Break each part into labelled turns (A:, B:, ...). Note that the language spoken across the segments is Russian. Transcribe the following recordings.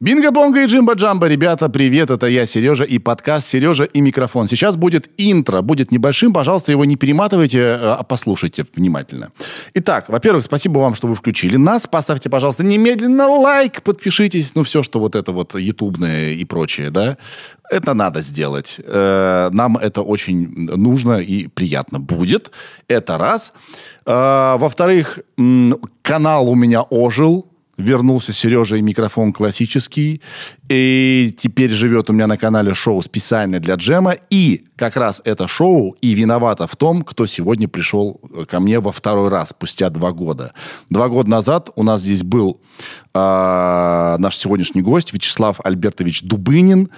A: Бинго-бонго и джимба-джамба, ребята, привет, это я, Сережа, и подкаст «Сережа и микрофон». Сейчас будет интро, будет небольшим, пожалуйста, его не перематывайте, э, а послушайте внимательно. Итак, во-первых, спасибо вам, что вы включили нас, поставьте, пожалуйста, немедленно лайк, подпишитесь, ну, все, что вот это вот ютубное и прочее, да, это надо сделать. Э, нам это очень нужно и приятно будет, это раз. Э, во-вторых, канал у меня ожил, вернулся Сережа и микрофон классический. И теперь живет у меня на канале шоу специально для джема. И как раз это шоу и виновато в том, кто сегодня пришел э, ко мне во второй раз, спустя два года. Два года назад у нас здесь был э, наш сегодняшний гость Вячеслав Альбертович Дубынин.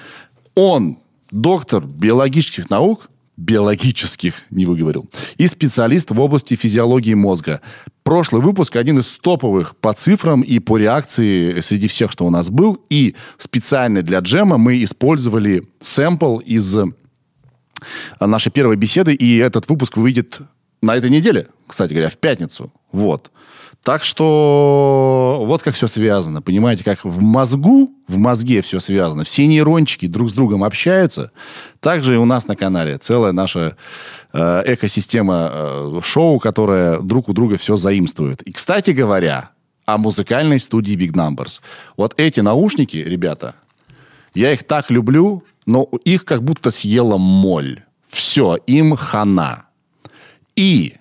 A: Он доктор биологических наук, биологических, не выговорил, и специалист в области физиологии мозга. Прошлый выпуск один из топовых по цифрам и по реакции среди всех, что у нас был. И специально для джема мы использовали сэмпл из э, нашей первой беседы, и этот выпуск выйдет на этой неделе, кстати говоря, в пятницу. Вот. Так что вот как все связано. Понимаете, как в мозгу, в мозге все связано. Все нейрончики друг с другом общаются. Также и у нас на канале целая наша э, экосистема э, шоу, которая друг у друга все заимствует. И, кстати говоря, о музыкальной студии Big Numbers. Вот эти наушники, ребята, я их так люблю, но их как будто съела моль. Все, им хана. И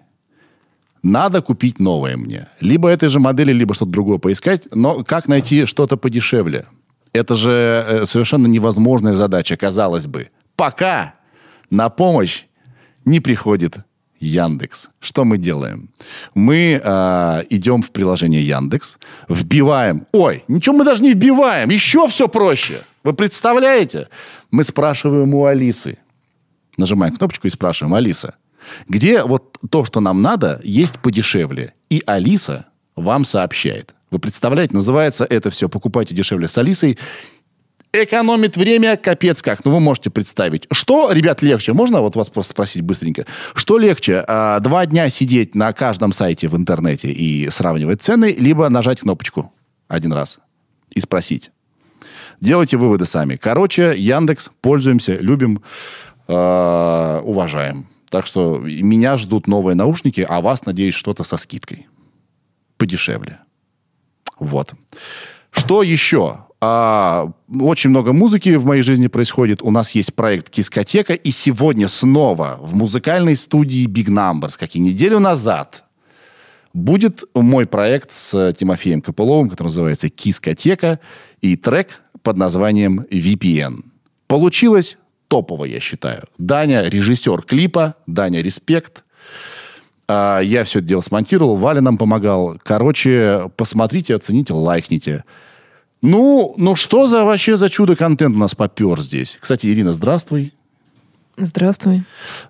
A: надо купить новое мне. Либо этой же модели, либо что-то другое поискать. Но как найти что-то подешевле? Это же э, совершенно невозможная задача, казалось бы. Пока на помощь не приходит Яндекс. Что мы делаем? Мы э, идем в приложение Яндекс, вбиваем. Ой, ничего мы даже не вбиваем, еще все проще. Вы представляете? Мы спрашиваем у Алисы. Нажимаем кнопочку и спрашиваем, Алиса, где вот то, что нам надо, есть подешевле. И Алиса вам сообщает. Вы представляете, называется это все «Покупайте дешевле с Алисой». Экономит время капец как. Ну, вы можете представить. Что, ребят, легче? Можно вот вас просто спросить быстренько? Что легче? А, два дня сидеть на каждом сайте в интернете и сравнивать цены, либо нажать кнопочку один раз и спросить? Делайте выводы сами. Короче, Яндекс, пользуемся, любим, э, уважаем. Так что меня ждут новые наушники, а вас, надеюсь, что-то со скидкой. Подешевле. Вот. Что еще? А, очень много музыки в моей жизни происходит. У нас есть проект Кискотека, и сегодня снова в музыкальной студии Big Numbers, как и неделю назад, будет мой проект с Тимофеем Копыловым, который называется «Кискотека», и трек под названием «VPN». Получилось топово, я считаю. Даня режиссер клипа, Даня респект. А, я все это дело смонтировал, Валя нам помогал. Короче, посмотрите, оцените, лайкните. Ну, ну что за вообще за чудо-контент у нас попер здесь? Кстати, Ирина, здравствуй.
B: Здравствуй.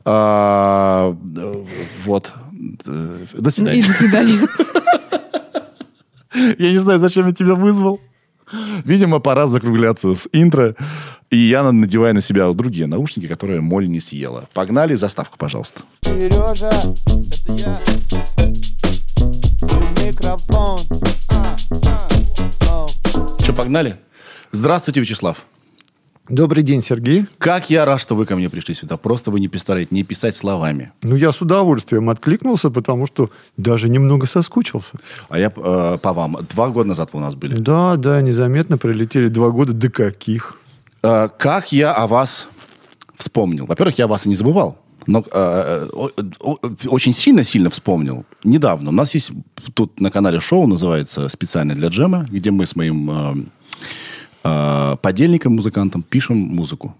A: А, вот. До свидания.
B: И до свидания.
A: Я не знаю, зачем я тебя вызвал. Видимо, пора закругляться с интро. И я надеваю на себя другие наушники, которые моль не съела. Погнали, заставку, пожалуйста. Сережа, это я. Микрофон. Что, погнали? Здравствуйте, Вячеслав.
C: Добрый день, Сергей.
A: Как я рад, что вы ко мне пришли сюда. Просто вы не представляете, не писать словами.
C: Ну, я с удовольствием откликнулся, потому что даже немного соскучился.
A: А я э, по вам. Два года назад вы у нас были.
C: Да, да, незаметно пролетели два года. До каких?
A: Э, как я о вас вспомнил? Во-первых, я вас и не забывал. Но э, очень сильно-сильно вспомнил. Недавно. У нас есть тут на канале шоу, называется «Специально для джема», где мы с моим... Э, э, подельникам, музыкантам пишем музыку.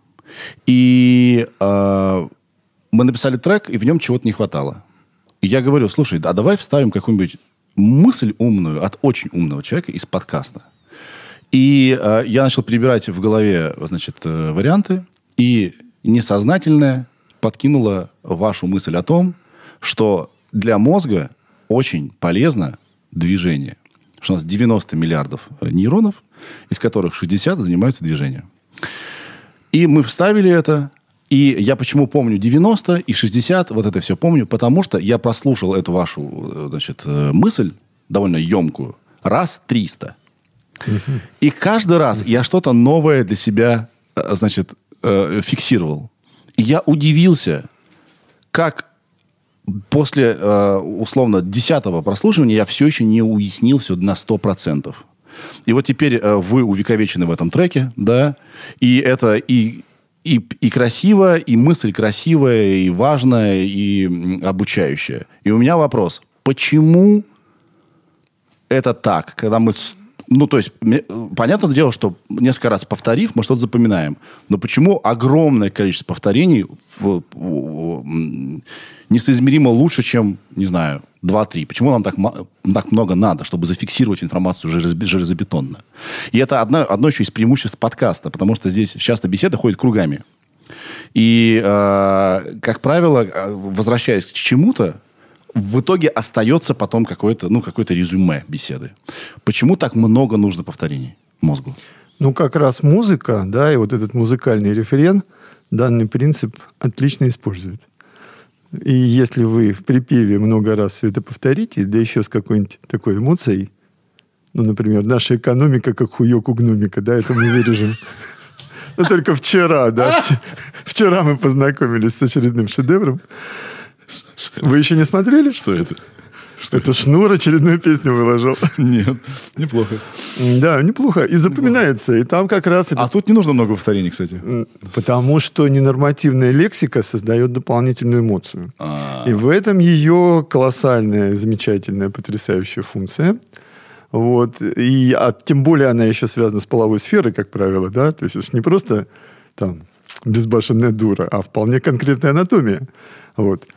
A: И э, мы написали трек, и в нем чего-то не хватало. И я говорю, слушай, а давай вставим какую-нибудь мысль умную от очень умного человека из подкаста. И э, я начал перебирать в голове, значит, э, варианты, и несознательное подкинуло вашу мысль о том, что для мозга очень полезно движение. Что у нас 90 миллиардов э, нейронов, из которых 60 занимаются движением. И мы вставили это, и я почему помню 90 и 60, вот это все помню, потому что я прослушал эту вашу значит, э, мысль, довольно емкую, раз 300. И каждый раз я что-то новое для себя, э, значит, э, фиксировал. И я удивился, как после, э, условно, десятого прослушивания я все еще не уяснил все на сто процентов. И вот теперь вы увековечены в этом треке, да, и это и, и, и красиво, и мысль красивая, и важная, и обучающая. И у меня вопрос, почему это так, когда мы... Ну, то есть, мне- понятное дело, что несколько раз повторив, мы что-то запоминаем. Но почему огромное количество повторений в- в- несоизмеримо лучше, чем, не знаю, 2-3? Почему нам так, так много надо, чтобы зафиксировать информацию железобе- железобетонно? И это одно, одно еще из преимуществ подкаста, потому что здесь часто беседа ходит кругами. И, э, как правило, э, возвращаясь к чему-то, в итоге остается потом какое-то, ну, какое-то резюме беседы. Почему так много нужно повторений мозгу?
C: Ну, как раз музыка, да, и вот этот музыкальный референ данный принцип отлично использует. И если вы в припеве много раз все это повторите, да еще с какой-нибудь такой эмоцией, ну, например, наша экономика как хуёк у гномика, да, это мы вырежем. Ну, только вчера, да, вч- вчера мы познакомились с очередным шедевром. Вы еще не смотрели?
A: Что это? Что
C: Это Шнур очередную песню выложил.
A: Нет, неплохо.
C: Да, неплохо. И запоминается. И там как раз... это
A: А тут не нужно много повторений, кстати.
C: Потому что ненормативная лексика создает дополнительную эмоцию.
A: А,
C: И в этом ее колоссальная, замечательная, потрясающая функция. Вот. И, а тем более она еще связана с половой сферой, как правило, да? То есть это ж не просто там безбашенная дура, а вполне конкретная анатомия. Вот.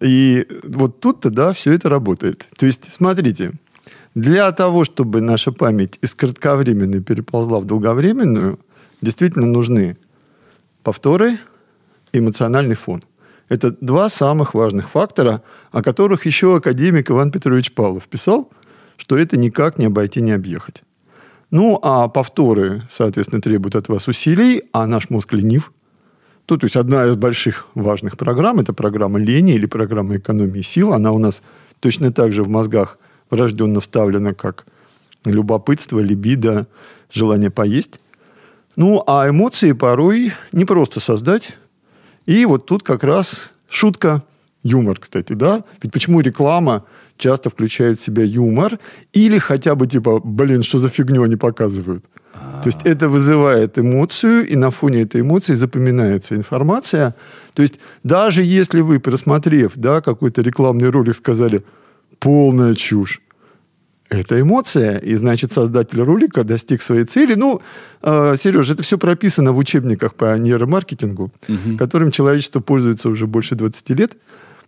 C: И вот тут-то, да, все это работает. То есть, смотрите, для того, чтобы наша память из кратковременной переползла в долговременную, действительно нужны повторы эмоциональный фон. Это два самых важных фактора, о которых еще академик Иван Петрович Павлов писал, что это никак не обойти, не объехать. Ну, а повторы, соответственно, требуют от вас усилий, а наш мозг ленив. То, то есть одна из больших важных программ – это программа лени или программа экономии сил. Она у нас точно так же в мозгах врожденно вставлена, как любопытство, либидо, желание поесть. Ну, а эмоции порой не просто создать. И вот тут как раз шутка, юмор, кстати, да? Ведь почему реклама часто включает в себя юмор или хотя бы типа, блин, что за фигню они показывают? То есть это вызывает эмоцию, и на фоне этой эмоции запоминается информация. То есть даже если вы, просмотрев да, какой-то рекламный ролик, сказали полная чушь, это эмоция, и значит создатель ролика достиг своей цели. Ну, э, Сереж, это все прописано в учебниках по нейромаркетингу, которым человечество пользуется уже больше 20 лет.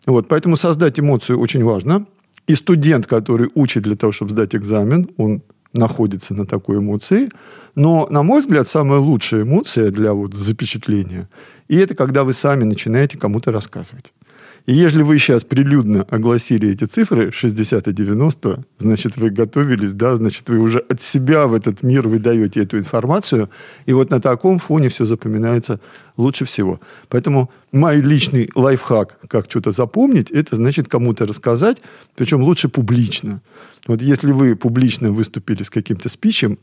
C: Вот, поэтому создать эмоцию очень важно. И студент, который учит для того, чтобы сдать экзамен, он находится на такой эмоции. Но, на мой взгляд, самая лучшая эмоция для вот запечатления, и это когда вы сами начинаете кому-то рассказывать. И если вы сейчас прилюдно огласили эти цифры, 60 и 90, значит, вы готовились, да, значит, вы уже от себя в этот мир выдаете эту информацию, и вот на таком фоне все запоминается лучше всего. Поэтому мой личный лайфхак, как что-то запомнить, это значит кому-то рассказать, причем лучше публично. Вот если вы публично выступили с каким-то спичем,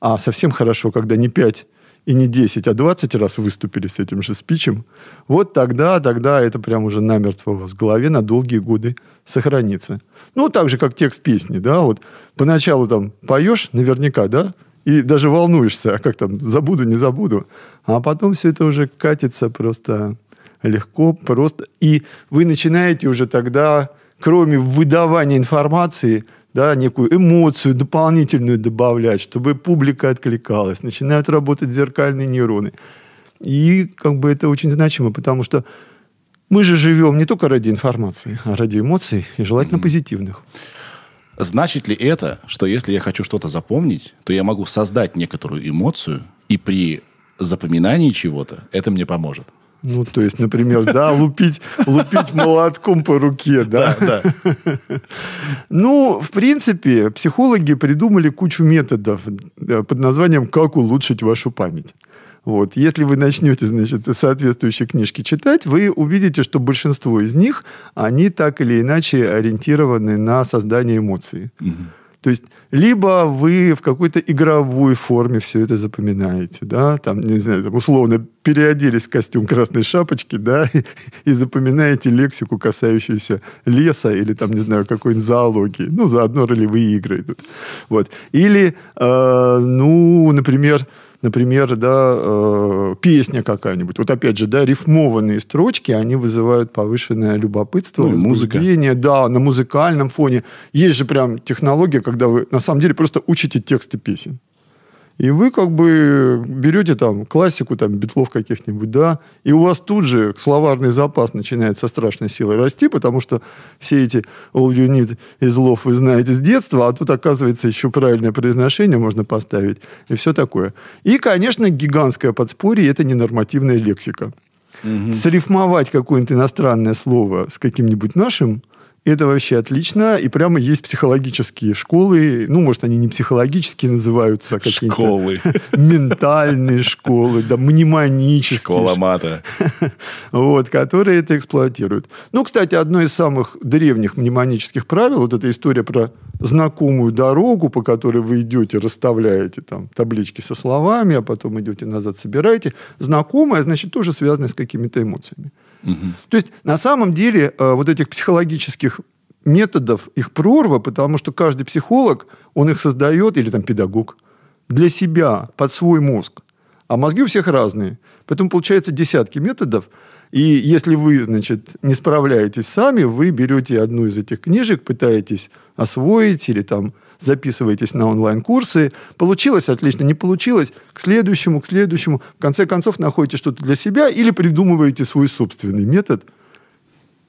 C: а совсем хорошо, когда не 5 и не 10, а 20 раз выступили с этим же спичем, вот тогда, тогда это прям уже намертво у вас в голове на долгие годы сохранится. Ну, так же, как текст песни, да, вот поначалу там поешь наверняка, да, и даже волнуешься, а как там, забуду, не забуду, а потом все это уже катится просто легко, просто, и вы начинаете уже тогда, кроме выдавания информации, да, некую эмоцию дополнительную добавлять, чтобы публика откликалась. Начинают работать зеркальные нейроны. И как бы это очень значимо, потому что мы же живем не только ради информации, а ради эмоций, и желательно позитивных.
A: Значит ли это, что если я хочу что-то запомнить, то я могу создать некоторую эмоцию, и при запоминании чего-то это мне поможет?
C: Ну, то есть, например, да, лупить, лупить молотком по руке, да.
A: Да.
C: Ну, в принципе, психологи придумали кучу методов э, под названием «Как улучшить вашу память». Вот. Если вы начнете, значит, соответствующие книжки читать, вы увидите, что большинство из них, они так или иначе ориентированы на создание эмоций. То есть, либо вы в какой-то игровой форме все это запоминаете, да, там, не знаю, там, условно переоделись в костюм красной шапочки, да, и, и запоминаете лексику, касающуюся леса или, там, не знаю, какой-нибудь зоологии. Ну, заодно ролевые игры идут. Вот. Или, э, ну, например, например, да, э, песня какая-нибудь. Вот опять же, да, рифмованные строчки, они вызывают повышенное любопытство,
A: Ну, музыка.
C: Да, на музыкальном фоне. Есть же прям технология, когда вы на самом деле просто учите тексты песен. И вы как бы берете там классику, там, битлов каких-нибудь, да, и у вас тут же словарный запас начинает со страшной силой расти, потому что все эти all you need is love вы знаете с детства, а тут, оказывается, еще правильное произношение можно поставить, и все такое. И, конечно, гигантское подспорье – это ненормативная лексика. Срифмовать какое-нибудь иностранное слово с каким-нибудь нашим – это вообще отлично. И прямо есть психологические школы. Ну, может, они не психологические называются, а какие-то
A: Школы.
C: ментальные школы, да, мнемонические.
A: Школа мата.
C: Вот, которые это эксплуатируют. Ну, кстати, одно из самых древних мнемонических правил, вот эта история про знакомую дорогу, по которой вы идете, расставляете там таблички со словами, а потом идете назад, собираете. Знакомая, значит, тоже связанная с какими-то эмоциями. То есть, на самом деле, э, вот этих психологических методов, их прорва, потому что каждый психолог, он их создает, или там педагог, для себя, под свой мозг. А мозги у всех разные. Поэтому получается десятки методов. И если вы, значит, не справляетесь сами, вы берете одну из этих книжек, пытаетесь освоить или там записываетесь на онлайн-курсы. Получилось отлично, не получилось, к следующему, к следующему. В конце концов, находите что-то для себя или придумываете свой собственный метод,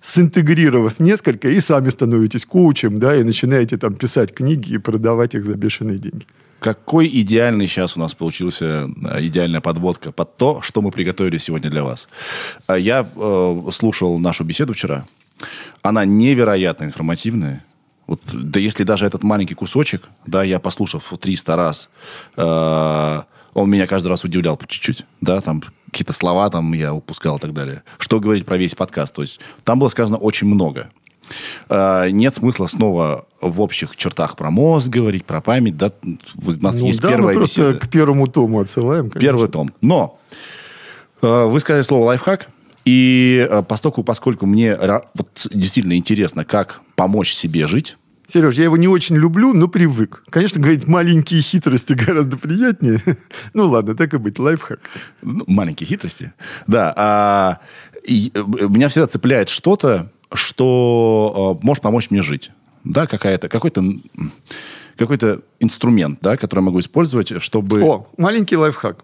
C: синтегрировав несколько, и сами становитесь коучем, да, и начинаете там писать книги и продавать их за бешеные деньги.
A: Какой идеальный сейчас у нас получился э, идеальная подводка под то, что мы приготовили сегодня для вас. А Я э, слушал нашу беседу вчера. Она невероятно информативная. Вот, да если даже этот маленький кусочек, да, я послушав 300 раз, э, он меня каждый раз удивлял по чуть-чуть, да, там какие-то слова там я упускал и так далее. Что говорить про весь подкаст? То есть там было сказано очень много. Э, нет смысла снова в общих чертах про мозг говорить, про память, да, у нас
C: Ну
A: есть
C: да,
A: первая
C: мы просто
A: беседа.
C: к первому тому отсылаем. конечно.
A: Первый том. Но э, вы сказали слово лайфхак, и э, поскольку, поскольку мне вот действительно интересно, как помочь себе жить,
C: Сереж, я его не очень люблю, но привык. Конечно, говорить маленькие хитрости гораздо приятнее. Ну ладно, так и быть, лайфхак.
A: ну, маленькие хитрости, да, а, и, э, меня всегда цепляет что-то, что э, может помочь мне жить, да, какая-то, какой-то, какой-то инструмент, да, который я могу использовать, чтобы...
C: О, маленький лайфхак.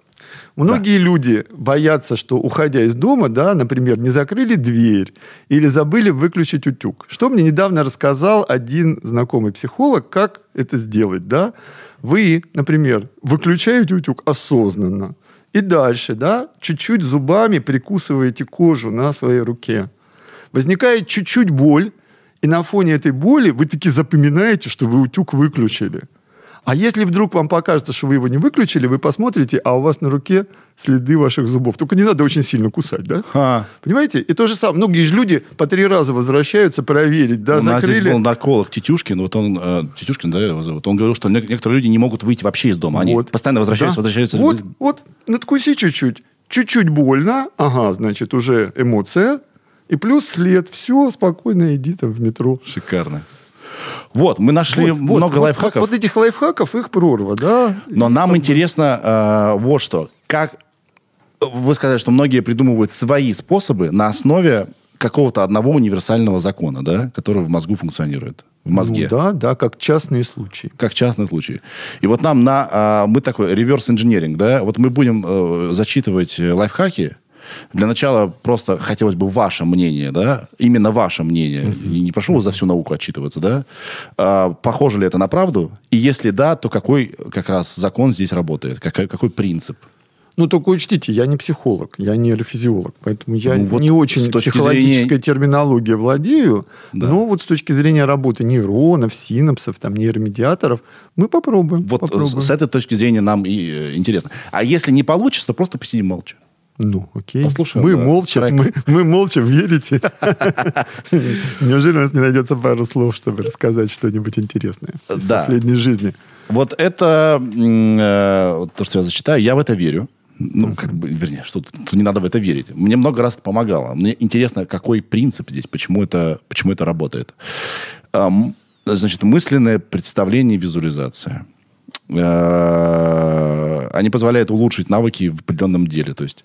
C: Многие люди боятся, что, уходя из дома, да, например, не закрыли дверь или забыли выключить утюг. Что мне недавно рассказал один знакомый психолог, как это сделать, да? Вы, например, выключаете утюг осознанно и дальше, да, чуть-чуть зубами прикусываете кожу на своей руке. Возникает чуть-чуть боль, и на фоне этой боли вы таки запоминаете, что вы утюг выключили. А если вдруг вам покажется, что вы его не выключили, вы посмотрите, а у вас на руке следы ваших зубов. Только не надо очень сильно кусать, да?
A: Ха.
C: Понимаете? И то же самое. Многие же люди по три раза возвращаются проверить, да,
A: У нас здесь
C: закрыли.
A: был нарколог Тетюшкин, вот он, э, Тетюшкин, да, его зовут, он говорил, что не- некоторые люди не могут выйти вообще из дома, они
C: Вот.
A: постоянно возвращаются,
C: Да.
A: возвращаются.
C: Вот, вот, надкуси чуть-чуть. Чуть-чуть больно. Ага, значит, уже эмоция. И плюс след. Все, спокойно иди там в метро.
A: Шикарно. Вот, мы нашли
C: Вот,
A: много
C: вот,
A: лайфхаков.
C: Вот, вот этих лайфхаков, их прорва, да.
A: Но нам интересно э, вот что. Как вы сказали, что многие придумывают свои способы на основе какого-то одного универсального закона, да, который в мозгу функционирует, в мозге.
C: Ну, да, да, как частные случаи.
A: Как частный случай. И вот нам на... а, мы такой реверс инженеринг, да, вот мы будем э, зачитывать э, лайфхаки. Для начала просто хотелось бы ваше мнение, да, именно ваше мнение. И не прошу вас за всю науку отчитываться, да. А, похоже ли это на правду? И если да, то какой как раз закон здесь работает? Какой, какой принцип?
C: Ну, только учтите, я не психолог, я нейрофизиолог, поэтому я
A: Ну, вот
C: не очень психологической
A: зрения-
C: терминологией владею,
A: Да.
C: но вот с точки зрения работы нейронов, синапсов, там, нейромедиаторов, мы попробуем.
A: Вот
C: попробуем.
A: с, с этой точки зрения нам и э, интересно. А если не получится, то просто посидим молча.
C: Ну, окей.
A: Послушаем,
C: Мы
A: да,
C: молча,
A: трек.
C: мы, мы молча верите. Неужели у нас не найдется пару слов, чтобы рассказать что-нибудь интересное из
A: Да.
C: последней жизни?
A: Вот это э, то, что я зачитаю, я в это верю. Ну, как бы, вернее, что тут, тут не надо в это верить. Мне много раз это помогало. Мне интересно, какой принцип здесь, почему это, почему это работает. Значит, мысленное представление и визуализация. Э, Они позволяют улучшить навыки в определенном деле. То есть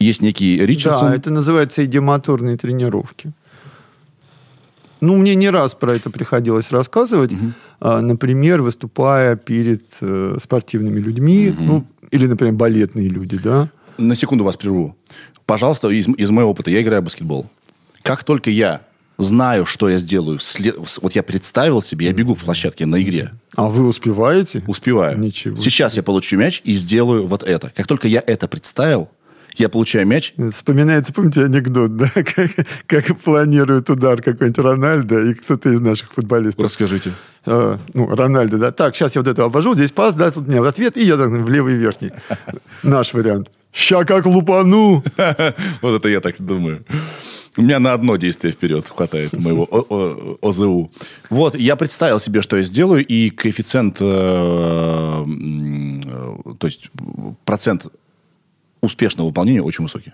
A: есть некий Ричардсон.
C: Да, это называется идиомоторные тренировки. Ну, мне не раз про это приходилось рассказывать. А, например, выступая перед э, спортивными людьми, ну, или, например, балетные люди, да.
A: На секунду вас прерву. Пожалуйста, из, из моего опыта, я играю в баскетбол. Как только я знаю, что я сделаю, вслед- вот я представил себе, я бегу в площадке на игре,
C: А вы успеваете?
A: успеваю.
C: Ничего
A: Сейчас я получу мяч и сделаю вот это. Как только я это представил, я получаю мяч.
C: Вспоминается, помните, анекдот, да, как, как планирует удар какой-нибудь Рональдо и кто-то из наших футболистов.
A: Расскажите.
C: Э, ну, Рональдо, да. Так, сейчас я вот это обвожу, здесь пас, да, тут у меня в ответ, и я так в левый верхний. Наш вариант. Ща как лупану.
A: Вот это я так думаю. У меня на одно действие вперед хватает моего ОЗУ. Вот, я представил себе, что я сделаю, и коэффициент, э, э, то есть процент успешного выполнения очень высокий.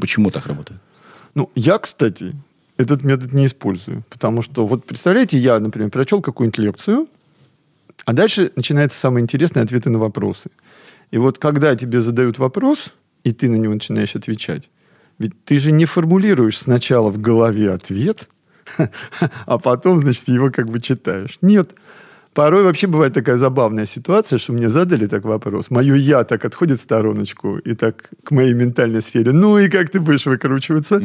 A: Почему так работает?
C: Ну, я, кстати, этот метод не использую. Потому что, вот представляете, я, например, прочел какую-нибудь лекцию, а дальше начинается самое интересное ответы на вопросы. И вот когда тебе задают вопрос, и ты на него начинаешь отвечать, ведь ты же не формулируешь сначала в голове ответ, а потом, значит, его как бы читаешь. Нет. Порой вообще бывает такая забавная ситуация, что мне задали так вопрос. Мое «я» так отходит в стороночку и так к моей ментальной сфере. Ну и как ты будешь выкручиваться?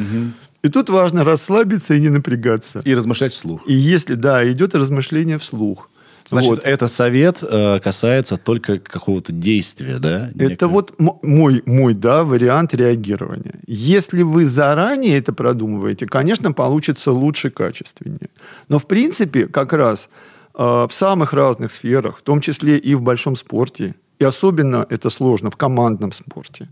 C: И тут важно расслабиться и не напрягаться.
A: И размышлять вслух.
C: И если, да, идет размышление вслух.
A: Значит,
C: Вот.
A: это совет э, касается только какого-то действия, да?
C: Это
A: Некое-
C: вот мой, мой, да, вариант реагирования. Если вы заранее это продумываете, конечно, получится лучше, качественнее. Но, в принципе, как раз э, в самых разных сферах, в том числе и в большом спорте, и особенно это сложно в командном спорте,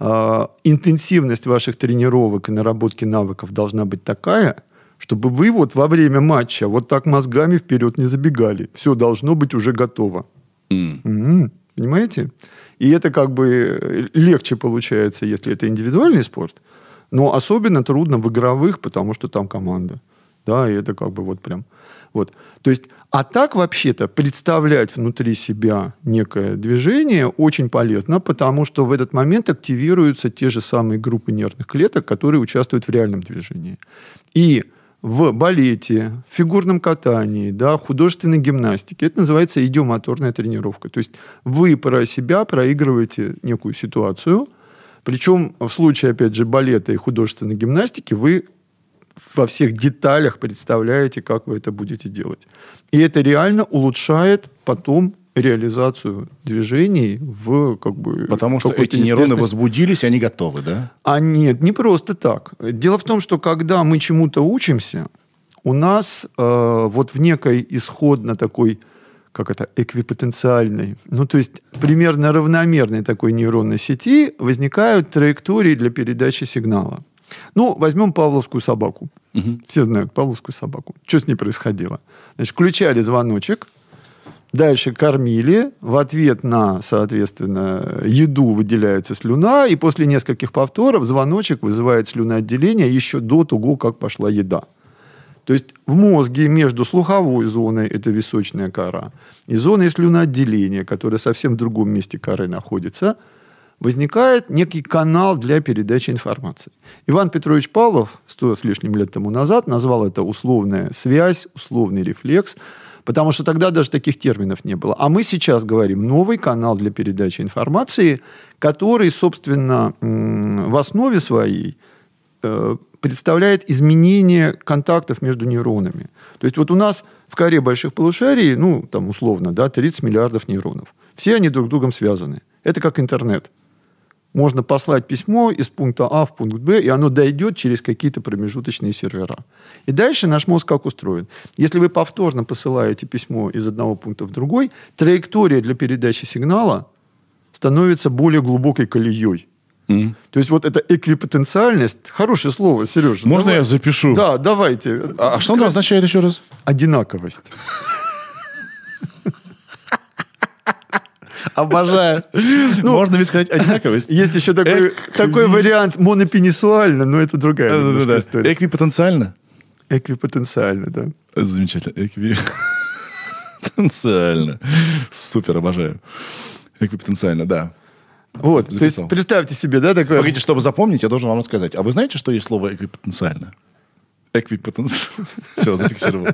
C: э, интенсивность ваших тренировок и наработки навыков должна быть такая, чтобы вы вот во время матча вот так мозгами вперед не забегали. Все должно быть уже готово.
A: М.
C: Мгм. Понимаете? И это как бы э, легче получается, если это индивидуальный спорт, но особенно трудно в игровых, потому что там команда. Да, и это как бы вот прям... Вот. То есть, а так вообще-то представлять внутри себя некое движение очень полезно, потому что в этот момент активируются те же самые группы нервных клеток, которые участвуют в реальном движении. И в балете, в фигурном катании, да, в художественной гимнастике. Это называется идиомоторная тренировка. То есть вы про себя проигрываете некую ситуацию, причем в случае, опять же, балета и художественной гимнастики вы во всех деталях представляете, как вы это будете делать. И это реально улучшает потом реализацию движений в как бы
A: Потому что эти нейроны возбудились, они готовы, да?
C: а нет, не просто так. Дело в том, что когда мы чему-то учимся, у нас э, вот в некой исходно такой, как это, эквипотенциальной, ну то есть примерно равномерной такой нейронной сети возникают траектории для передачи сигнала. Ну, возьмем павловскую собаку. Все знают павловскую собаку. Что с ней происходило? Значит, включали звоночек, Дальше кормили, в ответ на, соответственно, еду выделяется слюна, и после нескольких повторов звоночек вызывает слюноотделение еще до того, как пошла еда. То есть в мозге между слуховой зоной, это височная кора, и зоной слюноотделения, которая совсем в другом месте коры находится, возникает некий канал для передачи информации. Иван Петрович Павлов сто с лишним лет тому назад назвал это условная связь, условный рефлекс, потому что тогда даже таких терминов не было. А мы сейчас говорим новый канал для передачи информации, который, собственно, в основе своей э, представляет изменение контактов между нейронами. То есть вот у нас в коре больших полушарий, ну, там условно, да, 30 миллиардов нейронов. Все они друг с другом связаны. Это как интернет. Можно послать письмо из пункта А в пункт Б, и оно дойдет через какие-то промежуточные сервера. И дальше наш мозг как устроен. Если вы повторно посылаете письмо из одного пункта в другой, траектория для передачи сигнала становится более глубокой колеей. То есть вот эта эквипотенциальность, хорошее слово, Сережа.
A: Можно
C: давай.
A: я запишу?
C: Да, давайте.
A: А, а что оно означает еще раз?
C: Одинаковость.
A: Обожаю. Можно ведь сказать одинаковость.
C: Есть еще такой, такой вариант монопенисуально, но это другая история.
A: Эквипотенциально?
C: Эквипотенциально, да.
A: Замечательно. Эквипотенциально. Супер, обожаю. Эквипотенциально, да.
C: Вот, то есть представьте себе, да, такое...
A: Погодите, чтобы запомнить, я должен вам рассказать. А вы знаете, что есть слово эквипотенциально? Эквипотенциально. Все, зафиксировал.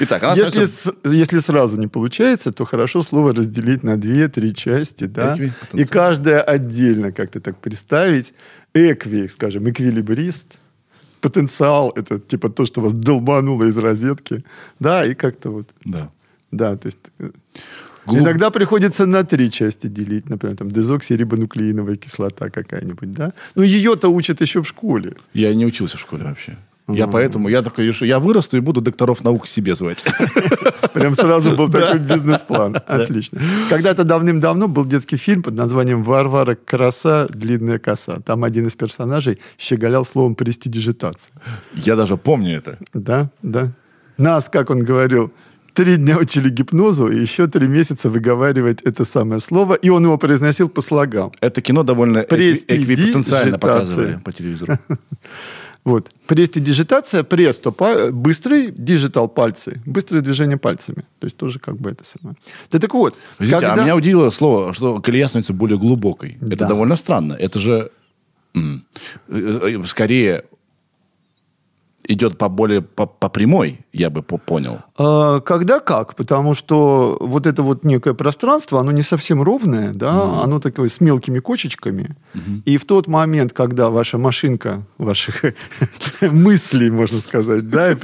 A: Итак, она
C: Если, с- если сразу не получается, то хорошо слово разделить на две-три части, да, и каждая отдельно как-то так представить. Экви, скажем, эквилибрист, потенциал, это типа то, что вас долбануло из розетки, да, и как-то вот,
A: Да.
C: да, то есть... э,
A: Глуб-
C: Иногда приходится на три части делить, например, там дезоксирибонуклеиновая кислота какая-нибудь, да. Ну, ее-то учат еще в школе.
A: Я не учился в школе вообще. Я поэтому, я такой решу, я вырасту и буду докторов наук себе звать.
C: Прям сразу был такой бизнес-план. Отлично. Когда-то давным-давно был детский фильм под названием «Варвара Краса. Длинная коса». Там один из персонажей щеголял словом «престидижитация».
A: Я даже помню это.
C: Да, да. Нас, как он говорил, три дня учили гипнозу, и еще три месяца выговаривать это самое слово, и он его произносил по слогам.
A: Это кино довольно эквипотенциально показывали по телевизору.
C: Вот. Престидижитация, престо, па- быстрый, digital пальцы, быстрое движение пальцами. То есть тоже как бы это самое. Да так вот.
A: Видите,
C: когда-
A: а меня удивило слово, что колея становится более глубокой. Это
C: Да.
A: довольно странно. Это же м, э, э, скорее идет по более по, по прямой, я бы по- понял.
C: А, Когда как? Потому что вот это вот некое пространство, оно не совсем ровное, да, оно такое с мелкими кочечками. И в тот момент, когда ваша машинка, ваших мыслей, можно сказать, да, и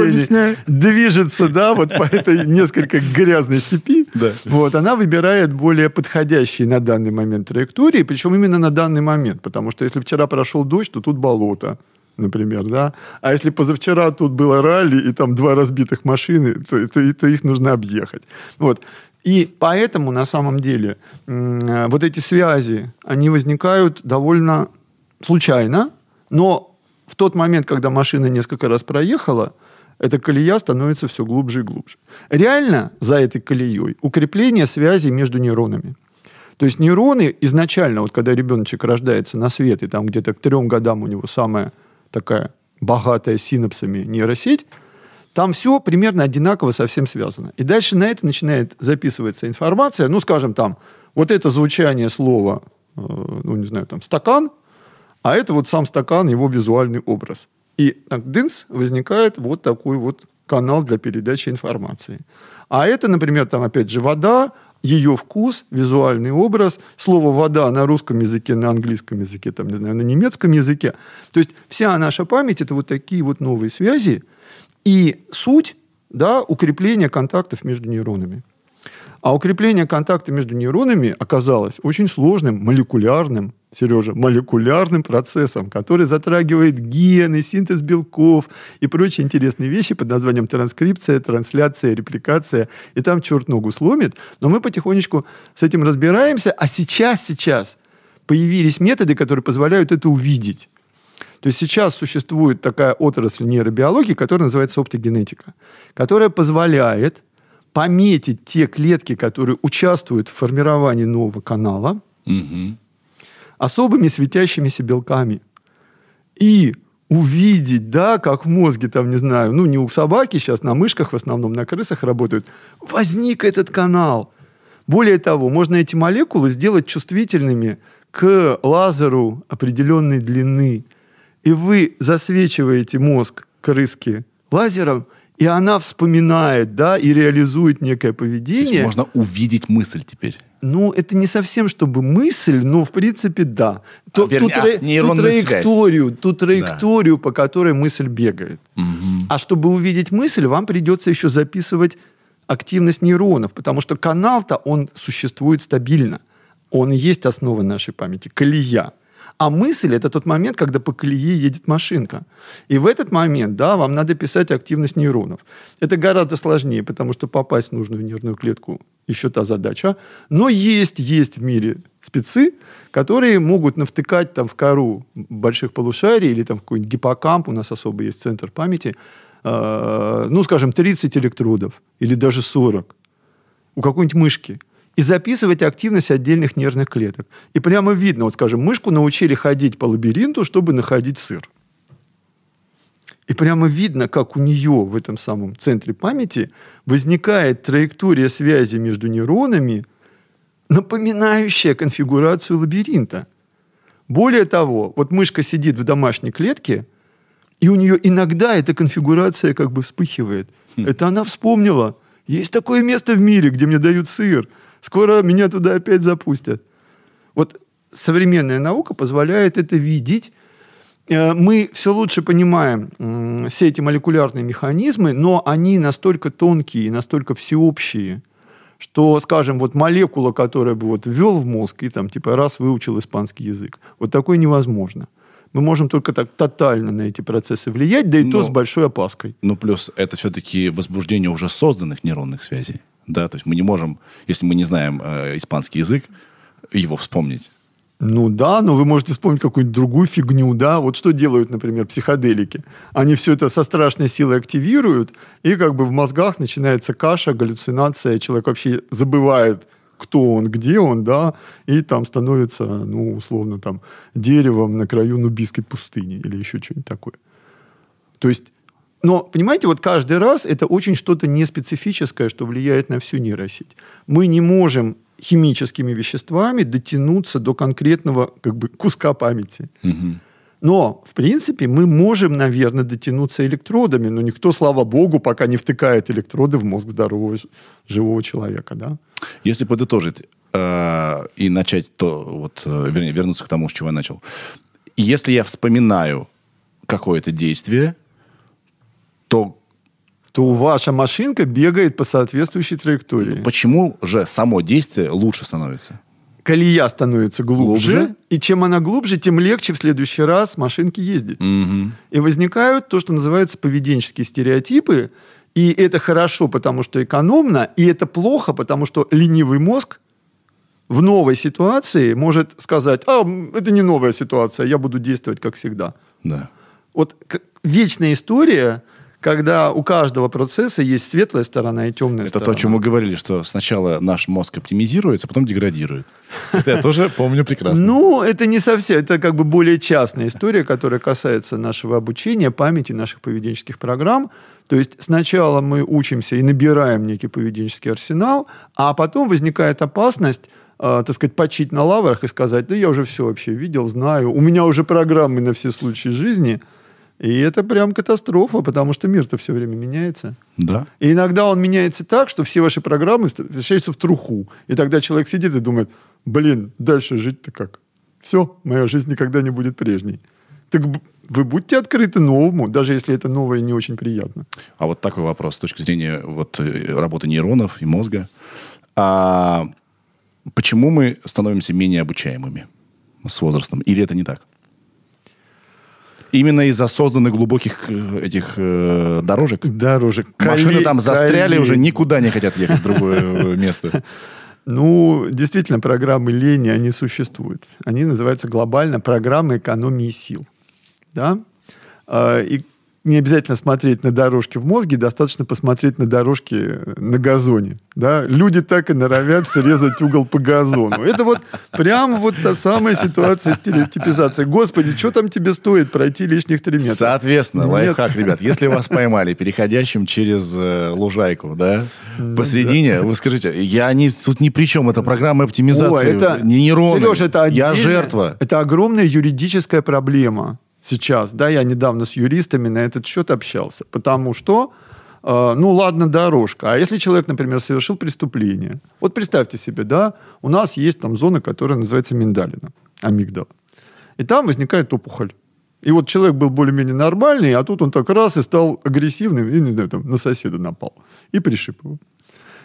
C: представлений движется, да, вот по этой несколько грязной степи, вот, она выбирает более подходящие на данный момент траектории, причем именно на данный момент, потому что если вчера прошел дождь, то тут болото например, да. А если позавчера тут было ралли и там два разбитых машины, то, то- то их нужно объехать. Вот. И поэтому на самом деле вот эти связи, они возникают довольно случайно, но в тот момент, когда машина несколько раз проехала, эта колея становится все глубже и глубже. Реально за этой колеей укрепление связи между нейронами. То есть нейроны изначально, вот когда ребеночек рождается на свет, и там где-то к трем годам у него самая такая богатая синапсами нейросеть, там все примерно одинаково совсем связано. И дальше на это начинает записываться информация, ну, скажем, там, вот это звучание слова, э, ну, не знаю, там, стакан, а это вот сам стакан, его визуальный образ. И так, дынц, возникает вот такой вот канал для передачи информации. А это, например, там опять же вода, ее вкус, визуальный образ, слово вода на русском языке, на английском языке, там, не знаю, на немецком языке. То есть вся наша память это вот такие вот новые связи и суть, да, укрепления контактов между нейронами. А укрепление контакта между нейронами оказалось очень сложным, молекулярным, Сережа, молекулярным процессом, который затрагивает гены, синтез белков и прочие интересные вещи под названием транскрипция, трансляция, репликация. И там черт ногу сломит. Но мы потихонечку с этим разбираемся. А сейчас, сейчас появились методы, которые позволяют это увидеть. То есть сейчас существует такая отрасль нейробиологии, которая называется оптогенетика, которая позволяет пометить те клетки, которые участвуют в формировании нового канала,
A: Мгм.
C: Особыми светящимися белками. И увидеть, да, как в мозге, там, не знаю, ну, не у собаки, сейчас на мышках в основном, на крысах работают, возник этот канал. Более того, можно эти молекулы сделать чувствительными к лазеру определенной длины. И вы засвечиваете мозг крыски лазером, и она вспоминает, да, и реализует некое поведение.
A: можно увидеть мысль теперь.
C: Ну, это не совсем чтобы мысль, но в принципе да. Ту, ту
A: а,
C: тра- ту
A: нейронную связь.
C: траекторию, ту траекторию, по которой мысль бегает. А чтобы увидеть мысль, вам придется еще записывать активность нейронов, потому что канал-то он существует стабильно. Он и есть основа нашей памяти, колея. А мысль – это тот момент, когда по колее едет машинка. И в этот момент, да, вам надо писать активность нейронов. Это гораздо сложнее, потому что попасть в нужную нервную клетку – еще та задача. Но есть, есть в мире спецы, которые могут навтыкать там в кору больших полушарий или там в какой-нибудь гиппокамп, у нас особо есть центр памяти, э, ну, скажем, 30 электродов или даже 40 у какой-нибудь мышки и записывать активность отдельных нервных клеток. И прямо видно, вот, скажем, мышку научили ходить по лабиринту, чтобы находить сыр. И прямо видно, как у нее в этом самом центре памяти возникает траектория связи между нейронами, напоминающая конфигурацию лабиринта. Более того, вот мышка сидит в домашней клетке, и у нее иногда эта конфигурация как бы вспыхивает. Хм. Это она вспомнила. Есть такое место в мире, где мне дают сыр. Скоро меня туда опять запустят. Вот современная наука позволяет это видеть Э, мы все лучше понимаем все эти молекулярные механизмы, но они настолько тонкие, настолько всеобщие, что, скажем, вот молекула, которая бы вот ввел в мозг и там типа раз выучил испанский язык, вот такое невозможно. Мы можем только так тотально на эти процессы влиять, да и но, то с большой опаской.
A: Ну, плюс это все-таки возбуждение уже созданных нейронных связей. Да, то есть мы не можем, если мы не знаем э, испанский язык, его вспомнить.
C: Ну да, но вы можете вспомнить какую-нибудь другую фигню, да. Вот что делают, например, психоделики. Они все это со страшной силой активируют, и как бы в мозгах начинается каша, галлюцинация, человек вообще забывает, кто он, где он, да, и там становится, ну, условно, там, деревом на краю нубийской пустыни или еще что-нибудь такое. То есть но, понимаете, вот каждый раз это очень что-то неспецифическое, что влияет на всю нейросеть. Мы не можем химическими веществами дотянуться до конкретного как бы, куска памяти. Угу. Но, в принципе, мы можем, наверное, дотянуться электродами, но никто, слава богу, пока не втыкает электроды в мозг здорового живого человека. Да?
A: Если подытожить э, и начать то, вот, э, вернее, вернуться к тому, с чего я начал. Если я вспоминаю какое-то действие, то
C: то ваша машинка бегает по соответствующей траектории.
A: Почему же само действие лучше становится?
C: Колея становится глубже, глубже, и чем она глубже, тем легче в следующий раз машинке ездить. Угу. И возникают то, что называется поведенческие стереотипы, и это хорошо, потому что экономно, и это плохо, потому что ленивый мозг в новой ситуации может сказать, а, это не новая ситуация, я буду действовать как всегда.
A: Да.
C: Вот вечная история когда у каждого процесса есть светлая сторона и темная
A: Это
C: сторона.
A: то, о чем мы говорили, что сначала наш мозг оптимизируется, потом деградирует. Это я тоже помню прекрасно.
C: Ну, это не совсем, это как бы более частная история, которая касается нашего обучения, памяти, наших поведенческих программ. То есть сначала мы учимся и набираем некий поведенческий арсенал, а потом возникает опасность э, так сказать, почить на лаврах и сказать, да я уже все вообще видел, знаю, у меня уже программы на все случаи жизни – и это прям катастрофа, потому что мир-то все время меняется.
A: Да.
C: И иногда он меняется так, что все ваши программы превращаются в труху. И тогда человек сидит и думает, блин, дальше жить-то как? Все, моя жизнь никогда не будет прежней. Так вы будьте открыты новому, даже если это новое не очень приятно.
A: А вот такой вопрос с точки зрения вот, э, работы нейронов и мозга. А почему мы становимся менее обучаемыми с возрастом? Или это не так? Именно из-за созданных глубоких э, этих э, дорожек?
C: Дорожек.
A: Машины Кали, там застряли, кали. уже никуда не хотят ехать в другое э, место.
C: Ну, действительно, программы лени, они существуют. Они называются глобально программы экономии сил. Да? А, и не обязательно смотреть на дорожки в мозге, достаточно посмотреть на дорожки на газоне. Да? Люди так и норовят срезать угол по газону. Это вот прямо вот та самая ситуация стереотипизации. Господи, что там тебе стоит пройти лишних три метра?
A: Соответственно, Нет. лайфхак, ребят, если вас поймали переходящим через э, лужайку, да, посредине, да. вы скажите, я не, тут ни при чем, это программа оптимизации, О, это, не нейроны, Сереж, это я жертва.
C: Это огромная юридическая проблема сейчас, да, я недавно с юристами на этот счет общался, потому что, э, ну ладно, дорожка, а если человек, например, совершил преступление, вот представьте себе, да, у нас есть там зона, которая называется миндалина, амигдала, и там возникает опухоль. И вот человек был более-менее нормальный, а тут он так раз и стал агрессивным, и, не знаю, там, на соседа напал, и пришиб его.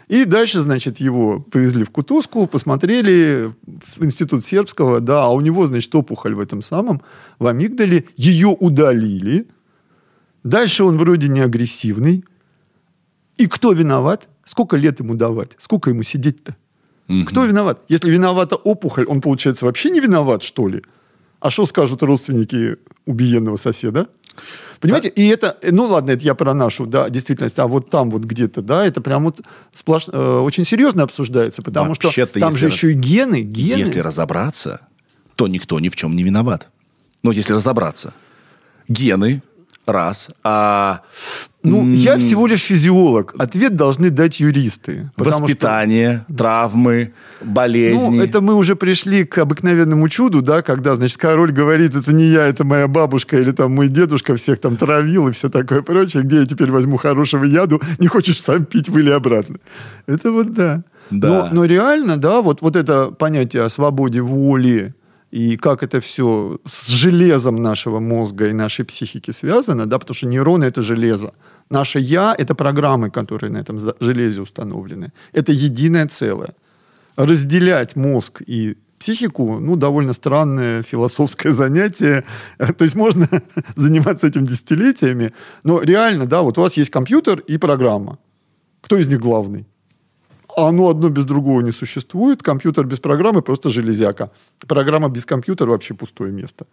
C: И дальше, значит, его повезли в Кутузку, посмотрели в институт сербского, да, а у него, значит, опухоль в этом самом, в амигдале, ее удалили. Дальше он вроде не агрессивный. И кто виноват? Сколько лет ему давать? Сколько ему сидеть-то? Кто виноват? Если виновата опухоль, он, получается, вообще не виноват, что ли? А что скажут родственники убиенного соседа? Понимаете, и это, ну ладно, это я про нашу, да, действительность, а вот там вот где-то, да, это прям вот сплош, э, очень серьезно обсуждается, потому что
A: Вообще-то,
C: там
A: если
C: же
A: раз-
C: еще и гены, гены.
A: Если разобраться, то никто ни в чем не виноват. Ну, если разобраться. Гены, раз. А
C: Ну, я всего лишь физиолог. Ответ должны дать юристы. потому что-
A: воспитание, травмы, болезни.
C: Ну, это мы уже пришли к обыкновенному чуду, да, когда, значит, король говорит, это не я, это моя бабушка, или там мой дедушка всех там травил и все такое прочее, где я теперь возьму хорошего яду, не хочешь сам пить, выли обратно. Это вот да.
A: Да.
C: Но, но реально, да, вот, вот это понятие о свободе воли, и как это все с железом нашего мозга и нашей психики связано, да, потому что нейроны – это железо. Наше «я» – это программы, которые на этом железе установлены. Это единое целое. Разделять мозг и психику, ну, довольно странное философское занятие. То есть можно заниматься этим десятилетиями, но реально, да, вот у вас есть компьютер и программа. Кто из них главный? Оно одно без другого не существует. Компьютер без программы просто железяка. Программа без компьютера вообще пустое место.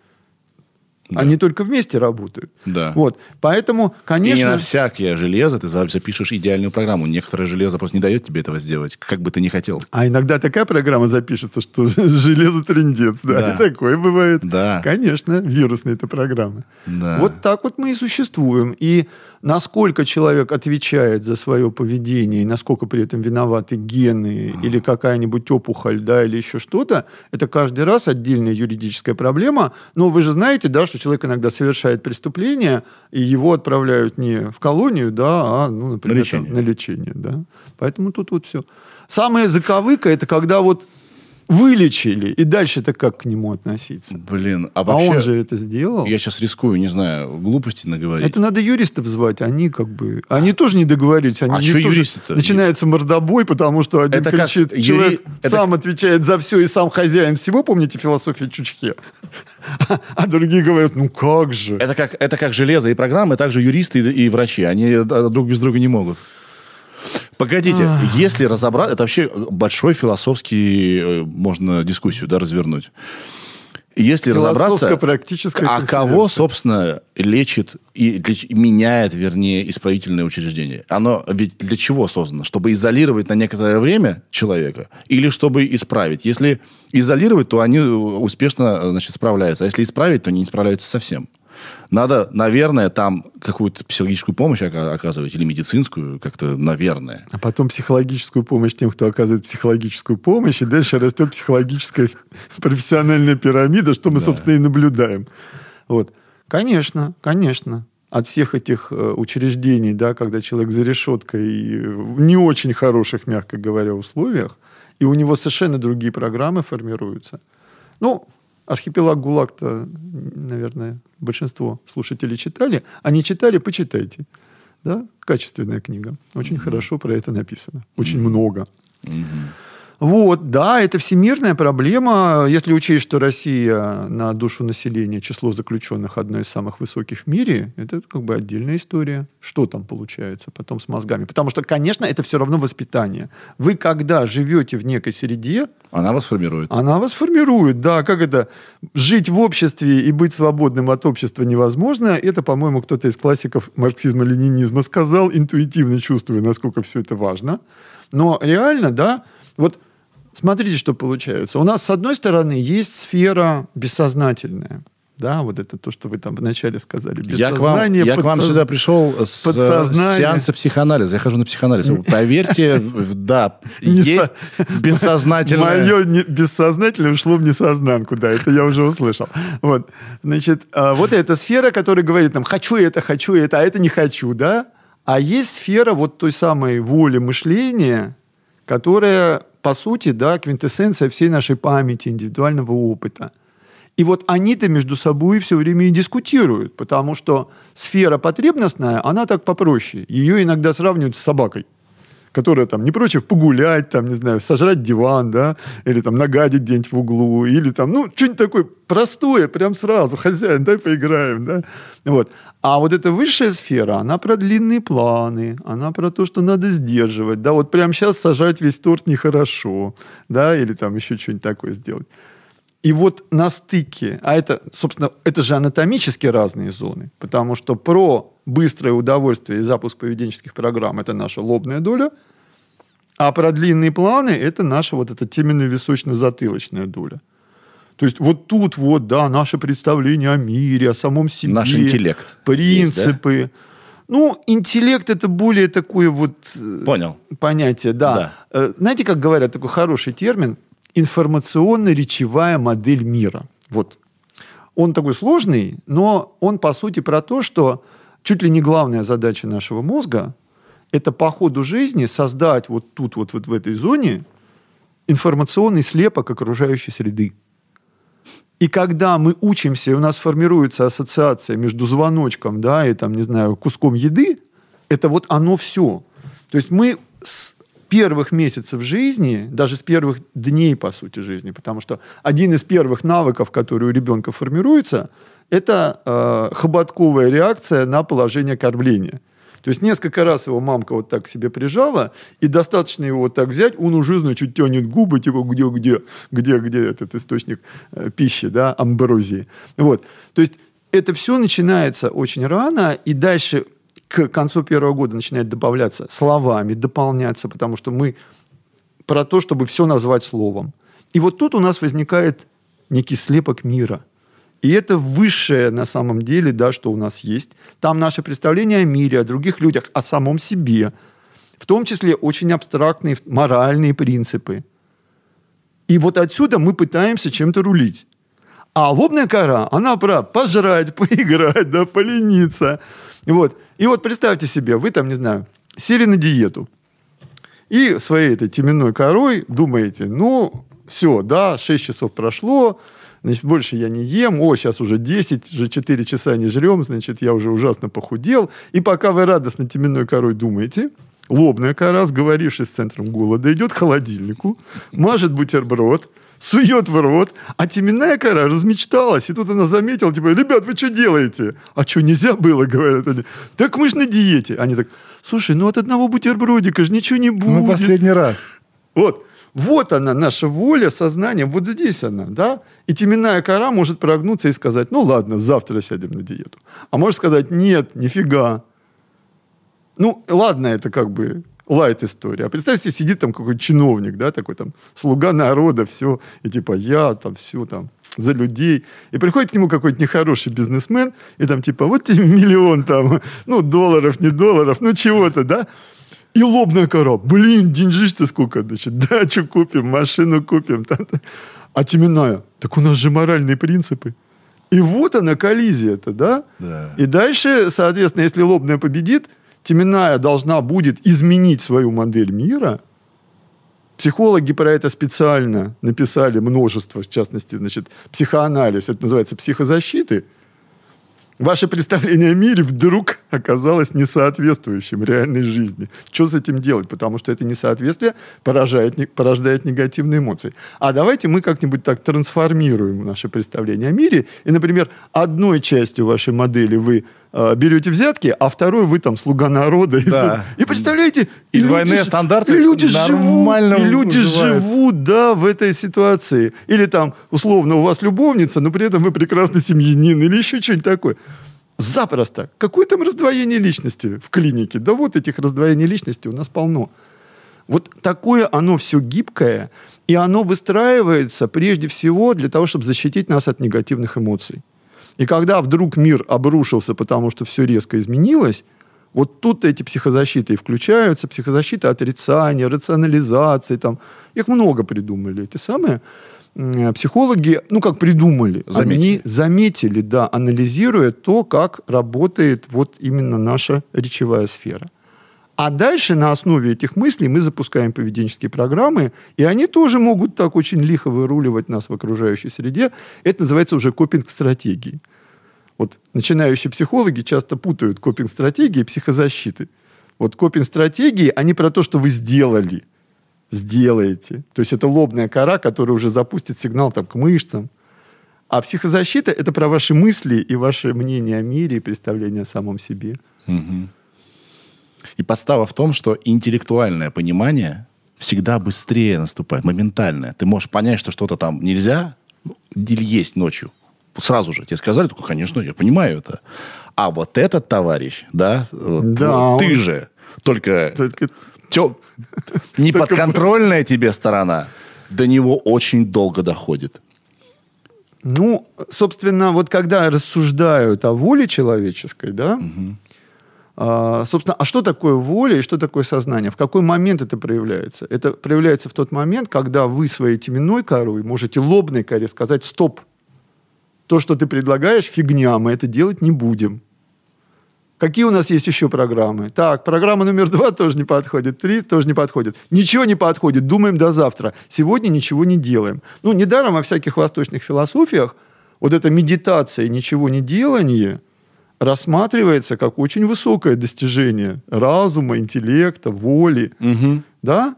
C: Они только вместе работают.
A: Да.
C: Вот. Поэтому,
A: И не
C: конечно...
A: на всякое железо ты за- запишешь идеальную программу. Некоторое железо просто не дает тебе этого сделать, как бы ты ни хотел.
C: А иногда такая программа запишется, что железо трендец. Да,
A: Да.
C: и такое бывает.
A: Да.
C: Конечно, вирусные это программы.
A: Да.
C: Вот так вот мы и существуем. И насколько человек отвечает за свое поведение, и насколько при этом виноваты гены или какая-нибудь опухоль, да, или еще что-то, это каждый раз отдельная юридическая проблема. Но вы же знаете, да, что человек иногда совершает преступление, и его отправляют не в колонию, да, а, ну, например,
A: На лечение.
C: там, на лечение, да. Поэтому тут вот все. Самая заковыка это когда вот вылечили, и дальше-то как к нему относиться?
A: Блин, а
C: А
A: вообще...
C: он же это сделал.
A: Я сейчас рискую, не знаю, глупости наговорить.
C: Это надо юристов звать, они как бы... Они тоже не договорились. Они
A: А
C: тоже-
A: юристы-то?
C: Начинается мордобой, потому что один
A: Это как
C: кричит,
A: юри-
C: человек
A: это-
C: сам отвечает за все и сам хозяин всего, помните философию Чучхе? А другие говорят, ну как же?
A: Это как, это как железо и программы, также юристы и, и врачи. Они э, друг без друга не могут. Погодите, если разобрать, это вообще большой философский, э, можно дискуссию да, развернуть. Если разобраться, а кого, собственно, лечит и леч- меняет, вернее, исправительное учреждение? Оно ведь для чего создано? Чтобы изолировать на некоторое время человека или чтобы исправить? Если изолировать, то они успешно значит, справляются. А если исправить, то они не справляются совсем. Надо, наверное, там какую-то психологическую помощь ока- оказывать или медицинскую, как-то, наверное.
C: А потом психологическую помощь тем, кто оказывает психологическую помощь, и дальше растет психологическая профессиональная пирамида, что мы, собственно, и наблюдаем. Вот. Конечно, конечно. От всех этих э, учреждений, да, когда человек за решеткой и в не очень хороших, мягко говоря, условиях, и у него совершенно другие программы формируются. Ну, архипелаг ГУЛАГ-то, наверное, большинство слушателей читали. А не читали, почитайте. Да? Качественная книга. Очень хорошо про это написано. Очень много. Вот, да, это всемирная проблема. Если учесть, что Россия на душу населения, число заключенных одно из самых высоких в мире, это как бы отдельная история. Что там получается потом с мозгами? Потому что, конечно, это все равно воспитание. Вы, когда живете в некой среде,
A: Она вас формирует.
C: она вас формирует, да, как это, жить в обществе и быть свободным от общества невозможно, это, по-моему, кто-то из классиков марксизма-ленинизма сказал, интуитивно чувствуя, насколько все это важно. Но реально, да, вот смотрите, что получается. У нас, с одной стороны, есть сфера бессознательная, да, вот это то, что вы там вначале сказали.
A: Я к вам,
C: Бессознание,
A: я к вам
C: подсоз-
A: сюда пришел с э, сеанса психоанализа. Я хожу на психоанализ. Поверьте, да, есть бессознательное.
C: Мое бессознательное ушло в несознанку, да, это я уже услышал. Вот, значит, а, вот эта сфера, которая говорит нам, хочу это, хочу это, а это не хочу, да? А есть сфера вот той самой воли мышления, которая, по сути, да, квинтэссенция всей нашей памяти, индивидуального опыта. И вот они-то между собой все время и дискутируют, потому что сфера потребностная, она так попроще. Ее иногда сравнивают с собакой которая там не против погулять, там, не знаю, сожрать диван, да, или там нагадить где-нибудь в углу, или там, ну, что-нибудь такое простое, прям сразу, хозяин, дай поиграем, да. Вот. А вот эта высшая сфера, она про длинные планы, она про то, что надо сдерживать, да, вот прямо сейчас сажать весь торт нехорошо, да, или там еще что-нибудь такое сделать. И вот на стыке, а это, собственно, это же анатомически разные зоны, потому что про быстрое удовольствие и запуск поведенческих программ – это наша лобная доля, а про длинные планы – это наша вот эта теменно-височно-затылочная доля. То есть вот тут вот, да, наше представление о мире, о самом себе.
A: Наш интеллект.
C: Принципы. Здесь, да? Ну, интеллект это более такое вот
A: э, Понял.
C: понятие, да. да. Э, знаете, как говорят, такой хороший термин – информационно-речевая модель мира. Вот. Он такой сложный, но он, по сути, про то, что чуть ли не главная задача нашего мозга – это по ходу жизни создать вот тут, вот, вот в этой зоне информационный слепок окружающей среды. И когда мы учимся, и у нас формируется ассоциация между звоночком, да, и там, не знаю, куском еды, это вот оно все. То есть мы первых месяцев жизни, даже с первых дней, по сути, жизни, потому что один из первых навыков, который у ребенка формируется, это э, хоботковая реакция на положение кормления. То есть несколько раз его мамка вот так себе прижала, и достаточно его вот так взять, он уже, значит, тянет губы, типа, где, где, где, где этот источник э, пищи, да, амброзии. Вот. То есть это все начинается очень рано, и дальше к концу первого года начинает добавляться словами, дополняться, потому что мы про то, чтобы все назвать словом. И вот тут у нас возникает некий слепок мира. И это высшее на самом деле, да, что у нас есть. Там наше представление о мире, о других людях, о самом себе. В том числе очень абстрактные моральные принципы. И вот отсюда мы пытаемся чем-то рулить. А лобная кора, она про пожрать, поиграть, да, полениться. Вот. И вот представьте себе, вы там, не знаю, сели на диету. И своей этой теменной корой думаете, ну, все, да, 6 часов прошло, значит, больше я не ем, о, сейчас уже 10, уже 4 часа не жрем, значит, я уже ужасно похудел. И пока вы радостно теменной корой думаете, лобная кора, сговорившись с центром голода, идет к холодильнику, мажет бутерброд, сует в рот, а теменная кора размечталась. И тут она заметила, типа, ребят, вы что делаете? А что, нельзя было, говорят они. Так мы же на диете. Они так, слушай, ну от одного бутербродика же ничего не будет.
A: Мы последний раз.
C: Вот. Вот она, наша воля, сознание, вот здесь она, да? И теменная кора может прогнуться и сказать, ну ладно, завтра сядем на диету. А может сказать, нет, нифига. Ну, ладно, это как бы лайт история. А представьте, сидит там какой-то чиновник, да, такой там, слуга народа, все, и типа я там все там за людей. И приходит к нему какой-то нехороший бизнесмен, и там типа, вот тебе миллион там, ну, долларов, не долларов, ну, чего-то, да. И лобная кора. Блин, деньжищ-то сколько, значит, дачу купим, машину купим. Там, там. А теменная. Так у нас же моральные принципы. И вот она коллизия-то, да?
A: да?
C: И дальше, соответственно, если лобная победит, Теменная должна будет изменить свою модель мира. Психологи про это специально написали множество, в частности, значит, психоанализ, это называется психозащиты – ваше представление о мире вдруг оказалось несоответствующим реальной жизни. Что с этим делать? Потому что это несоответствие поражает, порождает негативные эмоции. А давайте мы как-нибудь так трансформируем наше представление о мире. И, например, одной частью вашей модели вы э, берете взятки, а второй вы там слуга народа.
A: Да.
C: И, и представляете...
A: И, и двойные люди, стандарты
C: и люди живут, и люди живут, да, в этой ситуации. Или там, условно, у вас любовница, но при этом вы прекрасный семьянин, или еще что-нибудь такое. Запросто. Какое там раздвоение личности в клинике? Да вот этих раздвоений личности у нас полно. Вот такое оно все гибкое, и оно выстраивается прежде всего для того, чтобы защитить нас от негативных эмоций. И когда вдруг мир обрушился, потому что все резко изменилось, вот тут эти психозащиты и включаются, психозащита отрицания, рационализации, там, их много придумали, эти самые психологи, ну, как придумали, заметили. они заметили, да, анализируя то, как работает вот именно наша речевая сфера. А дальше на основе этих мыслей мы запускаем поведенческие программы, и они тоже могут так очень лихо выруливать нас в окружающей среде. Это называется уже копинг-стратегии. Вот начинающие психологи часто путают копинг-стратегии и психозащиты. Вот копинг-стратегии, они про то, что вы сделали, сделаете. То есть это лобная кора, которая уже запустит сигнал там, к мышцам. А психозащита – это про ваши мысли и ваше мнение о мире и представление о самом себе.
A: Угу. И подстава в том, что интеллектуальное понимание всегда быстрее наступает, моментальное. Ты можешь понять, что что-то там нельзя или есть ночью. Сразу же тебе сказали, только, конечно, я понимаю это. А вот этот товарищ, да, вот,
C: Да,
A: ты
C: он-
A: же, только,
C: Только
A: тё- неподконтрольная тебе сторона, до него очень долго доходит.
C: Ну, собственно, вот когда рассуждают о воле человеческой, да, а, собственно, а что такое воля и что такое сознание? В какой момент это проявляется? Это проявляется в тот момент, когда вы своей теменной корой можете лобной коре сказать «стоп». То, что ты предлагаешь, фигня, мы это делать не будем. Какие у нас есть еще программы? Так, программа номер два тоже не подходит, три тоже не подходит. Ничего не подходит, думаем до завтра. Сегодня ничего не делаем. Ну, недаром во всяких восточных философиях вот эта медитация и ничего не делание рассматривается как очень высокое достижение разума, интеллекта, воли. Да?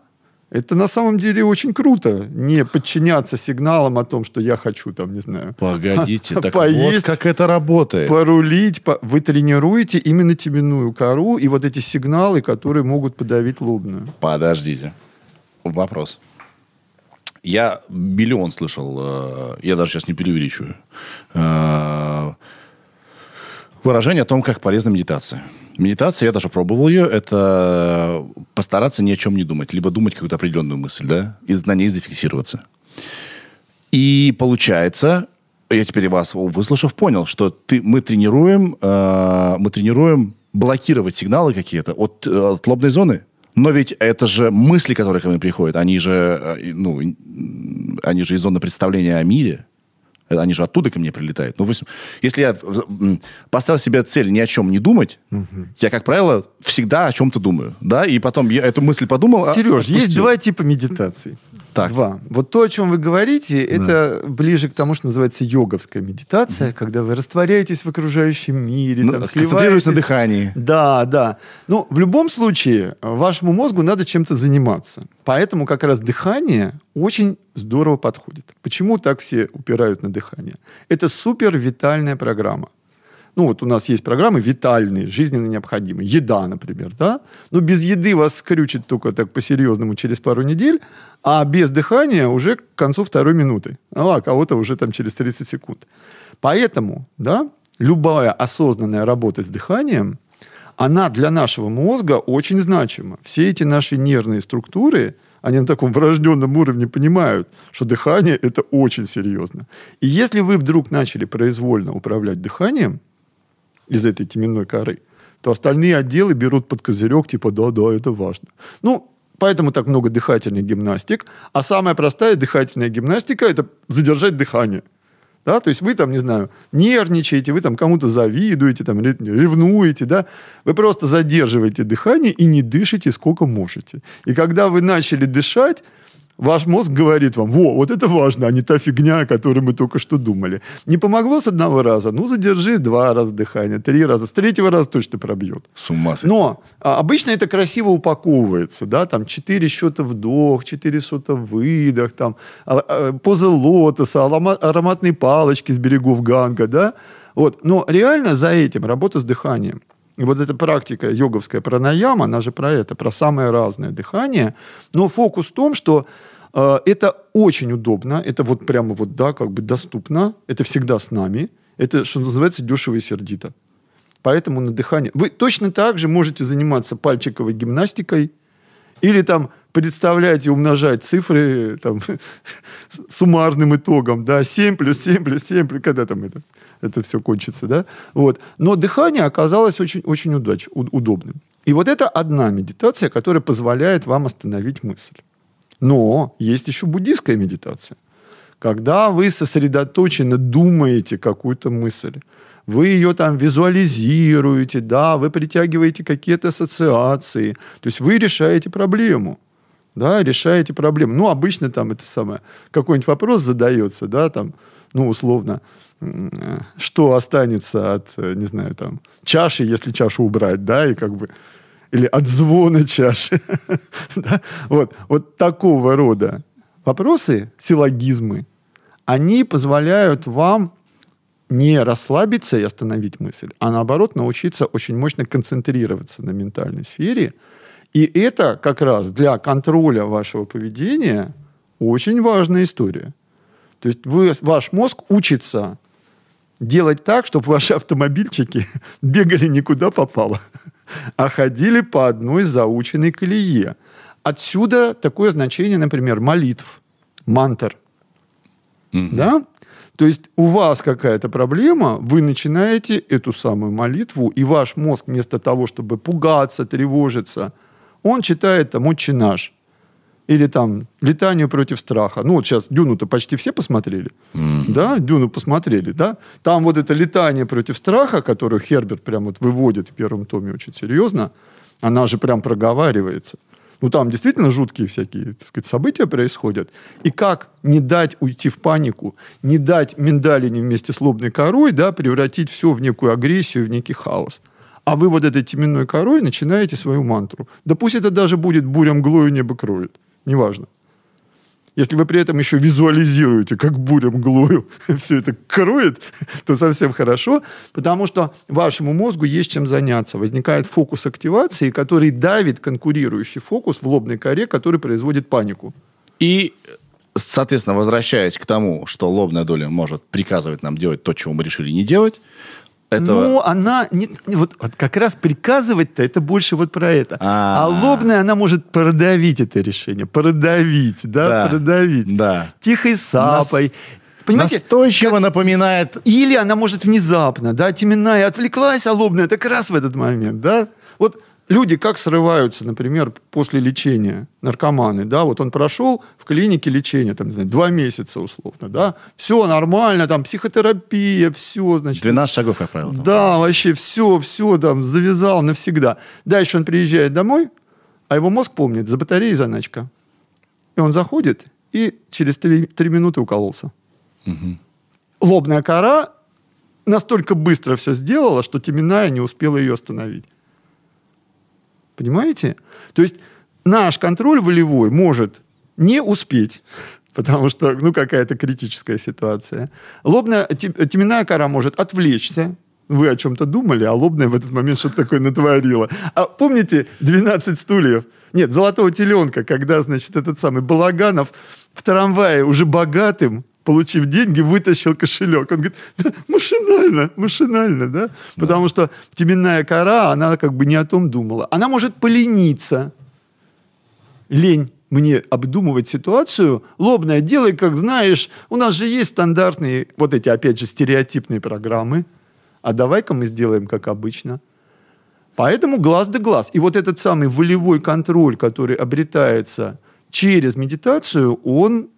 C: Это на самом деле очень круто, не подчиняться сигналам о том, что я хочу, там, не знаю,
A: Погодите, так вот
C: Поесть,
A: как это работает.
C: порулить. по- Вы тренируете именно теменную кору и вот эти сигналы, которые могут подавить лобную.
A: Подождите. Вопрос. Я миллион слышал, э, я даже сейчас не преувеличиваю, э, выражение о том, как полезна медитация. Медитация, я даже пробовал ее, это постараться ни о чем не думать, либо думать какую-то определенную мысль, да, и на ней зафиксироваться. И получается, я теперь вас, выслушав, понял, что ты, мы тренируем, э, мы тренируем блокировать сигналы какие-то от, э, от лобной зоны. Но ведь это же мысли, которые ко мне приходят, они же, э, ну, они же из зоны представления о мире. Э, Они же оттуда ко мне прилетают. Ну, если я поставил себе цель ни о чем не думать, я, как правило, всегда о чем-то думаю. Да, и потом я эту мысль подумал. а-
C: Сереж, есть
A: отпустил.
C: два типа медитаций.
A: Так.
C: Два. Вот то, о чем вы говорите, это ближе к тому, что называется йоговская медитация, когда вы растворяетесь в окружающем мире,
A: Ну,
C: там,
A: концентрируюсь на
C: сливаетесь-
A: дыхании.
C: Да, да. Ну, в любом случае, вашему мозгу надо чем-то заниматься. Поэтому как раз дыхание очень здорово подходит. Почему так все упирают на дыхание? Это супер витальная программа. Ну, вот у нас есть программы витальные, жизненно необходимые. Еда, например, да? Но без еды вас скрючит только так по-серьезному через пару недель, а без дыхания уже к концу второй минуты. Ну, а кого-то уже там через 30 секунд. Поэтому, да, любая осознанная работа с дыханием, она для нашего мозга очень значима. Все эти наши нервные структуры, они на таком врожденном уровне понимают, что дыхание – это очень серьезно. И если вы вдруг начали произвольно управлять дыханием из этой теменной коры, то остальные отделы берут под козырек, типа, да-да, это важно. Ну, поэтому так много дыхательных гимнастик. А самая простая дыхательная гимнастика – это задержать дыхание. Да, то есть вы там, не знаю, нервничаете, вы там кому-то завидуете, там, ре- ревнуете, да, вы просто задерживаете дыхание и не дышите сколько можете. И когда вы начали дышать, ваш мозг говорит вам, во, вот это важно, а не та фигня, о которой мы только что думали. Не помогло с одного раза, ну, задержи два раза дыхание, три раза, с третьего раза точно пробьет.
A: С ума сойти.
C: Но а, обычно это красиво упаковывается, да, там 4 счета вдох, 4 счета выдох, там а, а, поза лотоса, арома- ароматные палочки с берегов Ганга, да. Вот. Но реально за этим работа с дыханием. И вот эта практика йоговская пранаяма, она же про это, про самое разное дыхание. Но фокус в том, что э, это очень удобно, это вот прямо вот, да, как бы доступно, это всегда с нами, это, что называется, дешево и сердито. Поэтому на дыхание... Вы точно так же можете заниматься пальчиковой гимнастикой или там представлять и умножать цифры там, суммарным итогом, да, 7 плюс 7 плюс 7, плюс- когда там это, это все кончится, да, вот. Но дыхание оказалось очень, очень удач, удобным. И вот это одна медитация, которая позволяет вам остановить мысль. Но есть еще буддийская медитация, когда вы сосредоточенно думаете какую-то мысль, вы ее там визуализируете, да, вы притягиваете какие-то ассоциации, то есть вы решаете проблему, да, решаете проблему. Ну, обычно там это самое, какой-нибудь вопрос задается, да, там, ну, условно, что останется от, э, не знаю, там, чаши, если чашу убрать, да, и как бы... или от звона чаши. да? вот, вот такого рода вопросы, силлогизмы, они позволяют вам не расслабиться и остановить мысль, а наоборот научиться очень мощно концентрироваться на ментальной сфере. И это как раз для контроля вашего поведения очень важная история. То есть вы, ваш мозг учится делать так, чтобы ваши автомобильчики бегали никуда попало, а ходили по одной заученной колее. Отсюда такое значение, например, молитв, мантр. Mm-hmm. Да? То есть у вас какая-то проблема, вы начинаете эту самую молитву, и ваш мозг вместо того, чтобы пугаться, тревожиться, он читает там «Отче наш» или там «Летание против страха». Ну вот сейчас «Дюну»-то почти все посмотрели. Mm-hmm. Да, «Дюну» посмотрели, да? Там вот это «Летание против страха», которое Херберт прям вот выводит в первом томе очень серьезно, она же прям проговаривается – ну, там действительно жуткие всякие, так сказать, события происходят. И как не дать уйти в панику, не дать миндалине вместе с лобной корой, да, превратить все в некую агрессию, в некий хаос. А вы вот этой теменной корой начинаете свою мантру. Да пусть это даже будет буря мглою небо кроет. Неважно. Если вы при этом еще визуализируете, как буря мглою все это кроет, то совсем хорошо, потому что вашему мозгу есть чем заняться. Возникает фокус активации, который давит конкурирующий фокус в лобной коре, который производит панику.
A: И соответственно, возвращаясь к тому, что лобная доля может приказывать нам делать то, чего мы решили не делать,
C: этого... Ну, она не, вот, вот как раз приказывать-то это больше вот про это. А, -а, -а. а лобная она может продавить это решение, продавить, да, да продавить.
A: Да.
C: Тихой сапой. Нас...
A: Понимаете, Настойчиво как... напоминает.
C: Или она может внезапно, да, теменная отвлеклась, а лобная так раз в этот момент, да. Вот люди как срываются, например, после лечения наркоманы, да, вот он прошел в клинике лечения, там, не знаю, два месяца условно, да, все нормально, там, психотерапия, все, значит.
A: 12 шагов, я правил.
C: Да, вообще все, все там завязал навсегда. Дальше он приезжает домой, а его мозг помнит, за батареей заначка. И он заходит, и через три, три минуты укололся. Угу. Лобная кора настолько быстро все сделала, что теменная не успела ее остановить. Понимаете? То есть наш контроль волевой может не успеть, потому что, ну, какая-то критическая ситуация. Лобная, теменная кора может отвлечься, вы о чем-то думали, а лобная в этот момент что-то такое натворила. А помните 12 стульев? Нет, золотого теленка, когда, значит, этот самый Балаганов в трамвае уже богатым получив деньги, вытащил кошелек. Он говорит, да, машинально, машинально, да? да? Потому что теменная кора, она как бы не о том думала. Она может полениться. Лень мне обдумывать ситуацию. Лобная, делай, как знаешь. У нас же есть стандартные, вот эти, опять же, стереотипные программы. А давай-ка мы сделаем, как обычно. Поэтому глаз да глаз. И вот этот самый волевой контроль, который обретается через медитацию, он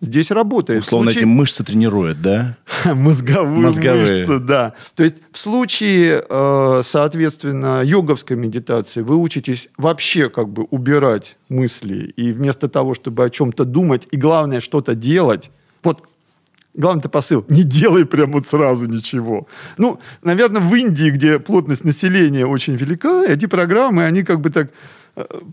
C: здесь работает.
A: Условно, случае... эти мышцы тренируют, да?
C: Мозговые, Мозговые мышцы, да. То есть в случае, э, соответственно, йоговской медитации вы учитесь вообще как бы убирать мысли, и вместо того, чтобы о чем-то думать, и главное что-то делать, вот Главный-то посыл – не делай прям вот сразу ничего. Ну, наверное, в Индии, где плотность населения очень велика, эти программы, они как бы так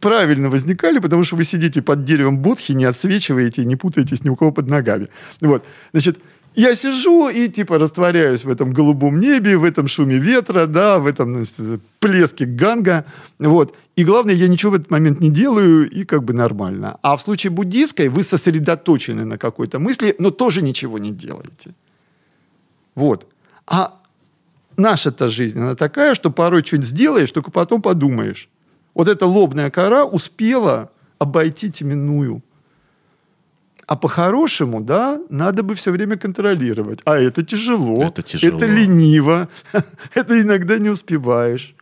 C: правильно возникали, потому что вы сидите под деревом бодхи, не отсвечиваете, не путаетесь ни у кого под ногами. Вот. Значит, я сижу и типа растворяюсь в этом голубом небе, в этом шуме ветра, да, в этом значит, плеске ганга, вот. И главное, я ничего в этот момент не делаю, и как бы нормально. А в случае буддийской вы сосредоточены на какой-то мысли, но тоже ничего не делаете. Вот. А наша-то жизнь, она такая, что порой что-нибудь сделаешь, только потом подумаешь вот эта лобная кора успела обойти теменную. А по-хорошему, да, надо бы все время контролировать. А это тяжело.
A: Это тяжело.
C: Это лениво. это иногда не успеваешь.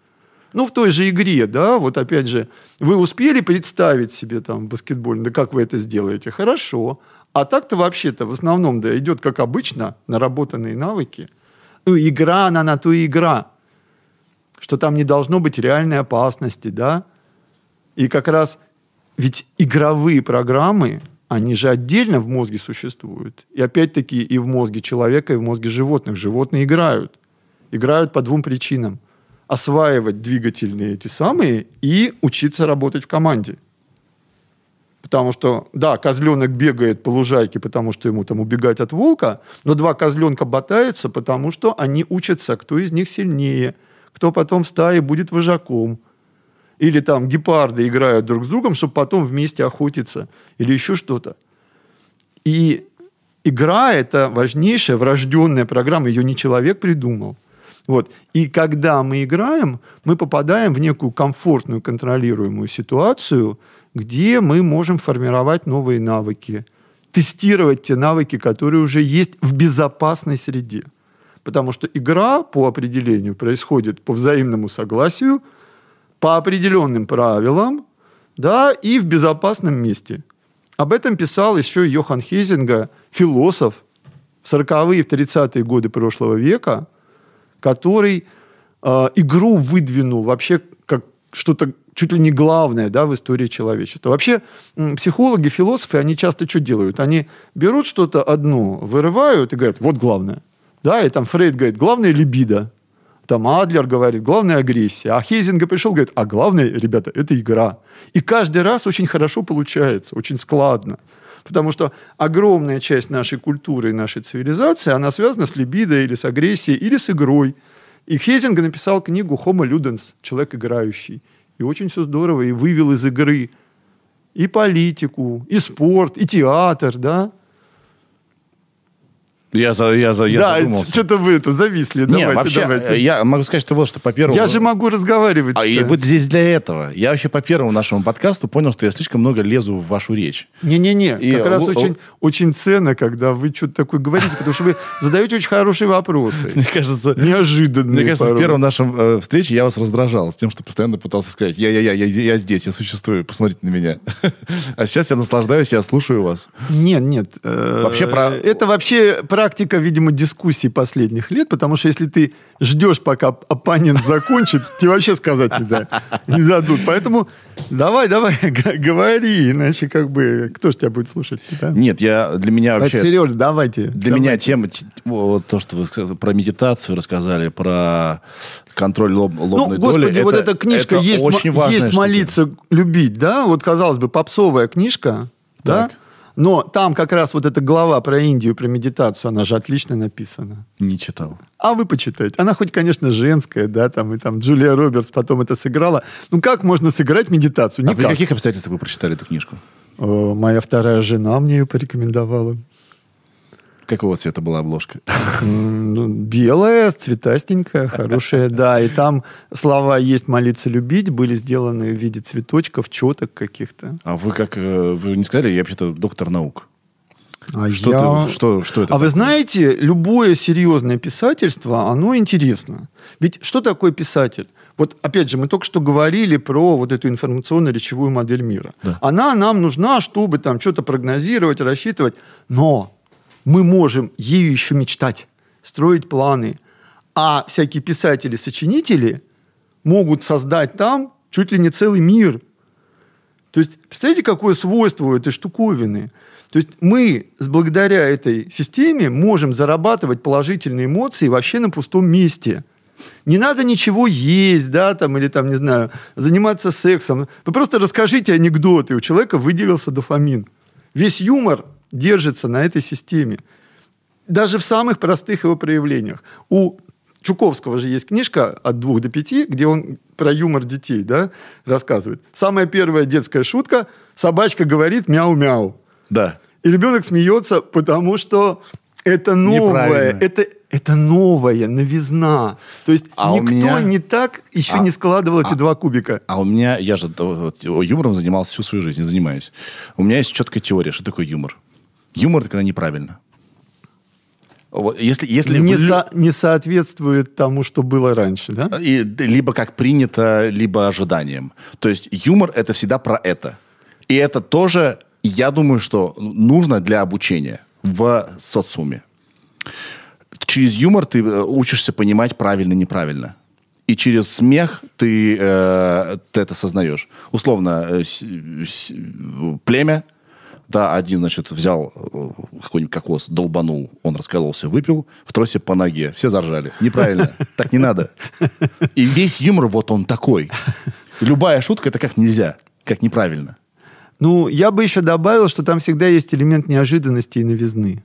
C: Ну, в той же игре, да, вот опять же, вы успели представить себе там баскетбольный, да как вы это сделаете? Хорошо. А так-то вообще-то в основном, да, идет, как обычно, наработанные навыки. Ну, игра, она на то и игра что там не должно быть реальной опасности, да? И как раз ведь игровые программы, они же отдельно в мозге существуют. И опять-таки и в мозге человека, и в мозге животных. Животные играют. Играют по двум причинам. осваивать двигательные эти самые и учиться работать в команде. Потому что, да, козленок бегает по лужайке, потому что ему там убегать от волка, но два козленка ботаются, потому что они учатся, кто из них сильнее, кто потом в стае будет вожаком. Или там гепарды играют друг с другом, чтобы потом вместе охотиться. Или еще что-то. И игра – это важнейшая врожденная программа. Ее не человек придумал. Вот. И когда мы играем, мы попадаем в некую комфортную, контролируемую ситуацию, где мы можем формировать новые навыки, тестировать те навыки, которые уже есть в безопасной среде. Потому что игра по определению происходит по взаимному согласию, по определенным правилам, да, и в безопасном месте. Об этом писал еще Йохан Хейзинга, философ, в 40-е и в 30-е годы прошлого века, который э, игру выдвинул вообще как что-то чуть ли не главное да, в истории человечества. Вообще психологи, философы, они часто что делают? Они берут что-то одно, вырывают и говорят, вот главное. Да, и там Фрейд говорит, главное либидо. Там Адлер говорит, главная агрессия. А Хейзинга пришел, говорит, а главное, ребята, это игра. И каждый раз очень хорошо получается, очень складно. Потому что огромная часть нашей культуры и нашей цивилизации, она связана с либидо или с агрессией, или с игрой. И Хейзинга написал книгу «Homo ludens» – «Человек играющий». И очень все здорово, и вывел из игры и политику, и спорт, и театр, да,
A: я, за, я, за, я
C: да,
A: задумался.
C: что-то вы это зависли.
A: Не,
C: давайте,
A: вообще,
C: давайте.
A: я могу сказать, что вот что по первому...
C: Я же могу разговаривать.
A: А и вот здесь для этого. Я вообще по первому нашему подкасту понял, что я слишком много лезу в вашу речь.
C: Не-не-не,
A: И
C: как раз
A: в-
C: очень, очень ценно, когда вы что-то такое говорите, потому что вы задаете очень хорошие вопросы.
A: Мне кажется,
C: Неожиданные
A: мне кажется, в
C: порой.
A: первом нашем э, встрече я вас раздражал с тем, что постоянно пытался сказать, я, я, я, здесь, я существую, посмотрите на меня. А сейчас я наслаждаюсь, я слушаю вас.
C: Нет, нет. э,
A: Вообще про-
C: Это вообще практика, видимо, дискуссий последних лет, потому что если ты ждешь, пока оппонент закончит, тебе вообще сказать не, да- не дадут. Поэтому давай, давай, говори, иначе как бы кто ж тебя будет слушать? да?
A: Нет, я для меня
C: Давайте,
A: вообще...
C: Сереж, давайте.
A: Для меня тема, вот то, что вы сказали, про медитацию рассказали, про контроль лоб,
C: Ну,
A: лобной
C: господи,
A: доли.
C: вот
A: это-
C: эта книжка
A: это
C: есть,
A: очень важная
C: есть
A: штука.
C: молиться, любить, да? Вот, казалось бы, попсовая книжка, да? Но там как раз вот эта глава про Индию, про медитацию, она же отлично написана.
A: Не читал.
C: А вы почитайте. Она хоть, конечно, женская, да, там, и там Джулия Робертс потом это сыграла. Ну, как можно сыграть медитацию?
A: А при
C: Никак.
A: каких обстоятельствах вы прочитали эту книжку?
C: Э, Моя вторая жена мне ее порекомендовала.
A: Какого цвета была обложка?
C: Ну, Белая, цветастенькая, хорошая, да. И там слова «есть, молиться, любить» были сделаны в виде цветочков, четок каких-то.
A: А вы как... э, Вы не сказали, я вообще-то доктор наук.
C: А
A: Что,
C: я-
A: ты- что, что это
C: А вы
A: такое?
C: знаете, любое серьезное писательство, оно интересно. Ведь что такое писатель? Вот опять же, мы только что говорили про вот эту информационно-речевую модель мира.
A: Да.
C: Она нам нужна, чтобы там что-то прогнозировать, рассчитывать. Но мы можем ею еще мечтать, строить планы. А всякие писатели-сочинители могут создать там чуть ли не целый мир. То есть, представляете, какое свойство у этой штуковины? То есть мы благодаря этой системе можем зарабатывать положительные эмоции вообще на пустом месте. Не надо ничего есть, да, там, или там, не знаю, заниматься сексом. Вы просто расскажите анекдоты, у человека выделился дофамин. Весь юмор держится на этой системе. Даже в самых простых его проявлениях. У Чуковского же есть книжка «От двух до пяти», где он про юмор детей да, рассказывает. Самая первая детская шутка – собачка говорит «мяу-мяу».
A: Да.
C: И ребенок смеется, потому что это новое, это, это новая новизна. То есть
A: А
C: никто
A: меня-
C: не так еще
A: А-
C: не складывал эти два кубика.
A: А у меня, я же вот, юмором занимался всю свою жизнь, и занимаюсь. У меня есть четкая теория, что такое юмор. Юмор – это когда неправильно. Вот, если, если
C: Не,
A: лю-
C: со- не соответствует тому, что было раньше, да?
A: И, либо как принято, либо ожиданиям. То есть юмор – это всегда про это. И это тоже, я думаю, что нужно для обучения в социуме. Через юмор ты э, учишься понимать правильно-неправильно. И через смех ты, э, ты это сознаешь. Условно, э, с- с- племя Да, один, значит, взял э, какой-нибудь кокос, долбанул, он раскололся, выпил, второй себе по ноге. Все заржали. Неправильно. Так не надо. И весь юмор вот он такой. Любая шутка, это как нельзя, как неправильно.
C: Ну, я бы еще добавил, что там всегда есть элемент неожиданности и новизны.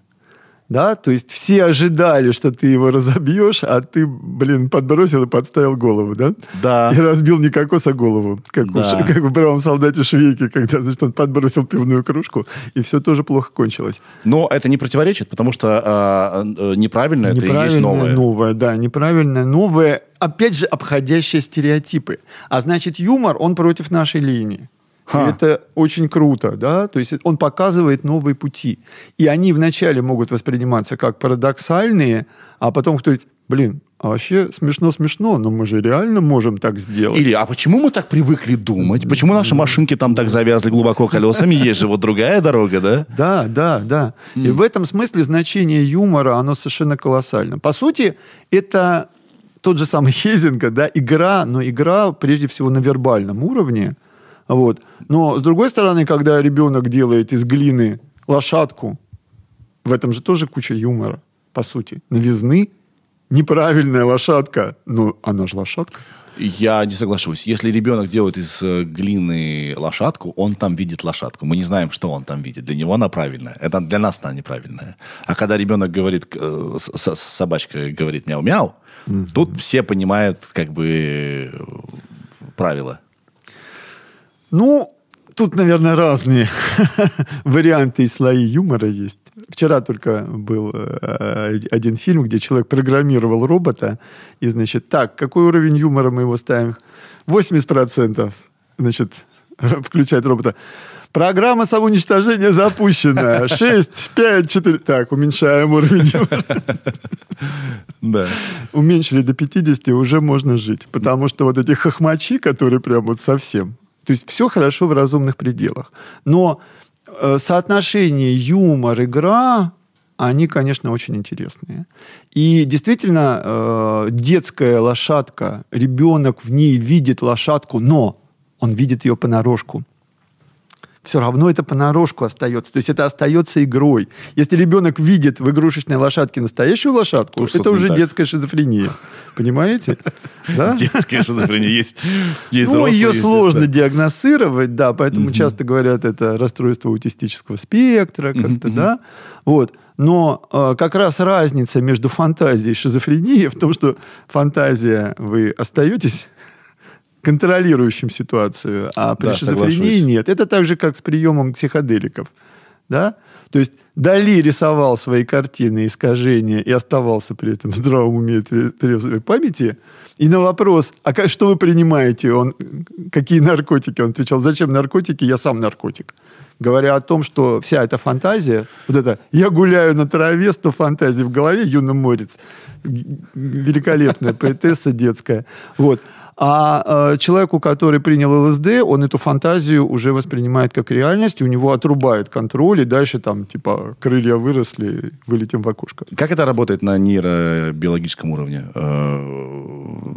C: Да, то есть все ожидали, что ты его разобьешь, а ты, блин, подбросил и подставил голову, да?
A: Да.
C: И разбил не кокос, а голову. Как,
A: Да.
C: у как в «Бравом солдате Швейке», когда, значит, он подбросил пивную кружку, и все тоже плохо кончилось.
A: Но это не противоречит, потому что а, э, неправильно это и есть новое.
C: новое, да, неправильное новое, опять же, обходящее стереотипы. А значит, юмор, он против нашей линии. И
A: Ха.
C: это очень круто, да, то есть он показывает новые пути. И они вначале могут восприниматься как парадоксальные, а потом кто-нибудь, блин, а вообще смешно-смешно, но мы же реально можем так сделать.
A: Или, а почему мы так привыкли думать? Почему наши машинки там так завязли глубоко колесами? Есть же вот другая дорога, да?
C: Да, да, да. И в этом смысле значение юмора, оно совершенно колоссально. По сути, это тот же самый Хейзинга, да, игра, но игра прежде всего на вербальном уровне. Вот. Но, с другой стороны, когда ребенок делает из глины лошадку, в этом же тоже куча юмора, по сути. Новизны, неправильная лошадка, но она же лошадка.
A: Я не соглашусь. Если ребенок делает из э, глины лошадку, он там видит лошадку. Мы не знаем, что он там видит. Для него она правильная. Это для нас она неправильная. А когда ребенок говорит, э, собачка говорит мяу-мяу, тут все понимают как бы э, правила.
C: Ну, тут, наверное, разные варианты и слои юмора есть. Вчера только был э, один фильм, где человек программировал робота, и, значит, так, какой уровень юмора мы его ставим? 80%, значит, включает робота. Программа самоуничтожения запущена. 6, 5, 4. Так, уменьшаем уровень юмора.
A: Да.
C: Уменьшили до 50, уже можно жить. Потому что вот эти хохмачи, которые прям вот совсем... То есть все хорошо в разумных пределах. Но э, соотношение юмор-игра, они, конечно, очень интересные. И действительно, э, детская лошадка, ребенок в ней видит лошадку, но он видит ее понарошку все равно это понарошку остается. То есть это остается игрой. Если ребенок видит в игрушечной лошадке настоящую лошадку,
A: То
C: это уже
A: так.
C: детская шизофрения. Понимаете? Да?
A: Детская шизофрения есть. есть
C: Ну, ее
A: есть,
C: сложно
A: да.
C: диагностировать, да, поэтому часто говорят, это расстройство аутистического спектра, как-то, да. Вот. Но э, как раз разница между фантазией и шизофренией в том, что фантазия вы остаетесь контролирующим ситуацию, а при
A: Да,
C: шизофрении
A: соглашусь.
C: нет. Это так же, как с приемом психоделиков. Да? То есть Дали рисовал свои картины, искажения и оставался при этом в здравом уме и тре- трезвой памяти. И на вопрос, а как, что вы принимаете, он, какие наркотики, он отвечал, зачем наркотики, я сам наркотик. Говоря о том, что вся эта фантазия, вот это «я гуляю на траве», 100 фантазий в голове, юный морец, великолепная поэтесса детская. Вот. А э, человеку, который принял ЛСД, он эту фантазию уже воспринимает как реальность, у него отрубает контроль, и дальше там, типа, крылья выросли, вылетим в окошко.
A: Как это работает на нейробиологическом уровне? Э,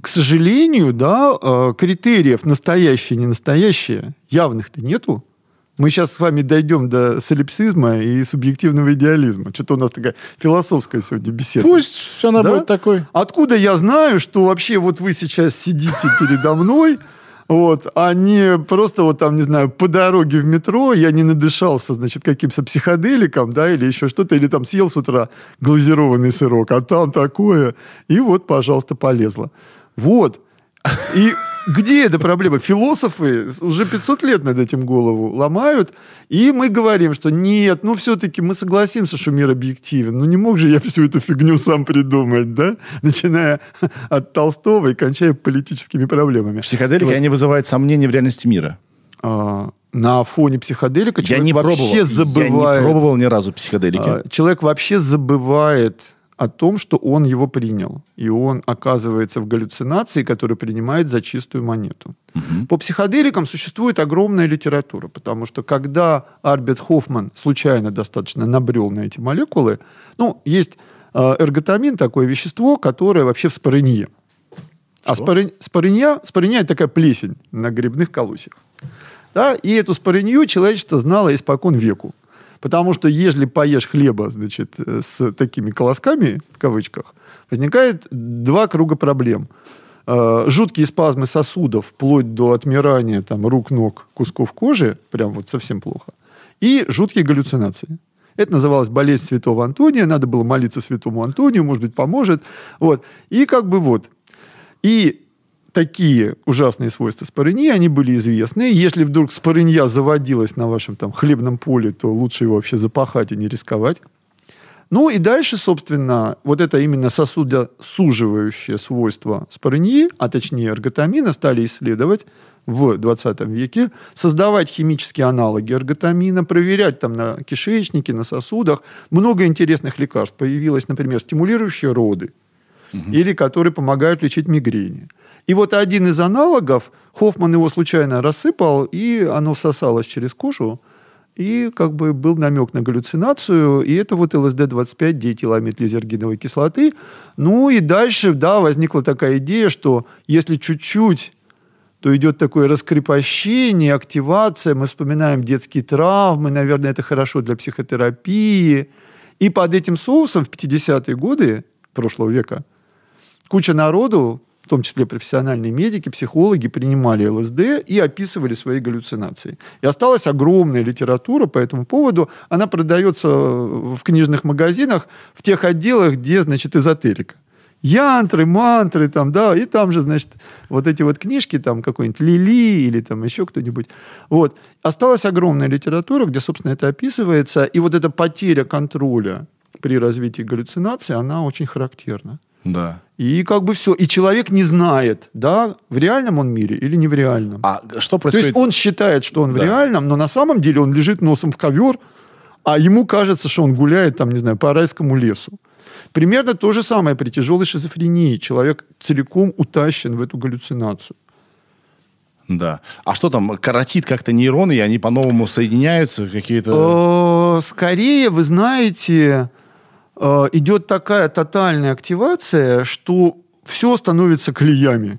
C: К сожалению, да, э, критериев настоящее, не настоящее явных-то нету. Мы сейчас с вами дойдем до солипсизма и субъективного идеализма. Что-то у нас такая философская сегодня беседа.
A: Пусть она
C: Да?
A: будет такой.
C: Откуда я знаю, что вообще вот вы сейчас сидите передо мной, вот, а не просто вот там, не знаю, по дороге в метро я не надышался, значит, каким-то психоделиком, да, или еще что-то, или там съел с утра глазированный сырок, а там такое, и вот, пожалуйста, полезло. Вот. И где эта проблема? Философы уже 500 лет над этим голову ломают, и мы говорим, что нет, ну все-таки мы согласимся, что мир объективен. Ну не мог же я всю эту фигню сам придумать, да? Начиная от Толстого и кончая политическими проблемами.
A: Психоделики,
C: Вот.
A: они вызывают сомнения в реальности мира.
C: А, на фоне психоделика
A: Я
C: человек
A: не
C: вообще
A: пробовал. Я
C: забывает.
A: не пробовал ни разу психоделики.
C: А, Человек вообще забывает о том, что он его принял. И он оказывается в галлюцинации, которую принимает за чистую монету. По психоделикам существует огромная литература, потому что когда Альберт Хоффман случайно достаточно набрел на эти молекулы, ну, есть э, эрготамин, такое вещество, которое вообще в спорынье. А спорынь- спорынья, спорынья – это такая плесень на грибных колосьях. Да? И эту спорынью человечество знало испокон веку. Потому что если поешь хлеба, значит, э, с такими колосками, в кавычках, возникает два круга проблем. Э, Жуткие спазмы сосудов, вплоть до отмирания там, рук, ног, кусков кожи, прям вот совсем плохо. И жуткие галлюцинации. Это называлось болезнь святого Антония, надо было молиться святому Антонию, может быть, поможет. Вот. И как бы вот. И такие ужасные свойства спорыньи, они были известны. Если вдруг спорынья заводилась на вашем там хлебном поле, то лучше его вообще запахать и не рисковать. Ну и дальше, собственно, вот это именно сосудосуживающее свойство спорыньи, а точнее эрготамина, стали исследовать в 20 веке, создавать химические аналоги эрготамина, проверять там на кишечнике, на сосудах. Много интересных лекарств появилось, например, стимулирующие роды, угу. или которые помогают лечить мигрени. И вот один из аналогов, Хоффман его случайно рассыпал, и оно всосалось через кожу, и как бы был намек на галлюцинацию, и это вот ЛСД-25, диэтиламид кислоты. Ну и дальше, да, возникла такая идея, что если чуть-чуть то идет такое раскрепощение, активация, мы вспоминаем детские травмы, наверное, это хорошо для психотерапии. И под этим соусом в 50-е годы прошлого века куча народу в том числе профессиональные медики, психологи, принимали ЛСД и описывали свои галлюцинации. И осталась огромная литература по этому поводу. Она продается в книжных магазинах, в тех отделах, где, значит, эзотерика янтры, мантры, там, да, и там же, значит, вот эти вот книжки, там, какой-нибудь Лили или там еще кто-нибудь. Вот. Осталась огромная литература, где, собственно, это описывается, и вот эта потеря контроля при развитии галлюцинации, она очень характерна.
A: Да.
C: И как бы все. И человек не знает, да, в реальном он мире или не в реальном.
A: А что происходит?
C: То есть он считает, что он да. в реальном, но на самом деле он лежит носом в ковер, а ему кажется, что он гуляет там, не знаю, по райскому лесу. Примерно то же самое при тяжелой шизофрении. Человек целиком утащен в эту галлюцинацию.
A: Да. А что там, коротит как-то нейроны, и они по-новому соединяются какие-то...
C: Э, скорее, вы знаете, идет такая тотальная активация, что все становится клеями.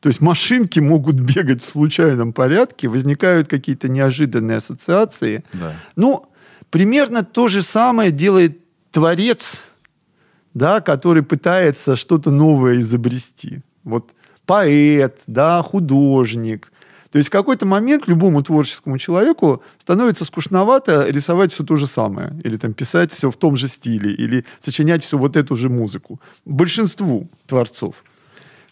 C: То есть машинки могут бегать в случайном порядке, возникают какие-то неожиданные ассоциации.
A: Да.
C: Ну, примерно то же самое делает творец, да, который пытается что-то новое изобрести. Вот поэт, да, художник, то есть в какой-то момент любому творческому человеку становится скучновато рисовать все то же самое, или там писать все в том же стиле, или сочинять всю вот эту же музыку. Большинству творцов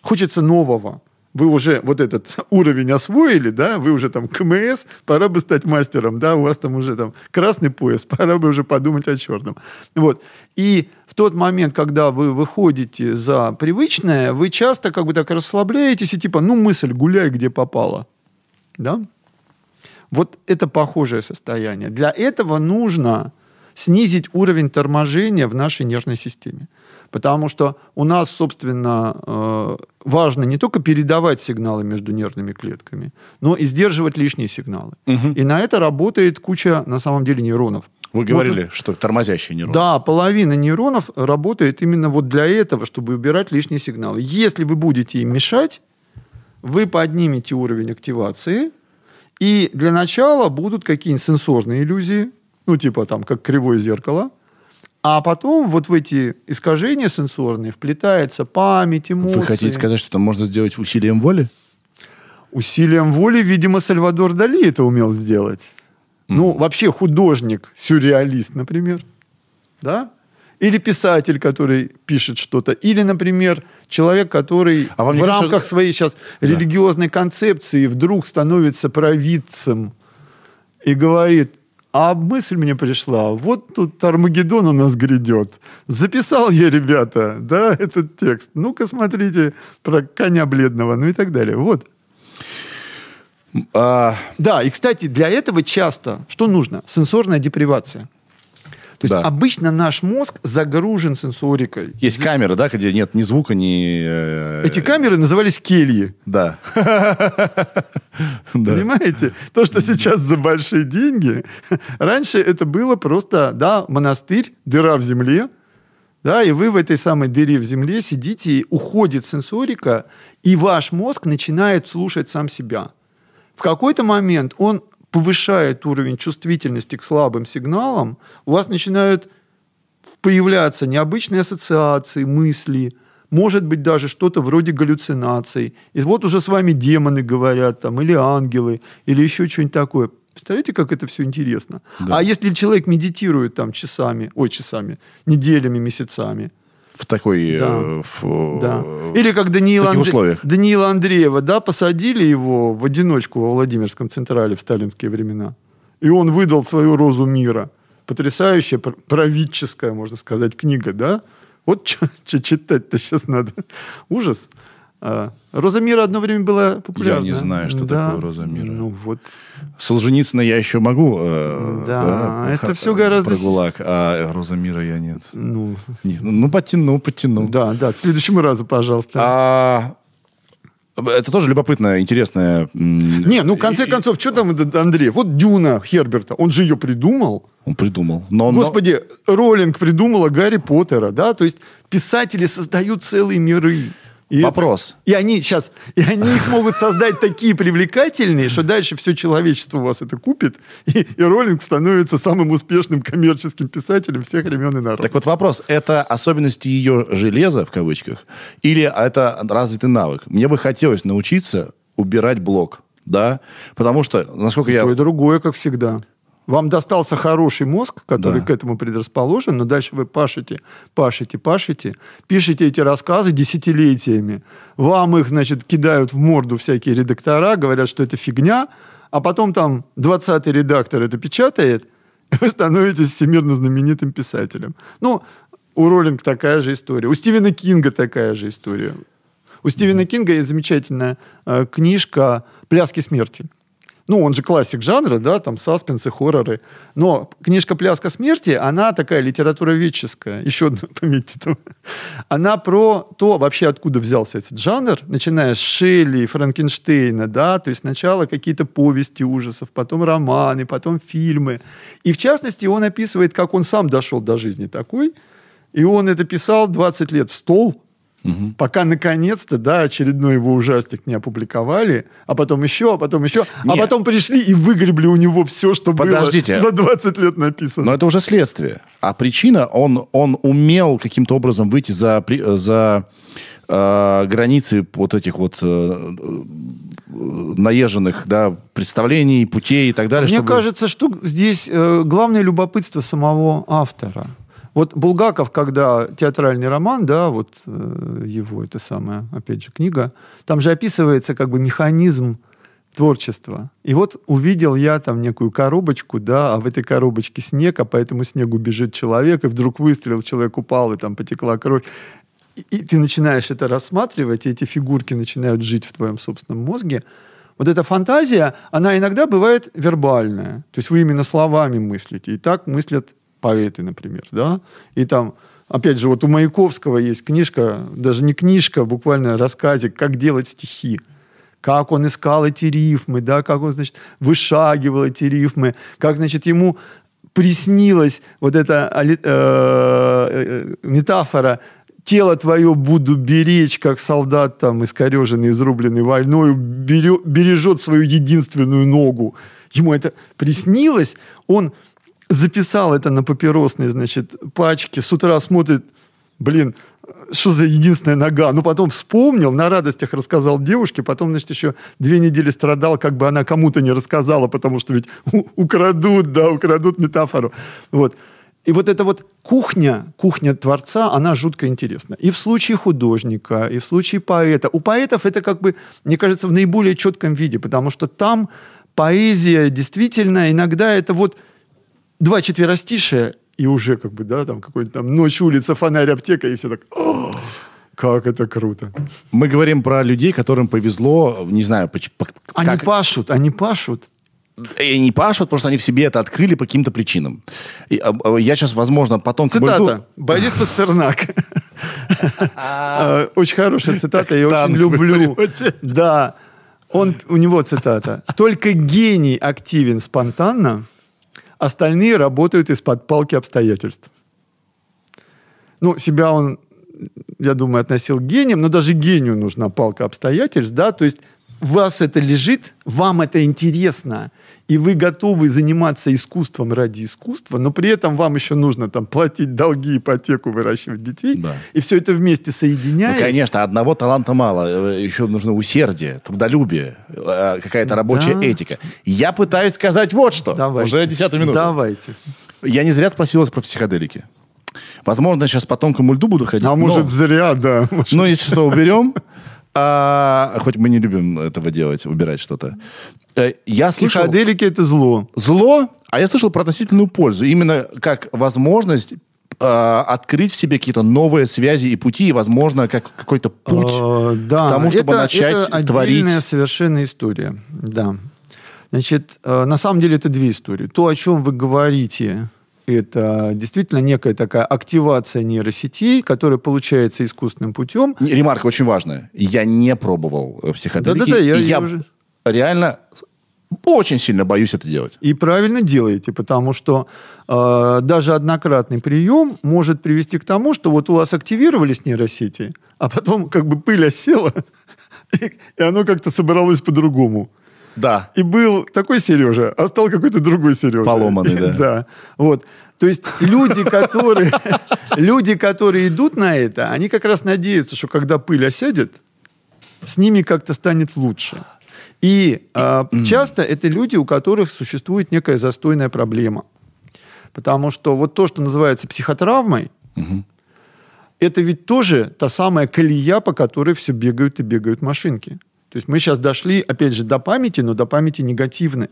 C: хочется нового. Вы уже вот этот уровень освоили, да, вы уже там КМС, пора бы стать мастером, да, у вас там уже там красный пояс, пора бы уже подумать о черном. Вот. И в тот момент, когда вы выходите за привычное, вы часто как бы так расслабляетесь и типа, ну, мысль, гуляй, где попала. Да? Вот это похожее состояние. Для этого нужно снизить уровень торможения в нашей нервной системе. Потому что у нас, собственно, э, важно не только передавать сигналы между нервными клетками, но и сдерживать лишние сигналы.
A: Угу.
C: И на это работает куча, на самом деле, нейронов.
A: Вы говорили, вот, что тормозящие нейроны.
C: Да, половина нейронов работает именно вот для этого, чтобы убирать лишние сигналы. Если вы будете им мешать, вы поднимете уровень активации, и для начала будут какие-нибудь сенсорные иллюзии, ну, типа там, как кривое зеркало, а потом вот в эти искажения сенсорные вплетается память, эмоции.
A: Вы хотите сказать, что это можно сделать усилием воли?
C: Усилием воли, видимо, Сальвадор Дали это умел сделать. Mm. Ну, вообще художник, сюрреалист, например. Да? Или писатель, который пишет что-то. Или, например, человек, который а в рамках кажется... своей сейчас да. религиозной концепции вдруг становится провидцем и говорит, а мысль мне пришла, вот тут Армагеддон у нас грядет. Записал я, ребята, да, этот текст. Ну-ка, смотрите про коня бледного, ну и так далее. Вот. А... Да, и, кстати, для этого часто что нужно? Сенсорная депривация. То есть да. обычно наш мозг загружен сенсорикой.
A: Есть камеры, да, где нет ни звука, ни...
C: Э, Эти камеры назывались кельи.
A: Да.
C: Понимаете? То, что сейчас за большие деньги, раньше это было просто, да, монастырь, дыра в земле, да, и вы в этой самой дыре в земле сидите, и уходит сенсорика, и ваш мозг начинает слушать сам себя. в какой-то момент он повышает уровень чувствительности к слабым сигналам, у вас начинают появляться необычные ассоциации, мысли, может быть даже что-то вроде галлюцинаций. И вот уже с вами демоны говорят, там, или ангелы, или еще что-нибудь такое. Представляете, как это все интересно?
A: Да.
C: А если человек медитирует там часами, ой, часами, неделями, месяцами,
A: В такой...
C: Да.
A: э, в-
C: да. Или как Даниила,
A: таких
C: Андре-
A: условиях.
C: Даниила Андреева, да, посадили его в одиночку во Владимирском Централе в сталинские времена. И он выдал свою «Розу мира». Потрясающая, пр- правительская, можно сказать, книга, да? Вот что читать-то сейчас надо. Ужас. А, «Роза мира» одно время была популярна.
A: не знаю, что
C: Да.
A: такое «Роза мира».
C: Ну вот.
A: Солженицына я еще могу. э,
C: Да, это
A: ха-
C: всё гораздо
A: Про ГУЛАГ, а «Роза мира» я нет.
C: Ну,
A: Не, ну, ну, подтяну, подтяну.
C: да, да, к следующему разу, пожалуйста.
A: А, это тоже любопытная, интересная... м,
C: Не, ну, в конце концов, что там этот Андрей? Вот Дюна Херберта, он же ее придумал.
A: Он придумал. Но, но-
C: Господи, Роллинг придумала Гарри Поттера, да? То есть писатели создают целые миры. И это-
A: Вопрос.
C: и они сейчас, и они их могут создать такие привлекательные, что дальше все человечество у вас это купит, и, и Роллинг становится самым успешным коммерческим писателем всех времен и народов.
A: Так вот вопрос, это особенности ее железа, в кавычках, или это развитый навык? Мне бы хотелось научиться убирать блок, да? Потому что, насколько я...
C: То и другое, как всегда. Вам достался хороший мозг, который
A: Да.
C: к этому предрасположен, но дальше вы пашете, пашете, пашете, пишете эти рассказы десятилетиями. Вам их, значит, кидают в морду всякие редактора, говорят, что это фигня, а потом там 20-й редактор это печатает, и вы становитесь всемирно знаменитым писателем. Ну, у Роллинг такая же история. У Стивена Кинга такая же история. У Стивена Кинга есть замечательная э, книжка «Пляски смерти». Ну, он же классик жанра, да, там саспенсы, хорроры. Но книжка «Пляска смерти», она такая литературоведческая, еще одна, пометьте там. Она про то, вообще откуда взялся этот жанр, начиная с Шелли, Франкенштейна, да, то есть сначала какие-то повести ужасов, потом романы, потом фильмы. И в частности, он описывает, как он сам дошел до жизни такой, и он это писал 20 лет в стол, Пока наконец-то, да, очередной его ужастик не опубликовали, а потом еще, а потом еще, а
A: Нет.
C: потом пришли и выгребли у него все, что
A: Подождите.
C: было за 20 лет написано.
A: Но это уже следствие. А причина, он, он умел каким-то образом выйти за, за э, границы вот этих вот э, э, наезженных да, представлений, путей и так далее.
C: Мне
A: чтобы-
C: кажется, что здесь э, главное любопытство самого автора. Вот Булгаков, когда театральный роман, да, вот э, его, это самая, опять же, книга, там же описывается как бы механизм творчества. И вот увидел я там некую коробочку, да, а в этой коробочке снег, а по этому снегу бежит человек, и вдруг выстрел, человек упал, и там потекла кровь. И, и ты начинаешь это рассматривать, и эти фигурки начинают жить в твоем собственном мозге. Вот эта фантазия, она иногда бывает вербальная. То есть вы именно словами мыслите. И так мыслят поэты, например, да? И там, опять же, вот у Маяковского есть книжка, даже не книжка, а буквально рассказик «Как делать стихи». Как он искал эти рифмы, да, как он, значит, вышагивал эти рифмы, как, значит, ему приснилась вот эта али- э, э, метафора тело твое буду беречь, как солдат там искореженный, изрубленный войной, берё- бережет свою единственную ногу. Ему это приснилось, он записал это на папиросной, значит, пачке, с утра смотрит, блин, что за единственная нога? Ну, потом вспомнил, на радостях рассказал девушке, потом, значит, еще две недели страдал, как бы она кому-то не рассказала, потому что ведь украдут, да, украдут метафору. Вот. И вот эта вот кухня, кухня творца, она жутко интересна. И в случае художника, и в случае поэта. У поэтов это как бы, мне кажется, в наиболее четком виде, потому что там поэзия действительно иногда это вот два четверостишия, и уже как бы, да, там какой-то там ночь, улица, фонарь, аптека, и все так, «О, как это круто.
A: Мы говорим про людей, которым повезло, не знаю, по-
C: Они
A: как-
C: пашут, они пашут.
A: и не пашут, потому что они в себе это открыли по каким-то причинам. И, а, а, я сейчас, возможно, потом...
C: Цитата. Борис Пастернак. Э, Очень хорошая цитата, я очень люблю. Да. Он, у него цитата. «Только гений активен спонтанно, остальные работают из-под палки обстоятельств». Ну, себя он, я думаю, относил к гением, но даже гению нужна палка обстоятельств, да, то есть вас это лежит, вам это интересно, и вы готовы заниматься искусством ради искусства, но при этом вам еще нужно там платить долги, ипотеку, выращивать детей,
A: Да.
C: и все это вместе
A: Ну,
C: соединяясь.
A: конечно, одного таланта мало. Э, Еще нужно усердие, трудолюбие, э, какая-то рабочая
C: Да.
A: этика. Я пытаюсь сказать вот что.
C: Давайте.
A: Уже десятую минуту.
C: Давайте.
A: Я не зря спросил вас про психоделики. Возможно, сейчас по тонкому льду буду ходить.
C: А
A: но-
C: может, зря, да. Может,
A: Ну, если что, уберем. А, хоть мы не любим этого делать, убирать что-то. Э, Я слышал
C: Психоделики – это зло.
A: зло, а я слышал про относительную пользу. Именно как возможность э, открыть в себе какие-то новые связи и пути, и, возможно, как какой-то путь
C: Э, да,
A: к тому, чтобы
C: это,
A: начать
C: это
A: творить.
C: отдельная совершенно история. Да. Значит, э, на самом деле это две истории. То, о чем вы говорите, это действительно некая такая активация нейросетей, которая получается искусственным путем.
A: Ремарка очень важная. Я не пробовал э, психоделики.
C: Да-да-да, я-
A: и
C: я уже-
A: реально очень сильно боюсь это делать.
C: И правильно делаете, потому что э, даже однократный прием может привести к тому, что вот у вас активировались нейросети, а потом как бы пыль осела, и, и оно как-то собралось по-другому.
A: Да.
C: И был такой Сережа, а стал какой-то другой Сережа.
A: Поломанный,
C: И-
A: да.
C: Да. Вот. То есть люди, которые, люди, которые идут на это, они как раз надеются, что когда пыль осядет, с ними как-то станет лучше. И а, часто это люди, у которых существует некая застойная проблема. Потому что вот то, что называется психотравмой, это ведь тоже та самая колея, по которой все бегают и бегают машинки. То есть мы сейчас дошли, опять же, до памяти, но до памяти негативной.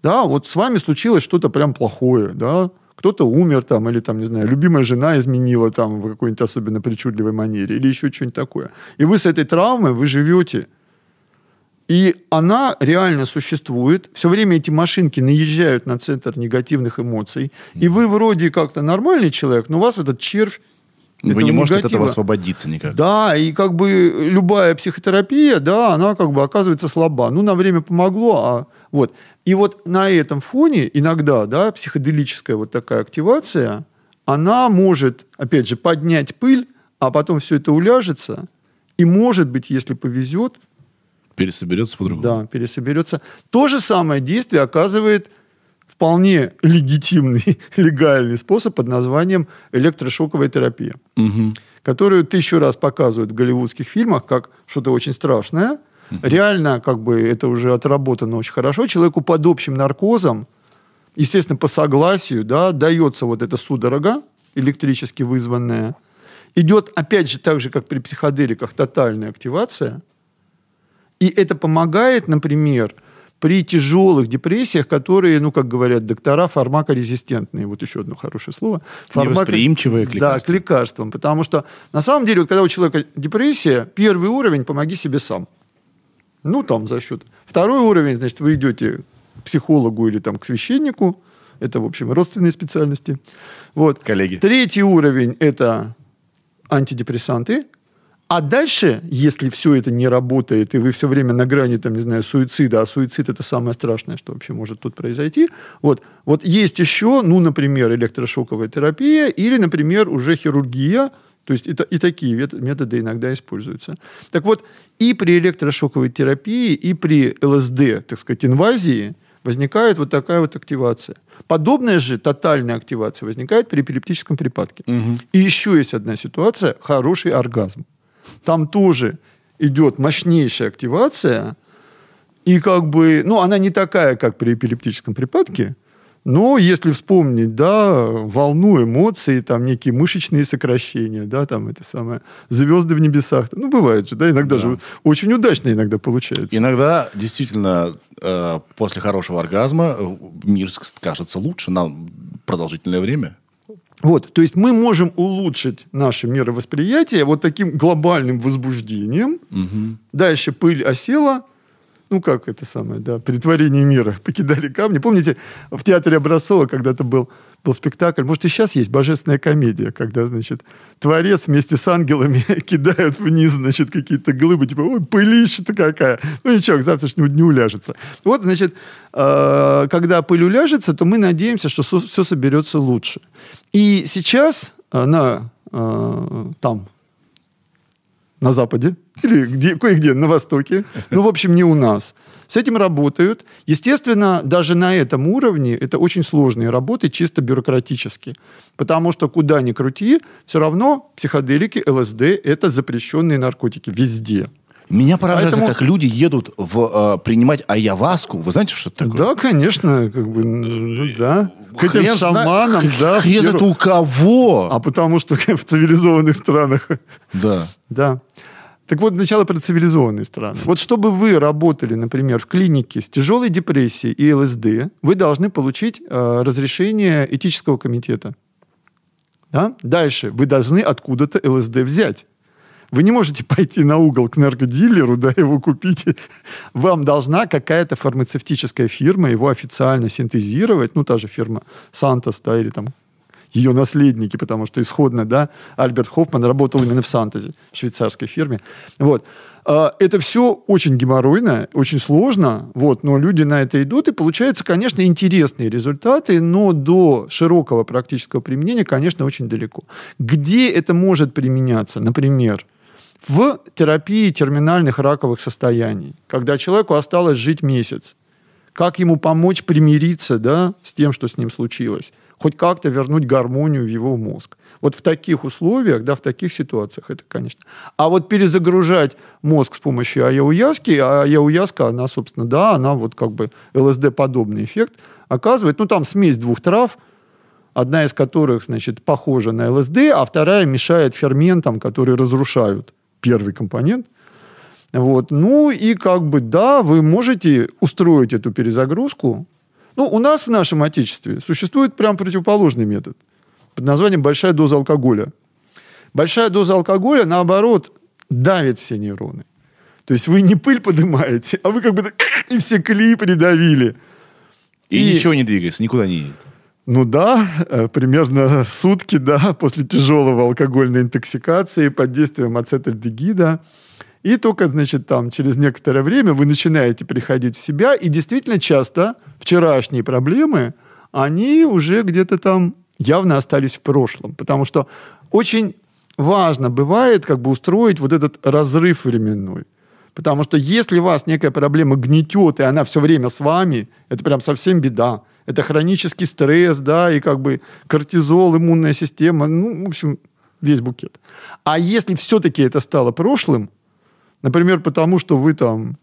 C: Да, вот с вами случилось что-то прям плохое, да, кто-то умер там, или там, не знаю, любимая жена изменила там в какой-нибудь особенно причудливой манере, или еще что-нибудь такое. И вы с этой травмой, вы живете. И она реально существует. Все время эти машинки наезжают на центр негативных эмоций. И вы вроде как-то нормальный человек, но у вас этот червь
A: Вы
C: этого
A: не можете от
C: негатива.
A: этого освободиться никак.
C: Да, и как бы любая психотерапия, да, она как бы оказывается слаба. Ну, на время помогло, а вот. И вот на этом фоне иногда, да, психоделическая вот такая активация, она может, опять же, поднять пыль, а потом все это уляжется, и может быть, если повезет,
A: Пересоберется по-другому.
C: да, пересоберется. То же самое действие оказывает вполне легитимный, легальный способ под названием электрошоковая терапия
A: Мгм.
C: которую тысячу раз показывают в голливудских фильмах как что-то очень страшное. Реально, как бы это уже отработано очень хорошо. Человеку под общим наркозом, естественно, по согласию, да, дается вот эта судорога электрически вызванная. Идет, опять же, так же, как при психоделиках, тотальная активация. И это помогает, например, при тяжелых депрессиях, которые, ну, как говорят доктора, фармакорезистентные. Вот еще одно хорошее слово.
A: Невосприимчивые к
C: Да,
A: лекарствам.
C: к лекарствам. Потому что, на самом деле, вот когда у человека депрессия, первый уровень – помоги себе сам. Ну, там, за счет. Второй уровень, значит, вы идете к психологу или там к священнику. Это, в общем, родственные специальности. Вот.
A: Коллеги.
C: Третий уровень – это антидепрессанты. А дальше, если все это не работает, и вы все время на грани, там, не знаю, суицида, а суицид – это самое страшное, что вообще может тут произойти, вот, вот есть еще, ну, например, электрошоковая терапия или, например, уже хирургия, то есть это, и такие методы иногда используются. Так вот, и при электрошоковой терапии, и при ЛСД, так сказать, инвазии возникает вот такая вот активация. Подобная же тотальная активация возникает при эпилептическом припадке. И еще есть одна ситуация – хороший оргазм. Там тоже идет мощнейшая активация, и как бы, ну, она не такая, как при эпилептическом припадке, но если вспомнить, да, волну эмоций, там некие мышечные сокращения, да, там это самое, звезды в небесах, ну, бывает же, да, иногда
A: Да.
C: же очень удачно иногда получается.
A: Иногда действительно э, после хорошего оргазма э, мир кажется лучше на продолжительное время.
C: Вот, то есть мы можем улучшить наше мировосприятие вот таким глобальным возбуждением. Дальше пыль осела, ну как это самое, да, притворение мира, покидали камни. Помните, в театре Образцова когда-то был, был спектакль, может и сейчас есть, божественная комедия, когда, значит, творец вместе с ангелами кидают вниз, значит, какие-то глыбы, типа, ой, пылища-то какая. Ну ничего, к завтрашнему дню уляжется. Вот, значит, э, когда пыль уляжется, то мы надеемся, что все соберется лучше. И сейчас э, на э, там на Западе или где, кое-где на Востоке. Ну, в общем, не у нас. С этим работают. Естественно, даже на этом уровне это очень сложные работы, чисто бюрократически. Потому что куда ни крути, все равно психоделики, ЛСД – это запрещенные наркотики везде.
A: Меня поражает,
C: Поэтому-
A: как люди едут в, э, принимать аяваску. Вы знаете, что это такое?
C: Да, конечно, как бы, ну да. К этим
A: Хрен
C: шаманам, да. в
A: Хрен это у кого?
C: А потому что в цивилизованных странах
A: Да.
C: Да. Так вот, сначала про цивилизованные страны. Вот чтобы вы работали, например, в клинике с тяжелой депрессией и ЛСД, вы должны получить э, разрешение этического комитета. Да? Дальше. Вы должны откуда-то ЛСД взять. Вы не можете пойти на угол к наркодилеру, да, его купить. Вам должна какая-то фармацевтическая фирма его официально синтезировать, ну, та же фирма Сантос, да, или там ее наследники, потому что исходно, да, Альберт Хоффман работал именно в Сантозе, швейцарской фирме. Вот. А, Это все очень геморройно, очень сложно, вот, но люди на это идут, и получаются, конечно, интересные результаты, но до широкого практического применения, конечно, очень далеко. Где это может применяться? Например, в терапии терминальных раковых состояний, когда человеку осталось жить месяц. Как ему помочь примириться да, с тем, что с ним случилось? Хоть как-то вернуть гармонию в его мозг. Вот в таких условиях, да, в таких ситуациях это, конечно. А вот перезагружать мозг с помощью аяуяски, а аяуяска, она, собственно, да, она вот как бы ЛСД-подобный эффект оказывает. Ну, там смесь двух трав, одна из которых, значит, похожа на ЛСД, а вторая мешает ферментам, которые разрушают первый компонент. Вот. Ну и как бы, да, вы можете устроить эту перезагрузку. Ну, у нас в нашем Отечестве существует прям противоположный метод под названием большая доза алкоголя. Большая доза алкоголя, наоборот, давит все нейроны. То есть вы не пыль поднимаете, а вы как бы и все колеи придавили.
A: И,
C: И-
A: ничего не двигается, никуда не едет.
C: Ну да, э, примерно сутки, да, после тяжелого алкогольной интоксикации под действием ацетальдегида. И только, значит, там через некоторое время вы начинаете приходить в себя, и действительно часто вчерашние проблемы, они уже где-то там явно остались в прошлом. Потому что очень важно бывает как бы устроить вот этот разрыв временной. Потому что если вас некая проблема гнетет, и она все время с вами, это прям совсем беда. Это хронический стресс, да, и как бы кортизол, иммунная система, ну, в общем, весь букет. А если все-таки это стало прошлым, например, потому что вы там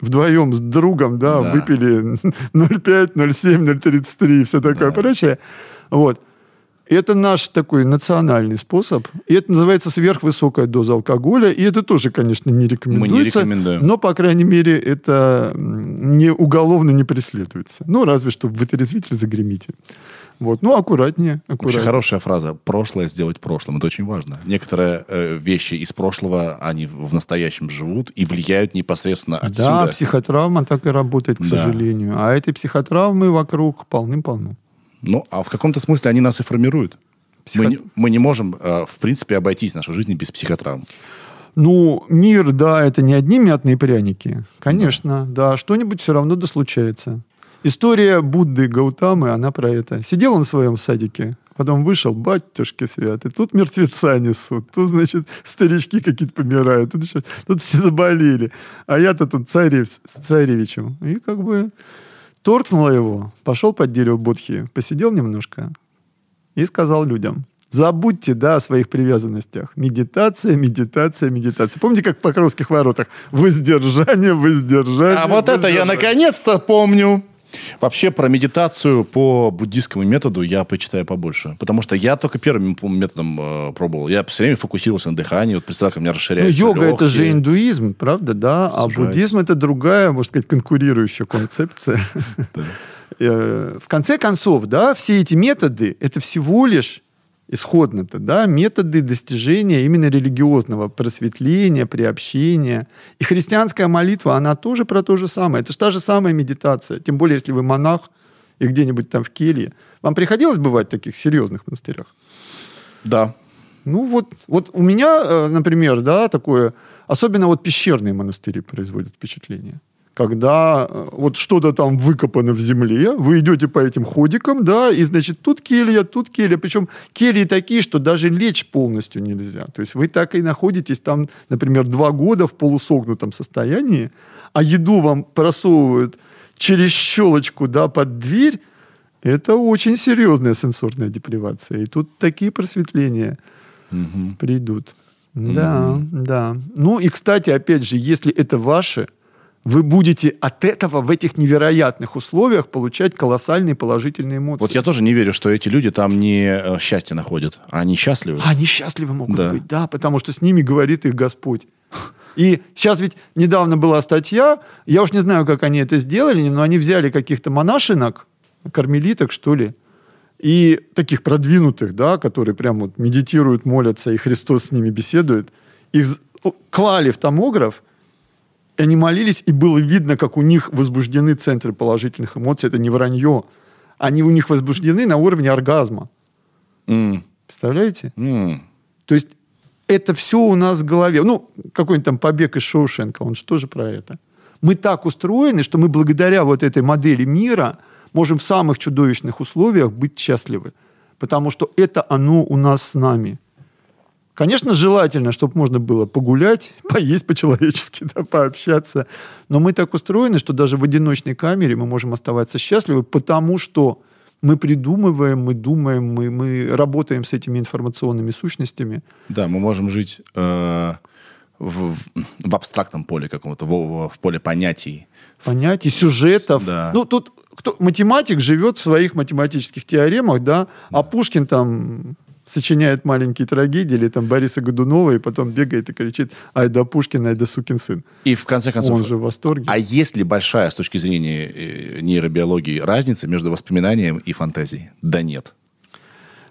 C: вдвоем с другом, да,
A: Да.
C: выпили 0,5, 0,7, 0,33 и все такое
A: Да.
C: прочее, вот, это наш такой национальный способ. И это называется сверхвысокая доза алкоголя. И это тоже, конечно, не рекомендуется.
A: рекомендуем.
C: Но, по крайней мере, это не уголовно не преследуется. Ну, разве что в вытрезвитель загремите. Вот. Ну, аккуратнее.
A: Вообще
C: аккуратнее.
A: хорошая фраза. Прошлое сделать прошлым. Это очень важно. Некоторые э, вещи из прошлого, они в настоящем живут и влияют непосредственно
C: Да,
A: отсюда.
C: психотравма так и работает, к
A: Да.
C: сожалению. А этой психотравмы вокруг полным-полно.
A: Ну, а в каком-то смысле они нас и формируют.
C: Психо-
A: Мы, не, мы не можем, э, в принципе, обойтись нашей жизнью без психотравм.
C: Ну, мир, да, это не одни мятные пряники. Конечно, да, что-нибудь все равно да случается. История Будды Гаутамы, она про это. Сидел он в своем садике, потом вышел, батюшки святы, тут мертвеца несут, тут, значит, старички какие-то помирают, тут, еще- тут все заболели. А я-то тут царев, царевичем. И как бы торкнуло его, пошел под дерево Будхи, посидел немножко и сказал людям, забудьте, да, о своих привязанностях. Медитация, медитация, медитация. Помните, как в Покровских воротах? Воздержание, воздержание.
A: А вот это я
C: воздержание.
A: наконец-то помню. Вообще про медитацию по буддийскому методу я почитаю побольше. Потому что я только первым методом э, пробовал. Я все время фокусировался на дыхании. Вот представь, как у меня
C: Ну,
A: расширяются
C: йога это же
A: легкие.
C: индуизм, правда, да? А
A: Сужается.
C: буддизм это другая, можно сказать, конкурирующая концепция. Э, В конце концов, да, все эти методы это всего лишь исходно-то, да, методы достижения именно религиозного просветления, приобщения. И христианская молитва, она тоже про то же самое. Это же та же самая медитация. Тем более, если вы монах и где-нибудь там в келье. Вам приходилось бывать в таких серьезных монастырях?
A: Да.
C: Ну вот, вот у меня, э, например, да, такое, особенно вот пещерные монастыри производят впечатление. Когда э, вот что-то там выкопано в земле, вы идете по этим ходикам, да, и, значит, тут келья, тут келья. Причем кельи такие, что даже лечь полностью нельзя. То есть вы так и находитесь там, например, два года в полусогнутом состоянии, а еду вам просовывают через щелочку, да, под дверь, это очень серьезная сенсорная депривация. И тут такие просветления
A: Мгм.
C: придут. Да, да. Ну и, кстати, опять же, если это ваше, вы будете от этого в этих невероятных условиях получать колоссальные положительные эмоции.
A: Вот я тоже не верю, что эти люди там не э, счастье находят, а они счастливы.
C: А они счастливы могут
A: Да.
C: быть, да, потому что с ними говорит их Господь. И сейчас ведь недавно была статья, я уж не знаю, как они это сделали, но они взяли каких-то монашинок, кармелиток, что ли, и таких продвинутых, да, которые прям вот медитируют, молятся, и Христос с ними беседует, их клали в томограф, они молились, и было видно, как у них возбуждены центры положительных эмоций. Это не вранье. Они у них возбуждены на уровне оргазма.
A: М,
C: Представляете?
A: м.
C: То есть это все у нас в голове. Ну, какой-нибудь там побег из Шоушенка, он же тоже про это. Мы так устроены, что мы благодаря вот этой модели мира можем в самых чудовищных условиях быть счастливы. Потому что это оно у нас с нами. Конечно, желательно, чтобы можно было погулять, поесть по-человечески, да, пообщаться. Но мы так устроены, что даже в одиночной камере мы можем оставаться счастливы, потому что мы придумываем, мы думаем, мы, мы работаем с этими информационными сущностями.
A: Да, мы можем жить э, в, в абстрактном поле каком-то, в, в поле понятий.
C: понятий, сюжетов.
A: Да.
C: Ну, тут кто, математик живет в своих математических теоремах, да, а Пушкин там сочиняет маленькие трагедии, или там Бориса Годунова, и потом бегает и кричит «Ай да Пушкин, ай да сукин сын».
A: И в конце концов,
C: Он же в восторге.
A: а есть ли большая с точки зрения э, нейробиологии разница между воспоминанием и фантазией? Да нет.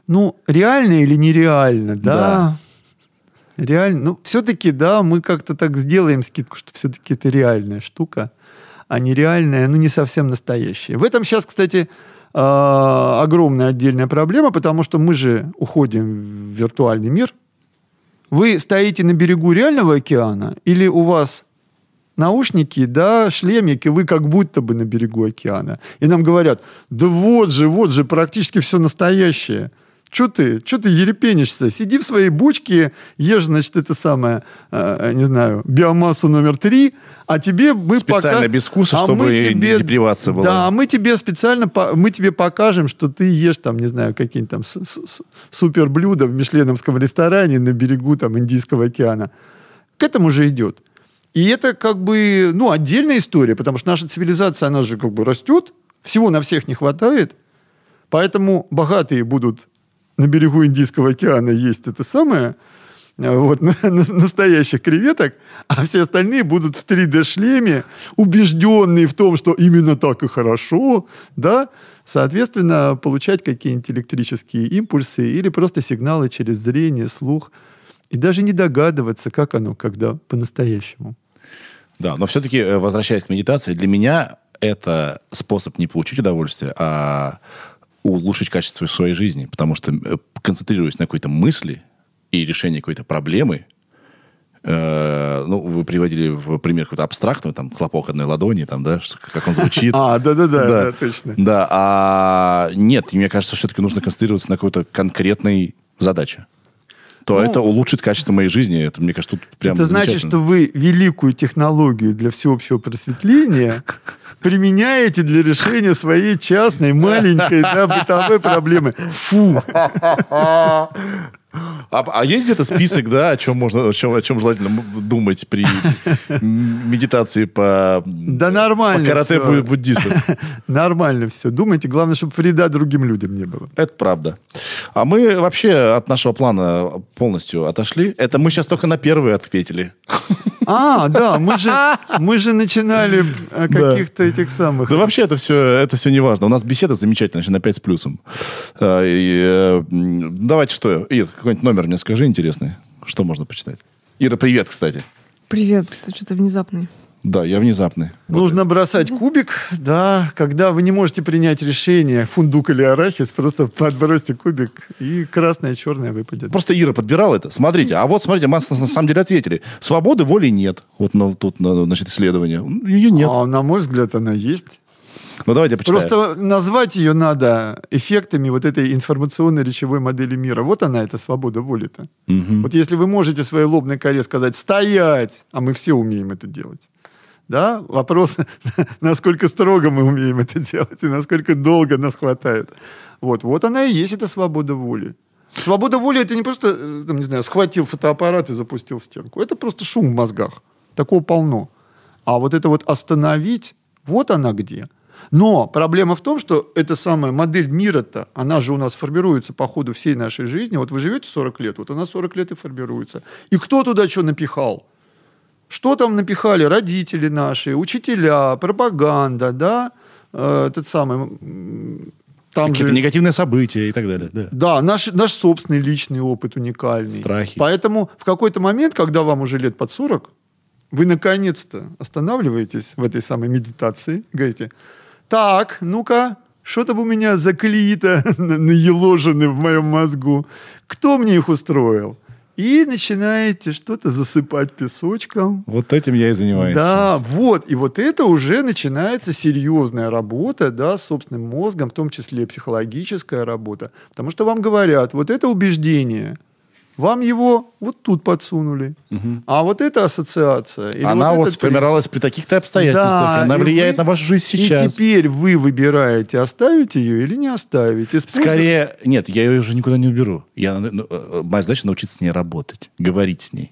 C: Ну, реально или нереально, да? Реально. Ну, все-таки, да, мы как-то так сделаем скидку, что все-таки это реальная штука, а нереальная, ну, не совсем настоящая. В этом сейчас, кстати, а, огромная отдельная проблема, потому что мы же уходим в виртуальный мир. Вы стоите на берегу реального океана или у вас наушники, да, шлемик, и вы как будто бы на берегу океана. И нам говорят, да вот же, вот же, практически все настоящее. Че ты, че ты ерепенишься? Сиди в своей бочке, ешь, значит, это самое, э, не знаю, биомассу номер три, а тебе мы
A: Специально
C: пока-
A: без вкуса,
C: а
A: чтобы
C: тебе-
A: депривация была.
C: Да, а мы тебе специально, по- мы тебе покажем, что ты ешь там, не знаю, какие-нибудь там с- с- с- суперблюда в мишленовском ресторане на берегу там Индийского океана. К этому же идет. И это как бы, ну, отдельная история, потому что наша цивилизация, она же как бы растет, всего на всех не хватает, поэтому богатые будут на берегу Индийского океана есть это самое, э, вот, на- на- настоящих креветок, а все остальные будут в 3D-шлеме, убежденные в том, что именно так и хорошо, да, соответственно, получать какие-нибудь электрические импульсы или просто сигналы через зрение, слух, и даже не догадываться, как оно, когда по-настоящему.
A: Да, но все-таки, возвращаясь к медитации, для меня это способ не получить удовольствие, а улучшить качество своей жизни. Потому что, э, концентрируясь на какой-то мысли и решении какой-то проблемы, э, ну, вы приводили в пример какой-то абстрактный, там, хлопок одной ладони, там, да, как он звучит.
C: А, да-да-да,
A: Да.
C: да, точно.
A: Да, а нет, мне кажется, все-таки нужно концентрироваться на какой-то конкретной задаче. То
C: Ну,
A: это улучшит качество моей жизни. Это, мне кажется, тут прям
C: Это значит, что вы великую технологию для всеобщего просветления применяете для решения своей частной, маленькой, да, бытовой проблемы. Фу.
A: А, а есть где-то список, да, о чем можно, о чем, о чем желательно думать при медитации по,
C: Да нормально
A: по карате
C: всё.
A: бу- буддистов?
C: Нормально все. Думайте, главное, чтобы вреда другим людям не было.
A: Это правда. А мы вообще от нашего плана полностью отошли. Это мы сейчас только на первый ответили.
C: А, да, мы же, мы же начинали о каких-то этих самых...
A: Да вообще это все, это все не важно. У нас беседа замечательная, на 5 с плюсом. А, и, э, давайте что, Ир, какой-нибудь номер мне скажи интересный. Что можно почитать? Ира, привет, кстати.
B: Привет, ты что-то внезапный.
A: Да, я внезапный.
C: Нужно бросать кубик, да, когда вы не можете принять решение, фундук или арахис, просто подбросьте кубик, и красное, черное выпадет.
A: Просто Ира подбирала это. Смотрите, а вот смотрите, мы на самом деле ответили. Свободы воли нет. Вот ну, тут ну, значит, исследование. Ее нет.
C: А на мой взгляд, она есть.
A: Ну, давайте почитаем.
C: Просто назвать ее надо эффектами вот этой информационной речевой модели мира. Вот она, эта свобода воли-то.
A: Мгм.
C: Вот если вы можете своей лобной коре сказать «стоять», а мы все умеем это делать, да, вопрос, насколько строго мы умеем это делать и насколько долго нас хватает. Вот, вот она и есть эта свобода воли. Свобода воли это не просто, э, там, не знаю, схватил фотоаппарат и запустил в стенку. Это просто шум в мозгах. Такого полно. А вот это вот остановить, вот она где. Но проблема в том, что эта самая модель мира-то, она же у нас формируется по ходу всей нашей жизни. Вот вы живете 40 лет, вот она 40 лет и формируется. И кто туда что напихал? Что там напихали родители наши, учителя, пропаганда, да, э, этот самый... Там
A: Какие-то
C: же,
A: негативные события и так далее. Да.
C: да, наш, наш собственный личный опыт уникальный.
A: Страхи.
C: Поэтому в какой-то момент, когда вам уже лет под 40, вы наконец-то останавливаетесь в этой самой медитации, говорите, так, ну-ка, что там у меня заклеито, наеложены в моем мозгу, кто мне их устроил? И начинаете что-то засыпать песочком,
A: Вот этим я и занимаюсь.
C: да,
A: сейчас.
C: вот. И вот это уже начинается серьезная работа, да, с собственным мозгом, в том числе психологическая работа. Потому что вам говорят, вот это убеждение, вам его вот тут подсунули. А вот эта ассоциация. или
A: Она
C: вот
A: у вас сформировалась при таких-то обстоятельствах.
C: Да,
A: Она влияет
C: вы-
A: на вашу жизнь сейчас.
C: И теперь вы выбираете, оставить ее или не оставить. Используя-
A: Скорее, нет, я ее уже никуда не уберу. Я, ну, э, моя задача научиться с ней работать, говорить с ней.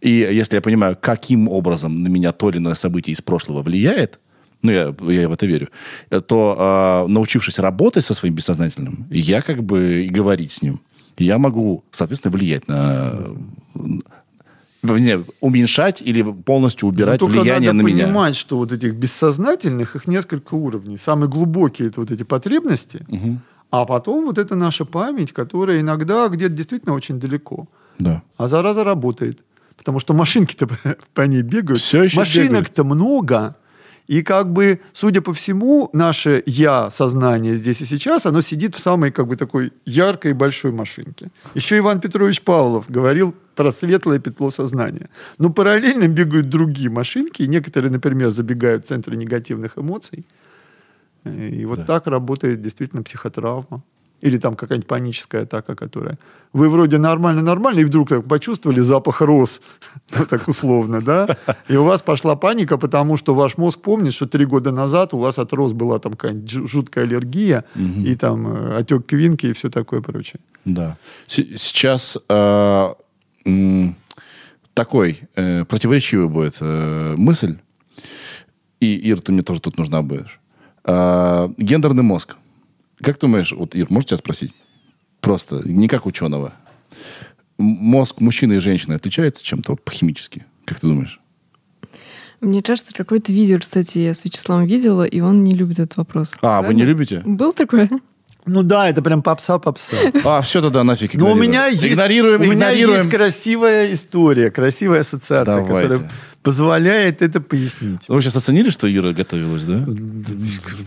A: И если я понимаю, каким образом на меня то или иное событие из прошлого влияет, ну, я, я в это верю, то, э, научившись работать со своим бессознательным, я как бы и говорить с ним, я могу, соответственно, влиять на... э, не, уменьшать или полностью убирать
C: Ну, только
A: влияние
C: надо
A: на меня.
C: понимать, что вот этих бессознательных, их несколько уровней. Самые глубокие это вот эти потребности, а потом вот это наша память, которая иногда где-то действительно очень далеко.
A: Да.
C: А зараза работает. Потому что машинки-то по ней бегают.
A: Всё еще
C: Машинок-то много. И как бы, судя по всему, наше «я» сознание здесь и сейчас, оно сидит в самой как бы такой яркой большой машинке. Еще Иван Петрович Павлов говорил про светлое петло сознания. Но параллельно бегают другие машинки, и некоторые, например, забегают в центры негативных эмоций. И вот так работает действительно психотравма. Или там какая-нибудь паническая атака, которая... Вы вроде нормально-нормально, и вдруг так почувствовали запах роз, ну, так условно, да? И у вас пошла паника, потому что ваш мозг помнит, что три года назад у вас от роз была там какая-нибудь жу- жуткая аллергия, и там э, отек квинки и все такое прочее.
A: Да. Сейчас э, такой э, противоречивый будет э, мысль. И, Ир, ты мне тоже тут нужна будешь. Э, гендерный мозг. Как ты думаешь, вот, Ир, можешь тебя спросить? Просто, не как ученого. Мозг мужчины и женщины отличается чем-то вот, по-химически? Как ты думаешь?
B: Мне кажется, какое-то видео, кстати, я с Вячеславом видела, и он не любит этот вопрос.
A: А, вы не любите?
B: Был такой?
C: Ну да, это прям попса-попса.
A: А, все тогда нафиг
C: Но у
A: игнорируем.
C: меня есть,
A: Игнорируем,
C: у меня
A: игнорируем.
C: есть красивая история, красивая ассоциация,
A: Давайте.
C: которая позволяет это пояснить.
A: Вы сейчас оценили, что Ира готовилась, да?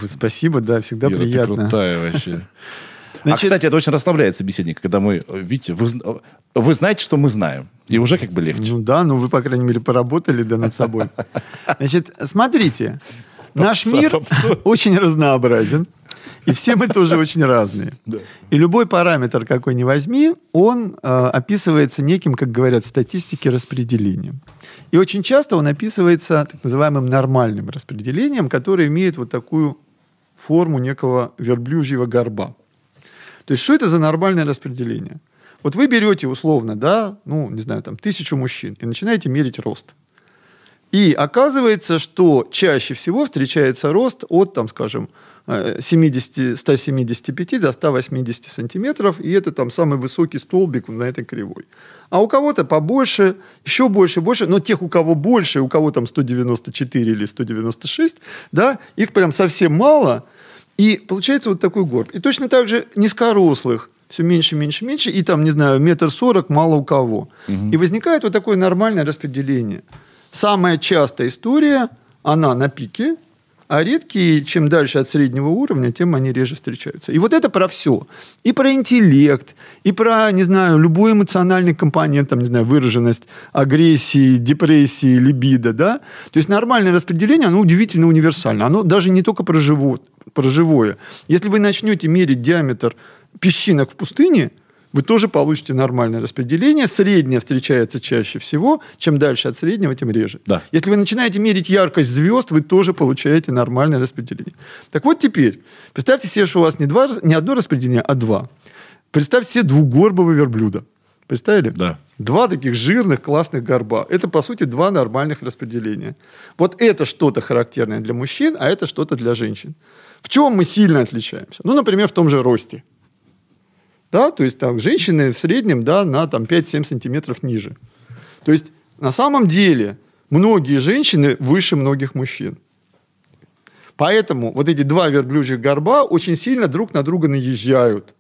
C: Спасибо, да, всегда
A: Ира, ты
C: приятно.
A: крутая вообще. а,
C: Значит-
A: кстати, это очень расслабляет собеседника, когда мы, видите, вы, вы знаете, что мы знаем. И уже как бы легче.
C: Ну да, ну вы, по крайней мере, поработали да, над собой. Значит, смотрите, наш
A: Попса,
C: мир
A: попса.
C: очень разнообразен, и все мы тоже очень разные. И любой параметр, какой ни возьми, он э, описывается неким, как говорят в статистике, распределением. И очень часто он описывается так называемым нормальным распределением, которое имеет вот такую форму некого верблюжьего горба. То есть, что это за нормальное распределение? Вот вы берете условно, да, ну, не знаю, там, тысячу мужчин и начинаете мерить рост. И оказывается, что чаще всего встречается рост от, там, скажем, э, 70, 175 до 180 сантиметров, и это там самый высокий столбик на этой кривой. А у кого-то побольше, еще больше, больше, но тех, у кого больше, у кого там 194 или 196, да, их прям совсем мало, и получается вот такой горб. И точно так же низкорослых все меньше, меньше, меньше, и там, не знаю, метр сорок мало у кого. И возникает вот такое нормальное распределение. Самая частая история, она на пике, а редкие, чем дальше от среднего уровня, тем они реже встречаются. И вот это про все. И про интеллект, и про, не знаю, любой эмоциональный компонент, там, не знаю, выраженность агрессии, депрессии, либидо, да. То есть нормальное распределение, оно удивительно универсально. Оно даже не только про, живот, про живое. Если вы начнете мерить диаметр песчинок в пустыне – вы тоже получите нормальное распределение. Среднее встречается чаще всего. Чем дальше от среднего, тем реже.
A: Да.
C: Если вы начинаете мерить яркость звезд, вы тоже получаете нормальное распределение. Так вот теперь, представьте себе, что у вас не, два, не одно распределение, а два. Представьте себе двугорбого верблюда. Представили?
A: Да.
C: Два таких жирных, классных горба. Это, по сути, два нормальных распределения. Вот это что-то характерное для мужчин, а это что-то для женщин. В чем мы сильно отличаемся? Ну, например, в том же росте. Да? То есть там женщины в среднем да, на там, 5-7 сантиметров ниже. То есть на самом деле многие женщины выше многих мужчин. Поэтому вот эти два верблюжьих горба очень сильно друг на друга наезжают.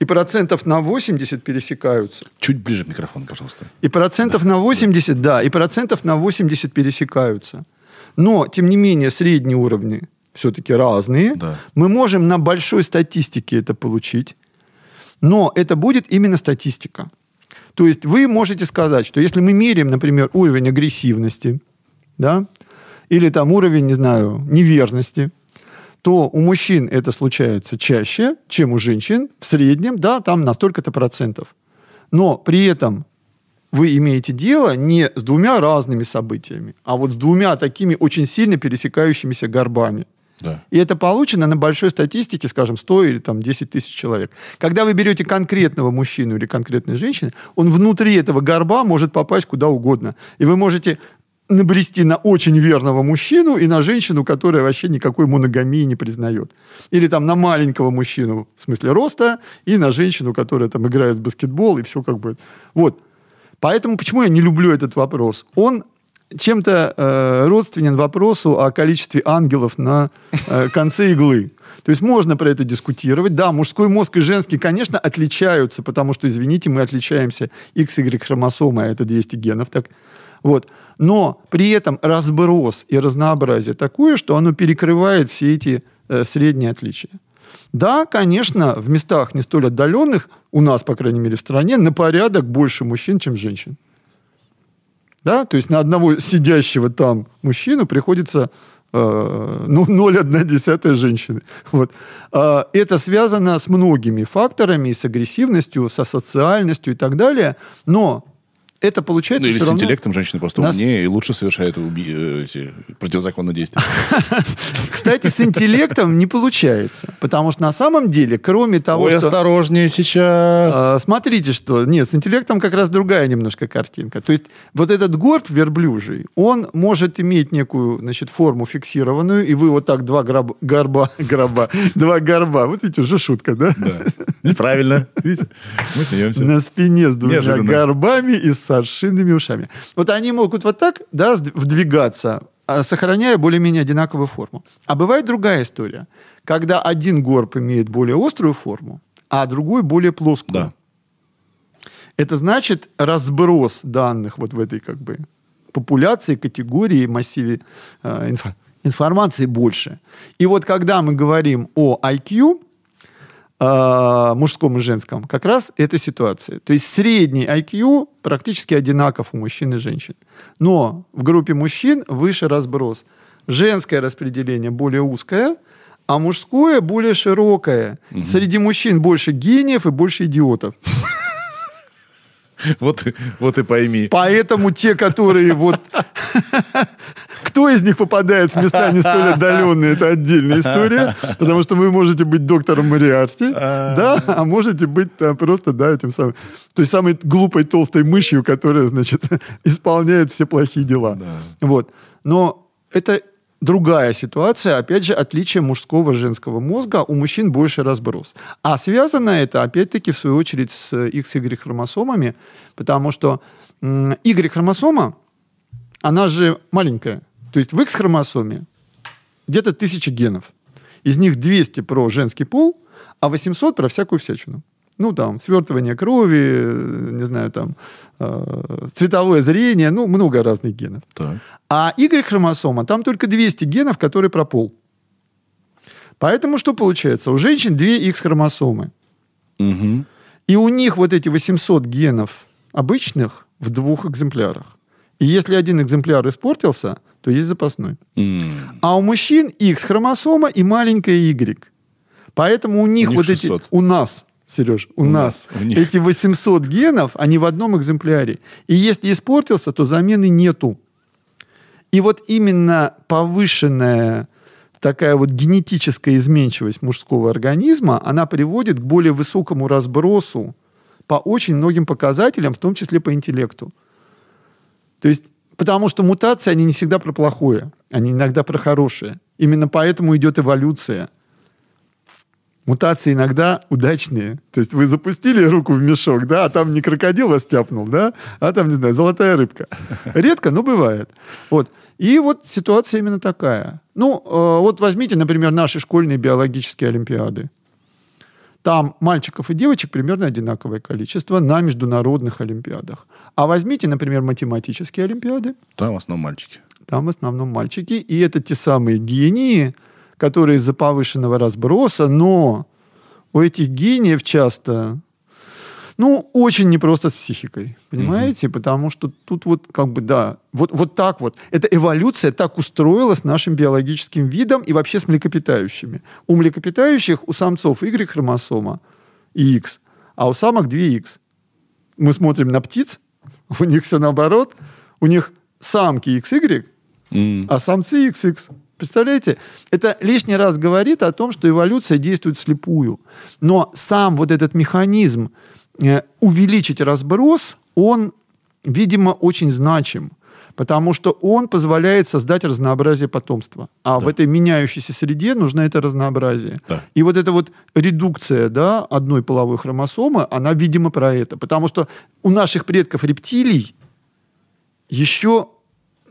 C: И процентов на 80 пересекаются.
A: Чуть ближе к микрофону, пожалуйста.
C: И процентов да. на 80, да, и процентов на 80 пересекаются. Но, тем не менее, средние уровни все-таки разные.
A: Да.
C: Мы можем на большой статистике это получить. Но это будет именно статистика. То есть вы можете сказать, что если мы меряем, например, уровень агрессивности, да, или там уровень, не знаю, неверности, то у мужчин это случается чаще, чем у женщин, в среднем, да, там на столько-то процентов. Но при этом вы имеете дело не с двумя разными событиями, а вот с двумя такими очень сильно пересекающимися горбами. И это получено на большой статистике, скажем, 100 или там, 10 тысяч человек. Когда вы берете конкретного мужчину или конкретной женщины, он внутри этого горба может попасть куда угодно. И вы можете набрести на очень верного мужчину и на женщину, которая вообще никакой моногамии не признает. Или там на маленького мужчину, в смысле роста, и на женщину, которая там играет в баскетбол, и все как бы... Вот. Поэтому почему я не люблю этот вопрос? Он чем-то э, родственен вопросу о количестве ангелов на э, конце иглы. То есть можно про это дискутировать. Да, мужской мозг и женский, конечно, отличаются, потому что, извините, мы отличаемся XY хромосомой, а это 200 генов. Так, вот. Но при этом разброс и разнообразие такое, что оно перекрывает все эти э, средние отличия. Да, конечно, в местах не столь отдаленных, у нас, по крайней мере, в стране, на порядок больше мужчин, чем женщин. Да? То есть на одного сидящего там мужчину приходится э, ну, 0,1 женщины. Вот. Э, это связано с многими факторами, с агрессивностью, со социальностью и так далее. Но это получается
A: ну, или
C: с
A: равно... интеллектом женщины просто
C: нас...
A: умнее и лучше совершают уби... Э, эти противозаконные действия.
C: Кстати, с интеллектом не получается. Потому что на самом деле, кроме того,
A: Ой,
C: что...
A: осторожнее сейчас.
C: А, смотрите, что... Нет, с интеллектом как раз другая немножко картинка. То есть вот этот горб верблюжий, он может иметь некую, значит, форму фиксированную, и вы вот так два гроб... горба... Гроба... Два горба. Вот видите, уже шутка, да?
A: Да. Неправильно. Видите? Мы смеемся.
C: На спине с двумя
A: Неожиданно.
C: горбами и с аршинными ушами. Вот они могут вот так да, вдвигаться, а, сохраняя более-менее одинаковую форму. А бывает другая история, когда один горб имеет более острую форму, а другой более плоскую.
A: Да.
C: Это значит разброс данных вот в этой как бы популяции, категории, массиве э, инфо- информации больше. И вот когда мы говорим о IQ, э, мужском и женском, как раз эта ситуация. То есть средний IQ практически одинаков у мужчин и женщин. Но в группе мужчин выше разброс. Женское распределение более узкое, а мужское более широкое. Среди мужчин больше гениев и больше идиотов.
A: Вот, вот и пойми.
C: Поэтому те, которые вот... Кто из них попадает в места не столь отдаленные, это отдельная история. Потому что вы можете быть доктором Мариарти, да, а можете быть там просто, да, этим самым... То есть самой глупой толстой мышью, которая, значит, исполняет все плохие дела.
A: Да.
C: Вот. Но это другая ситуация, опять же, отличие мужского и женского мозга, у мужчин больше разброс. А связано это, опять-таки, в свою очередь, с XY-хромосомами, потому что Y-хромосома, она же маленькая. То есть в X-хромосоме где-то тысяча генов. Из них 200 про женский пол, а 800 про всякую всячину. Ну, там, свертывание крови, э, не знаю, там, э, цветовое зрение, ну, много разных генов.
A: Так.
C: А Y-хромосома, там только 200 генов, которые про пол. Поэтому что получается? У женщин 2 X-хромосомы.
A: Мгм.
C: И у них вот эти 800 генов обычных в двух экземплярах. И если один экземпляр испортился, то есть запасной.
A: М.
C: А у мужчин X-хромосома и маленькая Y. Поэтому у них,
A: них
C: вот
A: 600.
C: эти... У нас, Сереж, у,
A: У
C: нас,
A: нас, у них.
C: эти 800 генов, они в одном экземпляре. И если испортился, то замены нету. И вот именно повышенная такая вот генетическая изменчивость мужского организма, она приводит к более высокому разбросу по очень многим показателям, в том числе по интеллекту. То есть, потому что мутации, они не всегда про плохое, они иногда про хорошее. Именно поэтому идет эволюция. Мутации иногда удачные. То есть вы запустили руку в мешок, да, а там не крокодил вас тяпнул, да, а там, не знаю, золотая рыбка. Редко, но бывает. Вот. И вот ситуация именно такая. Ну, э, вот возьмите, например, наши школьные биологические олимпиады. Там мальчиков и девочек примерно одинаковое количество на международных олимпиадах. А возьмите, например, математические олимпиады.
A: Там в основном мальчики.
C: Там в основном мальчики. И это те самые гении, которые из-за повышенного разброса, но у этих гениев часто, ну, очень непросто с психикой. Понимаете? Потому что тут вот как бы, да, вот, вот так вот. Эта эволюция так устроилась нашим биологическим видом и вообще с млекопитающими. У млекопитающих, у самцов Y-хромосома и X, а у самок 2X. Мы смотрим на птиц, у них все наоборот. У них самки XY,
A: М.
C: а самцы XX. Представляете? Это лишний раз говорит о том, что эволюция действует слепую. Но сам вот этот механизм увеличить разброс, он, видимо, очень значим. Потому что он позволяет создать разнообразие потомства. А в этой меняющейся среде нужно это разнообразие.
A: Да.
C: И вот эта вот редукция да, одной половой хромосомы, она, видимо, про это. Потому что у наших предков рептилий еще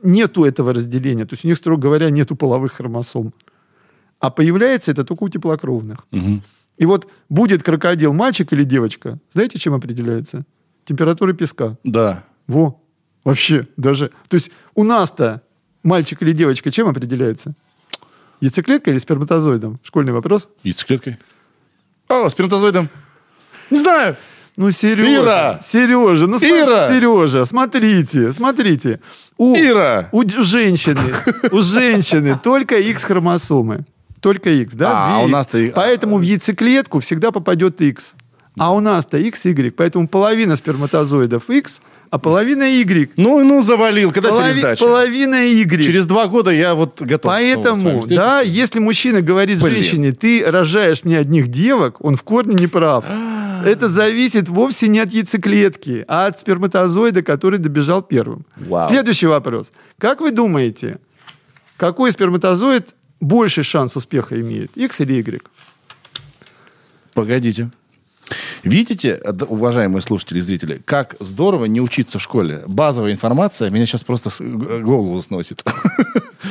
C: нету этого разделения. То есть у них, строго говоря, нету половых хромосом. А появляется это только у теплокровных.
A: Мгм.
C: И вот будет крокодил мальчик или девочка, знаете, чем определяется? Температура песка.
A: Да.
C: Во. Вообще, даже... То есть у нас-то мальчик или девочка чем определяется? Яйцеклеткой или сперматозоидом? Школьный вопрос.
A: Яйцеклеткой. О, сперматозоидом. Не знаю.
C: Ну, Сережа.
A: Ира!
C: Сережа, ну,
A: Ира!
C: Сережа, смотрите, смотрите. У,
A: Ира!
C: У женщины, у женщины только X-хромосомы. Только X, да?
A: А,
C: Две
A: у
C: X.
A: нас-то
C: Поэтому в яйцеклетку всегда попадет X. А у нас-то XY, поэтому половина сперматозоидов X, а половина Y.
A: Ну, ну, завалил. Когда
C: Полови-
A: пересдача?
C: половина Y.
A: Через два года я вот готов.
C: Поэтому, да, если мужчина говорит
A: Блин.
C: женщине, ты рожаешь мне одних девок, он в корне не прав. Это зависит вовсе не от яйцеклетки, а от сперматозоида, который добежал первым.
A: Вау.
C: Следующий вопрос. Как вы думаете, какой сперматозоид больший шанс успеха имеет, X или Y?
A: Погодите. Видите, уважаемые слушатели и зрители, как здорово не учиться в школе. Базовая информация меня сейчас просто голову сносит.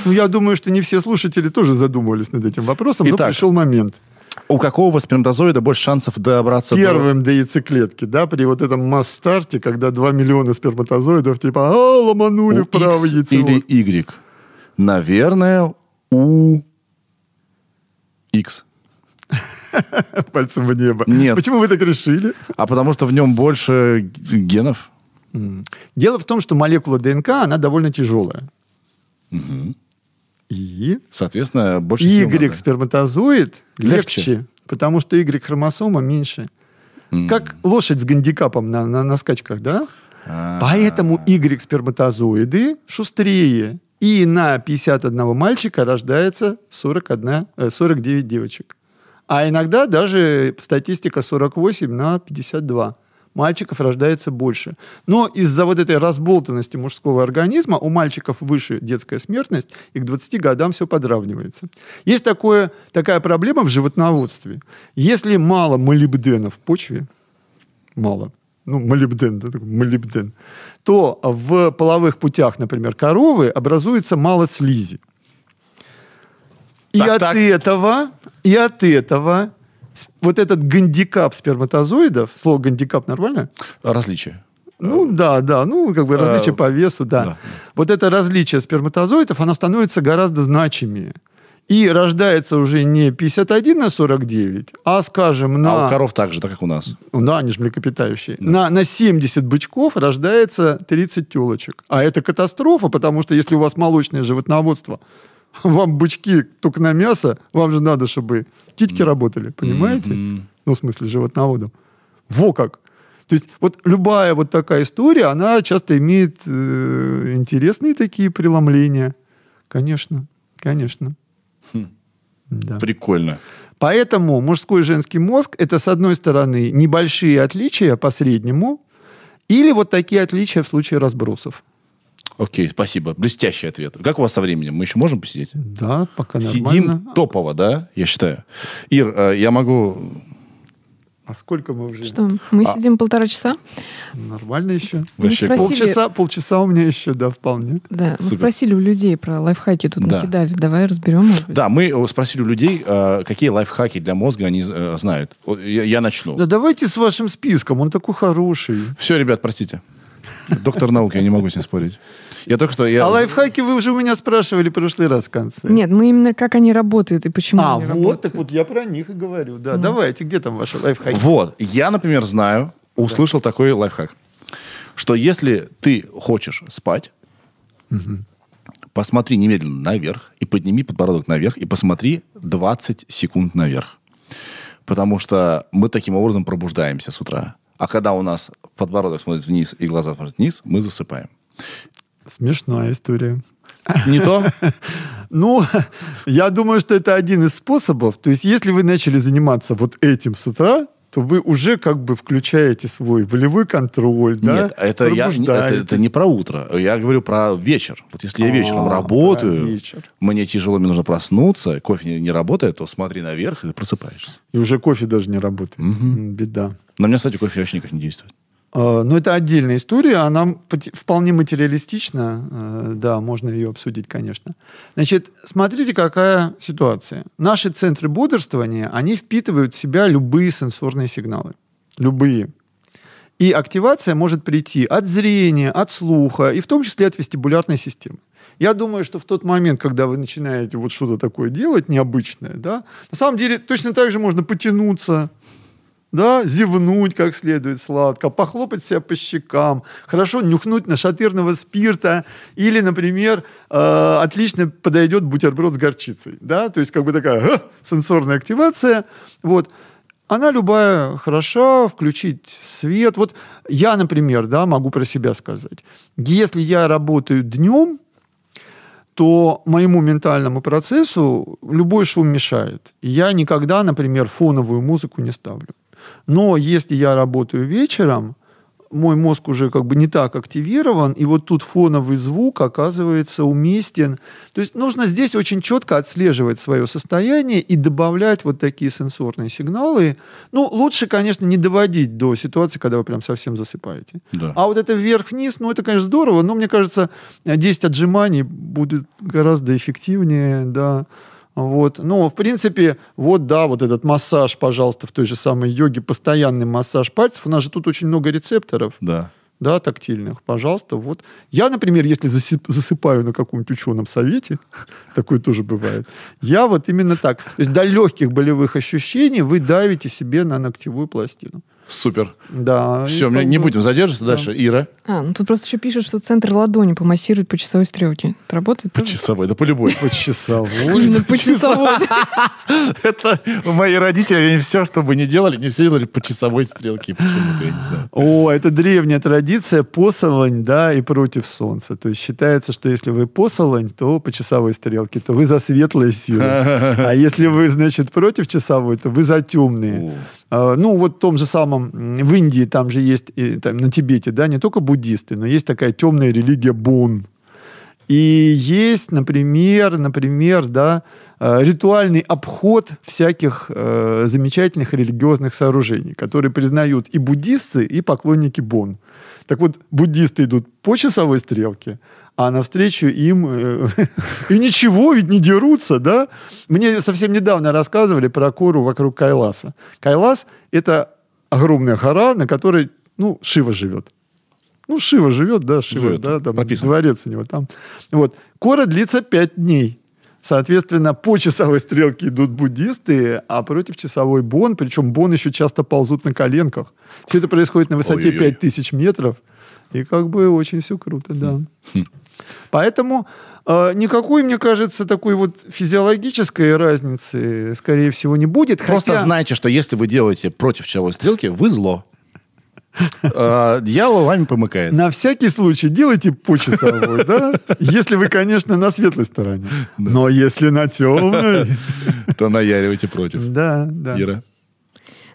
C: Ну, я думаю, что не все слушатели тоже задумывались над этим вопросом, но
A: Итак.
C: пришел момент.
A: У какого сперматозоида больше шансов добраться до...
C: Первым до яйцеклетки, да, при вот этом масс-старте, когда 2 миллиона сперматозоидов, типа, а, ломанули
A: У
C: в правый
A: X
C: яйцевод.
A: или Y? Наверное, у X.
C: Пальцем в небо.
A: Нет.
C: Почему вы так решили?
A: А потому что в нем больше генов.
C: Дело в том, что молекула ДНК, она довольно тяжелая. И
A: Соответственно, больше
C: Y сперматозоид
A: Легче.
C: легче, потому что Y-хромосома меньше. Как лошадь с гандикапом на, на, на скачках, да?
A: А.
C: Поэтому Y-сперматозоиды шустрее. И на 51 мальчика рождается 41, э, 49 девочек. А иногда даже статистика 48 на 52. Мальчиков рождается больше. Но из-за вот этой разболтанности мужского организма у мальчиков выше детская смертность, и к 20 годам все подравнивается. Есть такое, такая проблема в животноводстве. Если мало молибдена в почве, мало, ну, молибден, да, молибден, то в половых путях, например, коровы образуется мало слизи. И
A: Так,
C: от
A: так.
C: этого, и от этого вот этот гандикап сперматозоидов, слово гандикап нормально?
A: Различия.
C: Ну да, да, ну как бы различие
A: Э,
C: по весу, да.
A: да.
C: Вот это различие сперматозоидов, оно становится гораздо значимее. И рождается уже не 51 на 49, а, скажем, на...
A: А у коров так же, так как у нас.
C: Ну да, они же млекопитающие. На, на 70 бычков рождается 30 телочек. А это катастрофа, потому что если у вас молочное животноводство, вам бычки только на мясо, вам же надо, чтобы титьки работали, понимаете?
A: Мгм.
C: Ну, в смысле, животноводом. Во как! То есть вот любая вот такая история, она часто имеет э, интересные такие преломления. Конечно, конечно.
A: Хм.
C: Да.
A: Прикольно.
C: Поэтому мужской и женский мозг это, с одной стороны, небольшие отличия по среднему, или вот такие отличия в случае разбросов.
A: Окей, спасибо. Блестящий ответ. Как у вас со временем? Мы еще можем посидеть?
C: Да, пока нормально.
A: Сидим топово, да, я считаю. Ир, э, я могу...
C: А сколько мы уже?
B: Что, мы
A: А.
B: сидим полтора часа?
C: Нормально еще.
A: Вообще
B: спросили.
C: Полчаса, полчаса у меня еще, да, вполне.
B: Да, мы
A: Супер.
B: спросили у людей про лайфхаки, тут
A: Да.
B: накидали. Давай разберем.
A: Да, мы э, спросили у людей, э, какие лайфхаки для мозга они э, знают. Я, я начну.
C: Да давайте с вашим списком, он такой хороший.
A: Все, ребят, простите. Доктор науки, я не могу с ним спорить. Я только что... Я...
C: А лайфхаки вы уже у меня спрашивали в прошлый раз в конце.
B: Нет, мы именно как они работают и почему
C: А,
B: они
C: вот,
B: работают.
C: так вот я про них и говорю. Да, давайте, где там ваши лайфхаки?
A: Вот, я, например, знаю, услышал такой лайфхак, что если ты хочешь спать, посмотри немедленно наверх и подними подбородок наверх и посмотри 20 секунд наверх. Потому что мы таким образом пробуждаемся с утра. А когда у нас подбородок смотрит вниз и глаза смотрят вниз, мы засыпаем.
C: Смешная история.
A: Не то?
C: Ну, я думаю, что это один из способов. То есть, если вы начали заниматься вот этим с утра, то вы уже как бы включаете свой волевой контроль, да?
A: Нет, это, я, это, это не про утро. Я говорю про вечер. Вот если я вечером
C: А,
A: работаю,
C: про вечер.
A: мне тяжело, мне нужно проснуться, кофе не, не работает, то смотри наверх и просыпаешься.
C: И уже кофе даже не работает. М, Беда.
A: На меня, кстати, кофе вообще никак не действует.
C: А, Но это отдельная история, она вполне материалистична. э, Да, можно ее обсудить, конечно. Значит, смотрите, какая ситуация. Наши центры бодрствования, они впитывают в себя любые сенсорные сигналы. Любые. И активация может прийти от зрения, от слуха, и в том числе от вестибулярной системы. Я думаю, что в тот момент, когда вы начинаете вот что-то такое делать необычное, да, на самом деле точно так же можно потянуться, да, зевнуть как следует сладко, похлопать себя по щекам, хорошо нюхнуть нашатырного спирта или, например, э, отлично подойдет бутерброд с горчицей, да, то есть как бы такая «Ха!» сенсорная активация, вот. Она любая хороша, включить свет. Вот я, например, да, могу про себя сказать. Если я работаю днем, то моему ментальному процессу любой шум мешает. Я никогда, например, фоновую музыку не ставлю. Но если я работаю вечером, мой мозг уже как бы не так активирован, и вот тут фоновый звук оказывается уместен. То есть нужно здесь очень четко отслеживать свое состояние и добавлять вот такие сенсорные сигналы. Ну, лучше, конечно, не доводить до ситуации, когда вы прям совсем засыпаете.
A: Да.
C: А вот это вверх-вниз, ну, это, конечно, здорово, но мне кажется, 10 отжиманий будет гораздо эффективнее, да. Вот. Ну, в принципе, вот, да, вот этот массаж, пожалуйста, в той же самой йоге, постоянный массаж пальцев. У нас же тут очень много рецепторов,
A: Да.
C: да, тактильных. Пожалуйста, вот. Я, например, если засыпаю на каком-нибудь ученом совете, такое тоже бывает, я вот именно так. То есть до легких болевых ощущений вы давите себе на ногтевую пластину.
A: Супер.
C: Да.
A: Все,
C: как
A: не
C: бы-
A: будем задерживаться дальше. Ира,
B: А, ну тут просто еще пишут, что центр ладони помассирует по часовой стрелке. Это работает
A: по
B: тоже?
A: часовой, да по любой.
C: По часовой.
B: Именно по часовой.
A: Это мои родители, они все, что бы ни делали, не все делали по часовой стрелке. Почему-то, я не знаю.
C: О, это древняя традиция посолонь, да, и против солнца. То есть считается, что если вы посолонь, то по часовой стрелке, то вы за светлые силы. А если вы, значит, против часовой, то вы за темные. А, Ну, вот в том же самом, в Индии там же есть, и там, на Тибете, да, не только буддисты, но есть такая темная религия Бон. И есть, например, например, да, э, ритуальный обход всяких э, замечательных религиозных сооружений, которые признают и буддисты, и поклонники Бон. Так вот, буддисты идут по часовой стрелке, а навстречу им... э, И ничего, ведь не дерутся, да? Мне совсем недавно рассказывали про кору вокруг Кайласа. Кайлас — это огромная гора, на которой, ну, Шива живет. Ну, Шива живет, да, Шива,
A: Живет,
C: да, там
A: прописано.
C: дворец у него там. Вот. Кора длится пять дней. Соответственно, по часовой стрелке идут буддисты, а против часовой бон, причем бон еще часто ползут на коленках. Все это происходит на высоте
A: Ой-ой-ой.
C: 5000 метров. И как бы очень все круто, да.
A: Хм.
C: Поэтому э, никакой, мне кажется, такой вот физиологической разницы, скорее всего, не будет.
A: Просто
C: хотя-
A: знайте, что если вы делаете против часовой стрелки, вы зло. А, Дьявол вами помыкает.
C: На всякий случай делайте по часовой, да? Если вы, конечно, на светлой стороне. Но если на темной...
A: То наяривайте против.
C: Да, да.
A: Ира.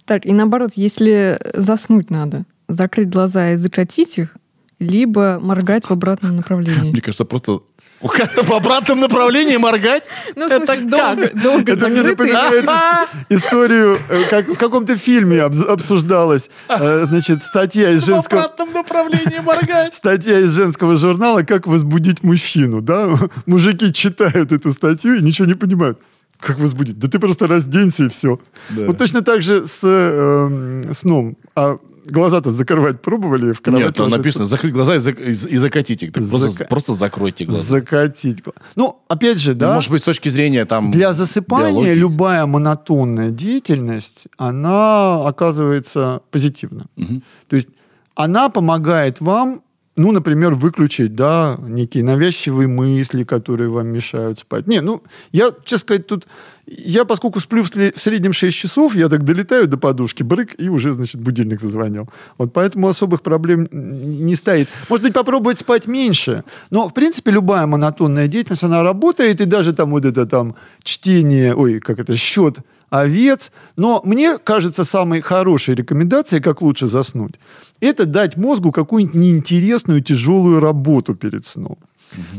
B: Так, и наоборот, если заснуть надо, закрыть глаза и закатить их, либо моргать в обратном направлении.
A: Мне кажется, просто в обратном направлении моргать.
B: Ну, в
A: Это
B: смысле, долго, долго
C: Это мне напоминает ис- историю, э, как в каком-то фильме обсуждалась, э, значит, статья из
A: В
C: женского...
A: обратном направлении моргать.
C: Статья из женского журнала «Как возбудить мужчину». Да? Мужики читают эту статью и ничего не понимают. Как возбудить? Да ты просто разденься и все.
A: Да.
C: Вот точно так же с э, сном. А глаза-то закрывать пробовали в кровать?
A: Нет, там
C: ложиться?
A: написано закрыть глаза и, зак- и закатить их. Так просто,
C: Зака-
A: просто закройте глаза.
C: Закатить. Ну, опять же,
A: Ну,
C: да,
A: Может быть, с точки зрения там...
C: для засыпания
A: биологии.
C: любая монотонная деятельность, она оказывается позитивна.
A: Мгм.
C: То есть она помогает вам, ну, например, выключить, да, некие навязчивые мысли, которые вам мешают спать. Не, ну, я, честно сказать, тут, я, поскольку сплю в, в среднем 6 часов, я так долетаю до подушки, брык, и уже, значит, будильник зазвонил. Вот поэтому особых проблем не стоит. Может быть, попробовать спать меньше. Но, в принципе, любая монотонная деятельность, она работает, и даже там вот это там чтение, ой, как это, счет овец. Но мне кажется, самой хорошей рекомендацией, как лучше заснуть, это дать мозгу какую-нибудь неинтересную, тяжелую работу перед сном.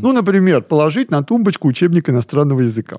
C: Ну, например, положить на тумбочку учебник иностранного языка.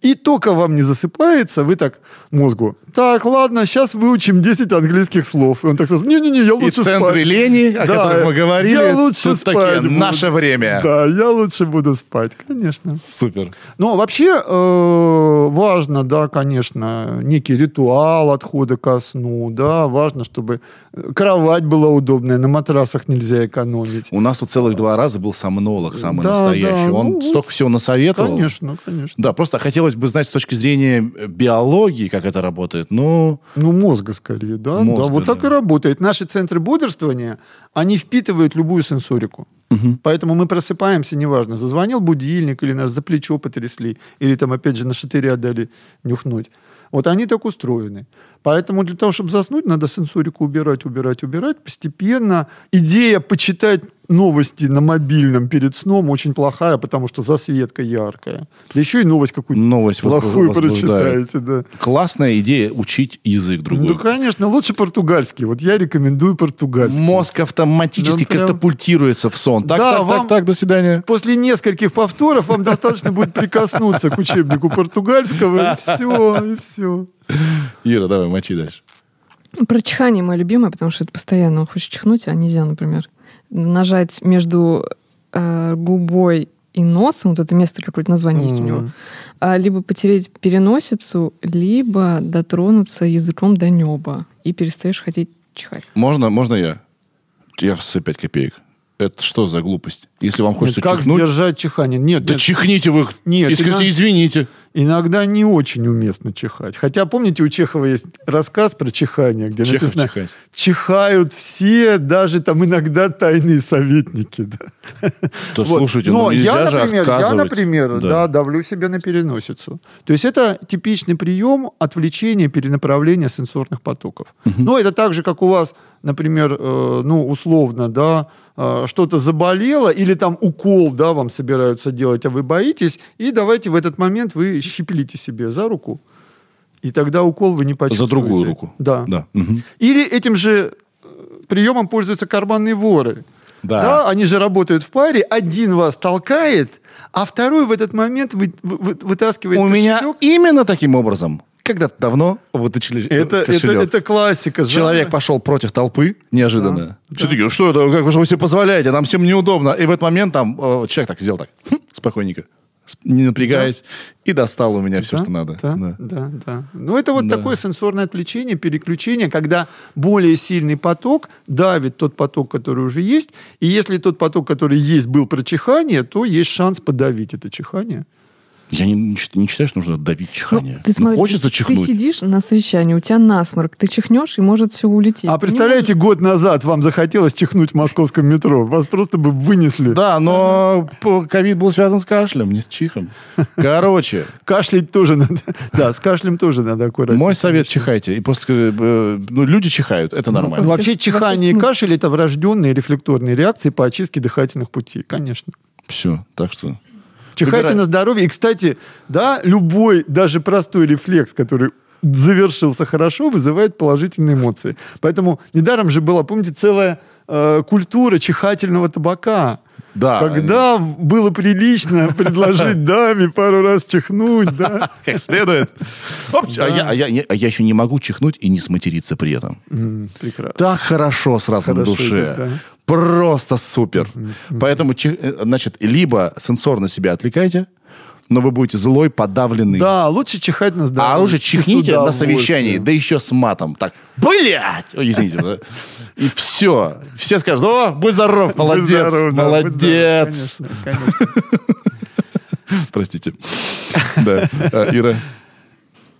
C: И только вам не засыпается, вы так мозгу, так, ладно, сейчас выучим 10 английских слов. И он так сразу, не-не-не, я
A: И
C: лучше
A: центры
C: спать.
A: лени, о
C: Да,
A: которых мы говорили,
C: я лучше
A: тут
C: спать
A: такие,
C: буду.
A: наше время.
C: Да, я лучше буду спать, конечно.
A: Супер.
C: Но вообще э, важно, да, конечно, некий ритуал отхода ко сну, да, важно, чтобы э, кровать была удобная, на матрасах нельзя экономить.
A: У нас тут целых два раза был сомнолог самый
C: Да,
A: настоящий.
C: да,
A: Он
C: ну,
A: столько всего насоветовал.
C: Конечно, конечно.
A: Да, просто хотелось бы знать с точки зрения э, биологии, как это работает. Ну,
C: Ну, мозга скорее, да?
A: Мозга,
C: да, вот так и работает. Наши центры бодрствования, они впитывают любую сенсорику. Поэтому мы просыпаемся, неважно, зазвонил будильник, или нас за плечо потрясли, или там, опять же, на шатыря дали нюхнуть. Вот они так устроены. Поэтому для того, чтобы заснуть, надо сенсорику убирать, убирать, убирать. Постепенно идея почитать новости на мобильном перед сном очень плохая, потому что засветка яркая. Да еще и новость какую-нибудь
A: новость
C: плохую прочитаете. Да.
A: Классная идея учить язык другой.
C: Ну, конечно, лучше португальский. Вот я рекомендую португальский.
A: Мозг автоматически
C: прям-
A: катапультируется в сон. Так,
C: Да,
A: так,
C: вам-
A: так, так, до свидания.
C: После нескольких повторов вам достаточно будет прикоснуться к учебнику португальского, и все, и все.
A: Ира, давай, мочи дальше.
B: Про чихание мое любимое, потому что это постоянно. Хочет чихнуть, а нельзя, например. Нажать между э, губой и носом, вот это место какое-то название есть у него, а, либо потереть переносицу, либо дотронуться языком до неба, и перестаешь хотеть чихать.
A: Можно, можно я? Я все 5 копеек. Это что за глупость? Если вам хочется
C: Нет, как
A: чихнуть,
C: сдержать чихание? Нет,
A: да
C: нет,
A: чихните вы
C: Нет,
A: и скажите,
C: иногда-
A: извините.
C: Иногда не очень уместно чихать. Хотя, помните, у Чехова есть рассказ про чихание, где
A: Чехов
C: написано,
A: чихать.
C: чихают все, даже там иногда тайные советники. Да.
A: То
C: Вот.
A: слушайте,
C: Но
A: ну
C: я, например, я, например, да. давлю себе на переносицу. То есть это типичный прием отвлечения, перенаправления сенсорных потоков. Ну, это так же, как у вас, например, э, ну, условно, да, э, что-то заболело, или там укол, да, вам собираются делать, а вы боитесь, и давайте в этот момент вы щепелите себе за руку, и тогда укол вы не почувствуете.
A: За другую руку.
C: Да.
A: Да. Мгм.
C: Или этим же э, приемом пользуются карманные воры.
A: Да.
C: они же работают в паре. Один вас толкает, а второй в этот момент вы, вы- вы- вытаскивает
A: У меня
C: кошелек.
A: именно таким образом Когда-то давно вытащили
C: Это, это,
A: кошелек.
C: это классика. жанра.
A: Человек пошел против толпы неожиданно. Все такие, что это, как вы себе позволяете, нам всем неудобно. И в этот момент там э, человек так сделал так, хм, спокойненько, не напрягаясь, и достал у меня все,
C: Да,
A: что надо.
C: Да,
A: Да.
C: да, да. Ну, это вот
A: Да.
C: такое сенсорное отвлечение, переключение, когда более сильный поток давит тот поток, который уже есть. И если тот поток, который есть, был про чихание, то есть шанс подавить это чихание.
A: Я не, не счит- не считаю, что нужно давить чихание.
B: Ну, ты смотри,
A: хочется
B: ты
A: чихнуть.
B: сидишь на совещании, у тебя насморк, ты чихнешь, и может все улететь.
C: А представляете, год назад вам захотелось чихнуть в московском метро. Вас просто бы вынесли.
A: Да, но ковид был связан с кашлем, не с чихом. Короче,
C: Кашлять тоже надо. Да, с кашлем тоже надо аккуратно.
A: мой совет чихайте. И просто, э, ну, люди чихают, это
C: Ну,
A: нормально.
C: Вообще чихание и кашель это врожденные рефлекторные реакции по очистке дыхательных путей, конечно.
A: Все, так что...
C: Чихайте
A: Выбирай.
C: на здоровье. И, кстати, да, любой, даже простой рефлекс, который завершился хорошо, вызывает положительные эмоции. Поэтому недаром же была, помните, целая э, культура чихательного табака.
A: Да.
C: Когда было прилично предложить даме пару раз чихнуть, да.
A: Как следует. Оп, а, я, а я- я- а я еще не могу чихнуть и не сматериться при этом.
C: М, Прекрасно.
A: Так хорошо сразу на
C: Хорошо
A: душе.
C: идет, да.
A: Просто супер. Поэтому, э, значит, либо сенсорно себя отвлекайте, но вы будете злой, подавленный.
C: Да, лучше чихать на здоровье.
A: А лучше чихните на совещании, да еще с матом. Так, блядь! Ой, извините. да. И все. Все скажут, о, будь здоров, молодец,
C: Будь здоров, да, будь
A: молодец.
C: здоров, конечно, конечно.
A: Простите. Да. А, Ира.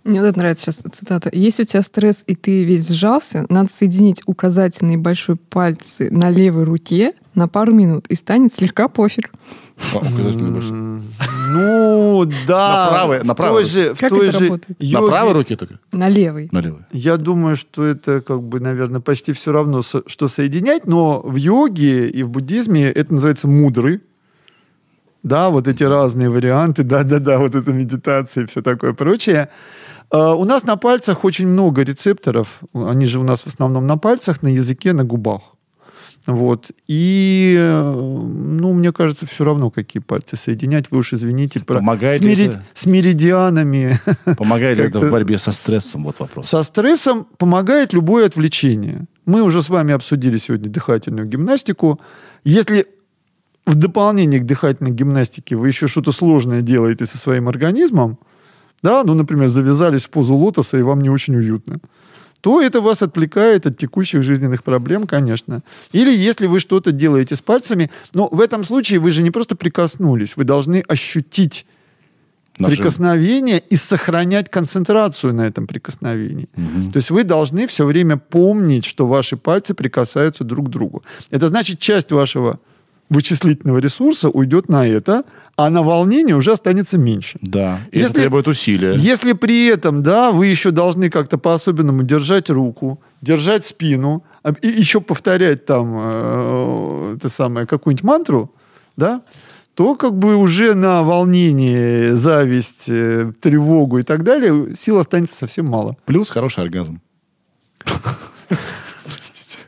B: Мне вот это нравится сейчас цитата. Если у тебя стресс, и ты весь сжался, надо соединить указательный большой пальцы на левой руке на пару минут, и станет слегка пофиг.
A: О, указательный больше.
C: Ну, да.
A: На правой-
C: в
A: на правой
C: той же, в
B: Как
C: той
B: это
C: же
B: работает?
A: На правой руке только?
B: На левой.
A: На левой.
C: Я думаю, что это, как бы, наверное, почти все равно, что соединять, но в йоге и в буддизме это называется мудры. Да, вот эти разные варианты, да-да-да, вот эта медитация и все такое прочее. А, У нас на пальцах очень много рецепторов. Они же у нас в основном на пальцах, на языке, на губах. Вот. И, э, ну, мне кажется, все равно, какие пальцы соединять. Вы уж извините. Про...
A: Помогает
C: с, мери-
A: это?
C: с меридианами.
A: Помогает ли это в борьбе со стрессом? Вот вопрос.
C: Со стрессом помогает любое отвлечение. Мы уже с вами обсудили сегодня дыхательную гимнастику. Если в дополнение к дыхательной гимнастике вы еще что-то сложное делаете со своим организмом, да, ну, например, завязались в позу лотоса, и вам не очень уютно, то это вас отвлекает от текущих жизненных проблем, конечно. Или если вы что-то делаете с пальцами, но в этом случае вы же не просто прикоснулись, вы должны ощутить
A: Нажим.
C: прикосновение и сохранять концентрацию на этом прикосновении.
A: Мгм.
C: То есть вы должны все время помнить, что ваши пальцы прикасаются друг к другу. Это значит, часть вашего вычислительного ресурса уйдет на это, а на волнение уже останется меньше.
A: Да. И
C: Если-
A: это требует усилия.
C: Если при этом, да, вы еще должны как-то по-особенному держать руку, держать спину, а- и еще повторять там э, это самое, какую-нибудь мантру, да, то как бы уже на волнение, зависть, э, тревогу и так далее сил останется совсем мало.
A: Плюс хороший оргазм. Простите.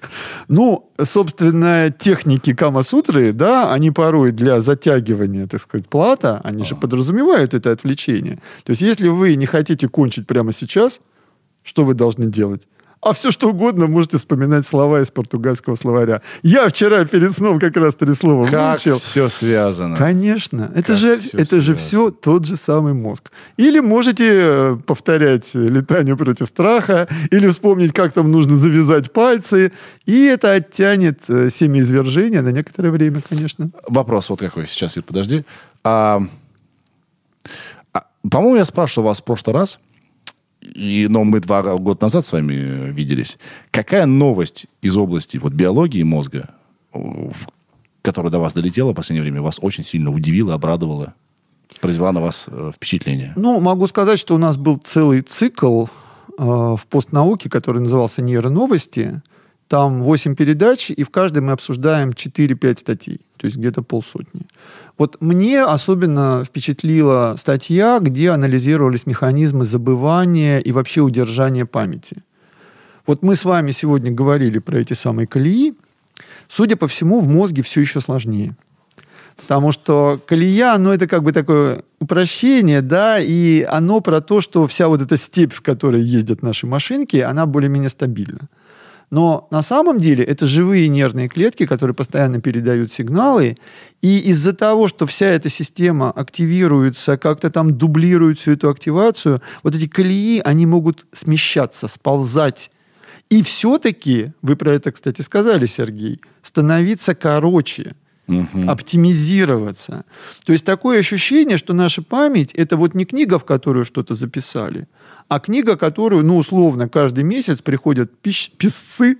C: Ну, собственно, техники Кама-сутры, да, они порой для затягивания, так сказать, плата, они же подразумевают это отвлечение. То есть, если вы не хотите кончить прямо сейчас, что вы должны делать? А все что угодно можете вспоминать слова из португальского словаря. Я вчера перед сном как раз три слова
A: Как
C: выучил.
A: все связано.
C: Конечно. Это
A: Как
C: же, это же
A: связано.
C: все тот же самый мозг. Или можете э, повторять э, летание против страха, или вспомнить, как там нужно завязать пальцы, и это оттянет э, семяизвержение на некоторое время, конечно.
A: Вопрос вот какой сейчас, подожди. А, а, по-моему, я спрашивал вас в прошлый раз, и, но мы два года назад с вами э, виделись. Какая новость из области вот, биологии мозга, которая до вас долетела в последнее время, вас очень сильно удивила, обрадовала, произвела на вас э, впечатление?
C: Ну, могу сказать, что у нас был целый цикл э, в постнауке, который назывался «Нейроновости». Там 8 передач, и в каждой мы обсуждаем 4-5 статей, то есть где-то полсотни. Вот мне особенно впечатлила статья, где анализировались механизмы забывания и вообще удержания памяти. Вот мы с вами сегодня говорили про эти самые колеи. Судя по всему, в мозге все еще сложнее. Потому что колея, ну, это как бы такое упрощение, да, и оно про то, что вся вот эта степь, в которой ездят наши машинки, она более-менее стабильна. Но на самом деле это живые нервные клетки, которые постоянно передают сигналы, и из-за того, что вся эта система активируется, как-то там дублирует всю эту активацию, вот эти колеи, они могут смещаться, сползать. И все-таки, вы про это, кстати, сказали, Сергей, становиться короче – оптимизироваться. То есть такое ощущение, что наша память это вот не книга, в которую что-то записали, а книга, которую, ну, условно, каждый месяц приходят пищ- писцы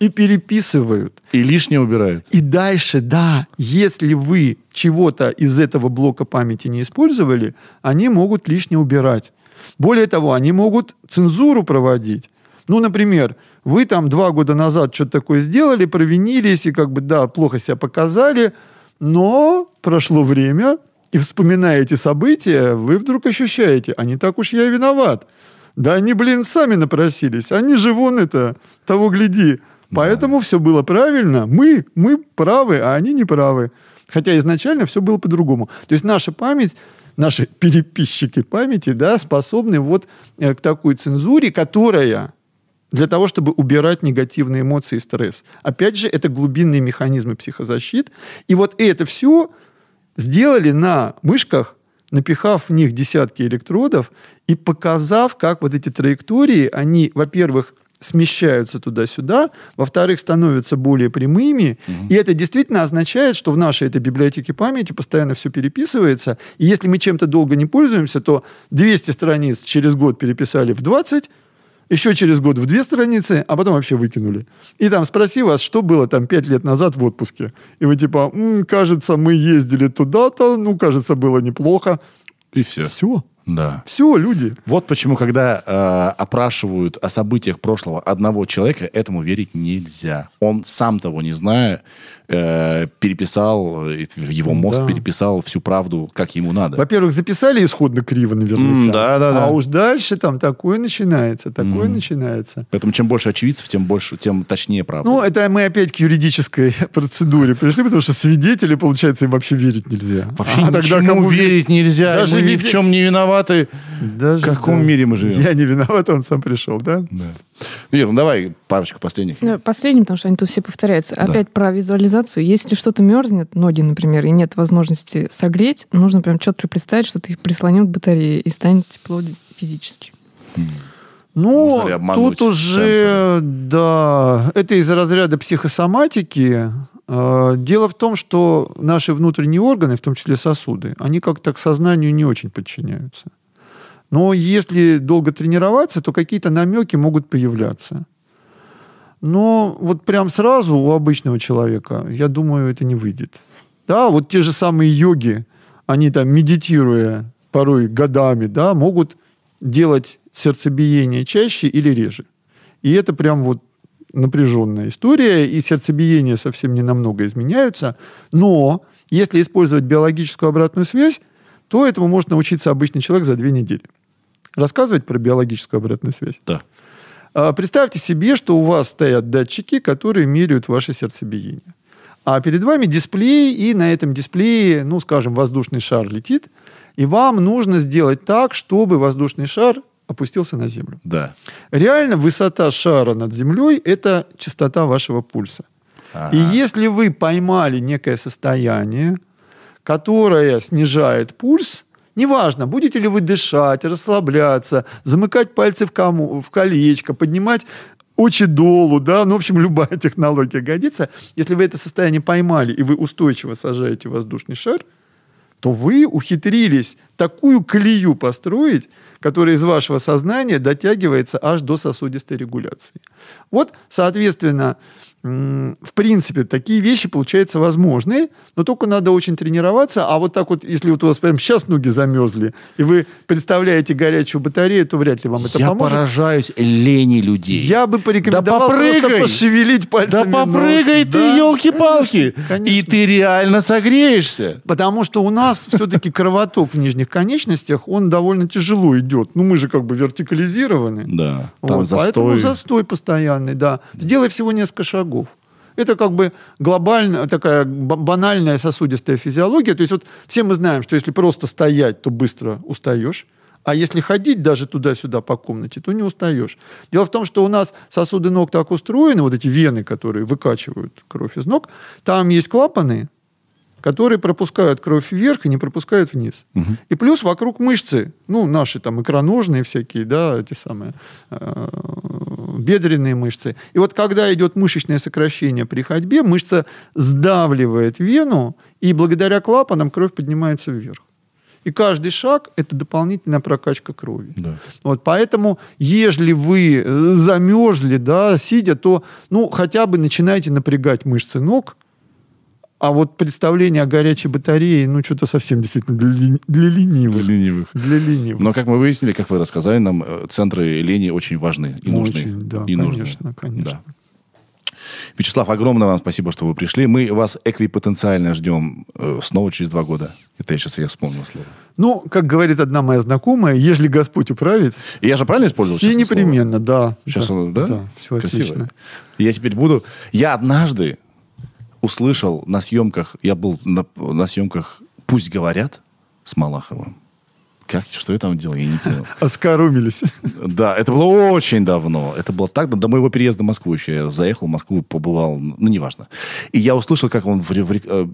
C: и переписывают.
A: И лишнее убирают.
C: И дальше, да, если вы чего-то из этого блока памяти не использовали, они могут лишнее убирать. Более того, они могут цензуру проводить. Ну, например, вы там два года назад что-то такое сделали, провинились и как бы, да, плохо себя показали, но прошло время, и вспоминая эти события, вы вдруг ощущаете, а не так уж я и виноват. Да они, блин, сами напросились. Они же вон это, того гляди. Поэтому да. все было правильно. Мы, мы правы, а они не правы. Хотя изначально все было по-другому. То есть наша память, наши переписчики памяти, да, способны вот э, к такой цензуре, которая для того, чтобы убирать негативные эмоции и стресс. Опять же, это глубинные механизмы психозащит. И вот это все сделали на мышках, напихав в них десятки электродов и показав, как вот эти траектории, они, во-первых, смещаются туда-сюда, во-вторых, становятся более прямыми, угу. и это действительно означает, что в нашей этой библиотеке памяти постоянно все переписывается, и если мы чем-то долго не пользуемся, то 200 страниц через год переписали в 20, еще через год в две страницы, а потом вообще выкинули. И там спроси вас, что было там пять лет назад в отпуске. И вы типа, М, кажется, мы ездили туда-то, ну, кажется, было неплохо.
A: И все.
C: Все.
A: Да.
C: Все, люди.
A: Вот почему, когда э, опрашивают о событиях прошлого одного человека, этому верить нельзя. Он сам того не зная, э, переписал, его мозг да. переписал всю правду, как ему надо.
C: Во-первых, записали исходно криво наверняка.
A: Mm, да, да, да.
C: А уж дальше там такое начинается, такое mm. начинается.
A: Поэтому чем больше очевидцев, тем больше, тем точнее правда.
C: Ну, это мы опять к юридической процедуре пришли, потому что свидетели, получается, им вообще верить нельзя.
A: Вообще а тогда кому верить нельзя, даже мы ни в чем не виноваты. Даже, в каком да. мире мы живем?
C: Я не виноват, он сам пришел, да?
A: Да. Ир, ну давай парочку последних.
B: Да, последний, потому что они тут все повторяются. Да. Опять про визуализацию. Если что-то мерзнет, ноги, например, и нет возможности согреть, нужно прям четко представить, что ты их прислонил к батарее и станет тепло физически.
C: Ну, тут уже, сенсоры? да, это из разряда психосоматики. А, дело в том, что наши внутренние органы, в том числе сосуды, они как-то к сознанию не очень подчиняются. Но если долго тренироваться, то какие-то намеки могут появляться. Но вот прям сразу у обычного человека, я думаю, это не выйдет. Да, вот те же самые йоги, они там, медитируя порой годами, да, могут делать сердцебиение чаще или реже. И это прям вот напряженная история, и сердцебиение совсем не намного изменяются. Но если использовать биологическую обратную связь, то этому может научиться обычный человек за две недели рассказывать про биологическую обратную связь?
A: Да.
C: А, представьте себе, что у вас стоят датчики, которые меряют ваше сердцебиение. А перед вами дисплей, и на этом дисплее, ну, скажем, воздушный шар летит, и вам нужно сделать так, чтобы воздушный шар опустился на землю.
A: Да.
C: Реально высота шара над землей – это частота вашего пульса. Ага. И если вы поймали некое состояние, которое снижает пульс, Неважно, будете ли вы дышать, расслабляться, замыкать пальцы в, кому, в колечко, поднимать очи долу, да, ну, в общем, любая технология годится. Если вы это состояние поймали, и вы устойчиво сажаете воздушный шар, то вы ухитрились такую колею построить, которая из вашего сознания дотягивается аж до сосудистой регуляции. Вот, соответственно, в принципе, такие вещи, получается, возможны, но только надо очень тренироваться. А вот так вот, если вот у вас прямо сейчас ноги замерзли, и вы представляете горячую батарею, то вряд ли вам это
A: Я
C: поможет.
A: Я поражаюсь лени людей.
C: Я бы порекомендовал
A: да попрыгай,
C: просто пошевелить пальцами.
A: Да попрыгай ног. ты, да, елки-палки. И ты реально согреешься.
C: Потому что у нас все-таки кровоток в нижних конечностях, он довольно тяжело идет. Ну, мы же как бы вертикализированы.
A: Да,
C: там вот, застой. Поэтому застой постоянный, да. Сделай всего несколько шагов шагов. Это как бы глобальная, такая ба- банальная сосудистая физиология. То есть вот все мы знаем, что если просто стоять, то быстро устаешь. А если ходить даже туда-сюда по комнате, то не устаешь. Дело в том, что у нас сосуды ног так устроены, вот эти вены, которые выкачивают кровь из ног, там есть клапаны, которые пропускают кровь вверх и не пропускают вниз. И плюс вокруг мышцы, ну, наши там икроножные всякие, да, эти самые э, бедренные мышцы. И вот когда идет мышечное сокращение при ходьбе, мышца сдавливает вену, и благодаря клапанам кровь поднимается вверх. И каждый шаг – это дополнительная прокачка крови.
A: Да.
C: Вот, поэтому, если вы э, замерзли, да, сидя, то, ну, хотя бы начинайте напрягать мышцы ног, а вот представление о горячей батарее, ну, что-то совсем действительно для, ли- для ленивых.
A: Для ленивых.
C: Для ленивых.
A: Но, как мы выяснили, как вы рассказали нам, э, центры лени очень важны и нужны.
C: Очень, да,
A: и нужны.
C: конечно, конечно.
A: Да. Вячеслав, огромное вам спасибо, что вы пришли. Мы вас эквипотенциально ждем э, снова через два года. Это я сейчас я вспомнил слово.
C: Ну, как говорит одна моя знакомая, ежели Господь управит,
A: И я же правильно использовал
C: все
A: это слово?
C: непременно, да.
A: Сейчас
C: да,
A: он, да?
C: Да, все
A: Красиво.
C: отлично.
A: Я теперь буду... Я однажды услышал на съемках, я был на, на съемках «Пусть говорят» с Малаховым. Как, что я там делал, я не понял.
C: Оскоромились.
A: Да, это было очень давно. Это было так, до моего переезда в Москву еще. Я заехал в Москву, побывал, ну, неважно. И я услышал, как он в, ре- в э,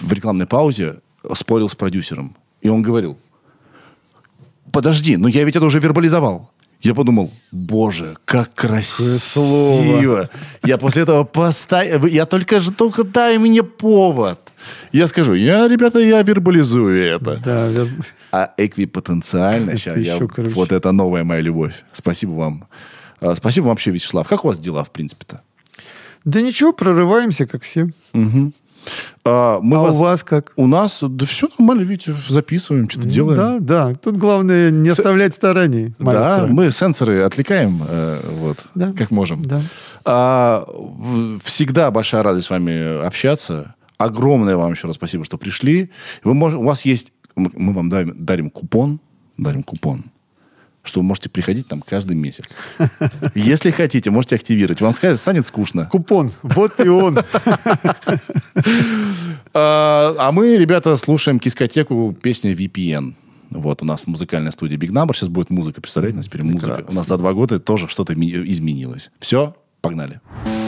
A: в рекламной паузе спорил с продюсером. И он говорил, подожди, ну я ведь это уже вербализовал. Я подумал, боже, как красиво. Я после этого поставил... Я только же, только дай мне повод. Я скажу, я, ребята, я вербализую это.
C: Да, я-
A: А эквипотенциально,
C: Это
A: сейчас я,
C: еще круче.
A: вот это новая моя любовь. Спасибо вам. А, Спасибо вам вообще, Вячеслав. Как у вас дела, в принципе-то?
C: Да ничего, прорываемся, как все.
A: А, мы
C: а
A: вас-
C: у вас как?
A: У нас, да все нормально, видите, записываем, что-то делаем.
C: Да, да. Тут главное не оставлять стараний.
A: Да,
C: маэстро.
A: мы сенсоры отвлекаем, э, вот,
C: Да.
A: как можем.
C: Да.
A: А, всегда большая радость с вами общаться. Огромное вам еще раз спасибо, что пришли. Вы мож- у вас есть, мы мы вам дарим, дарим купон, дарим купон, что вы можете приходить там каждый месяц. Если хотите, можете активировать. Вам скажет, станет скучно.
C: Купон. Вот и он.
A: А, а мы, ребята, слушаем кискотеку песня VPN. Вот у нас музыкальная студия Big Number. Сейчас будет музыка. Представляете, у нас теперь музыка. У нас за два года тоже что-то изменилось. Все, погнали.
D: Ты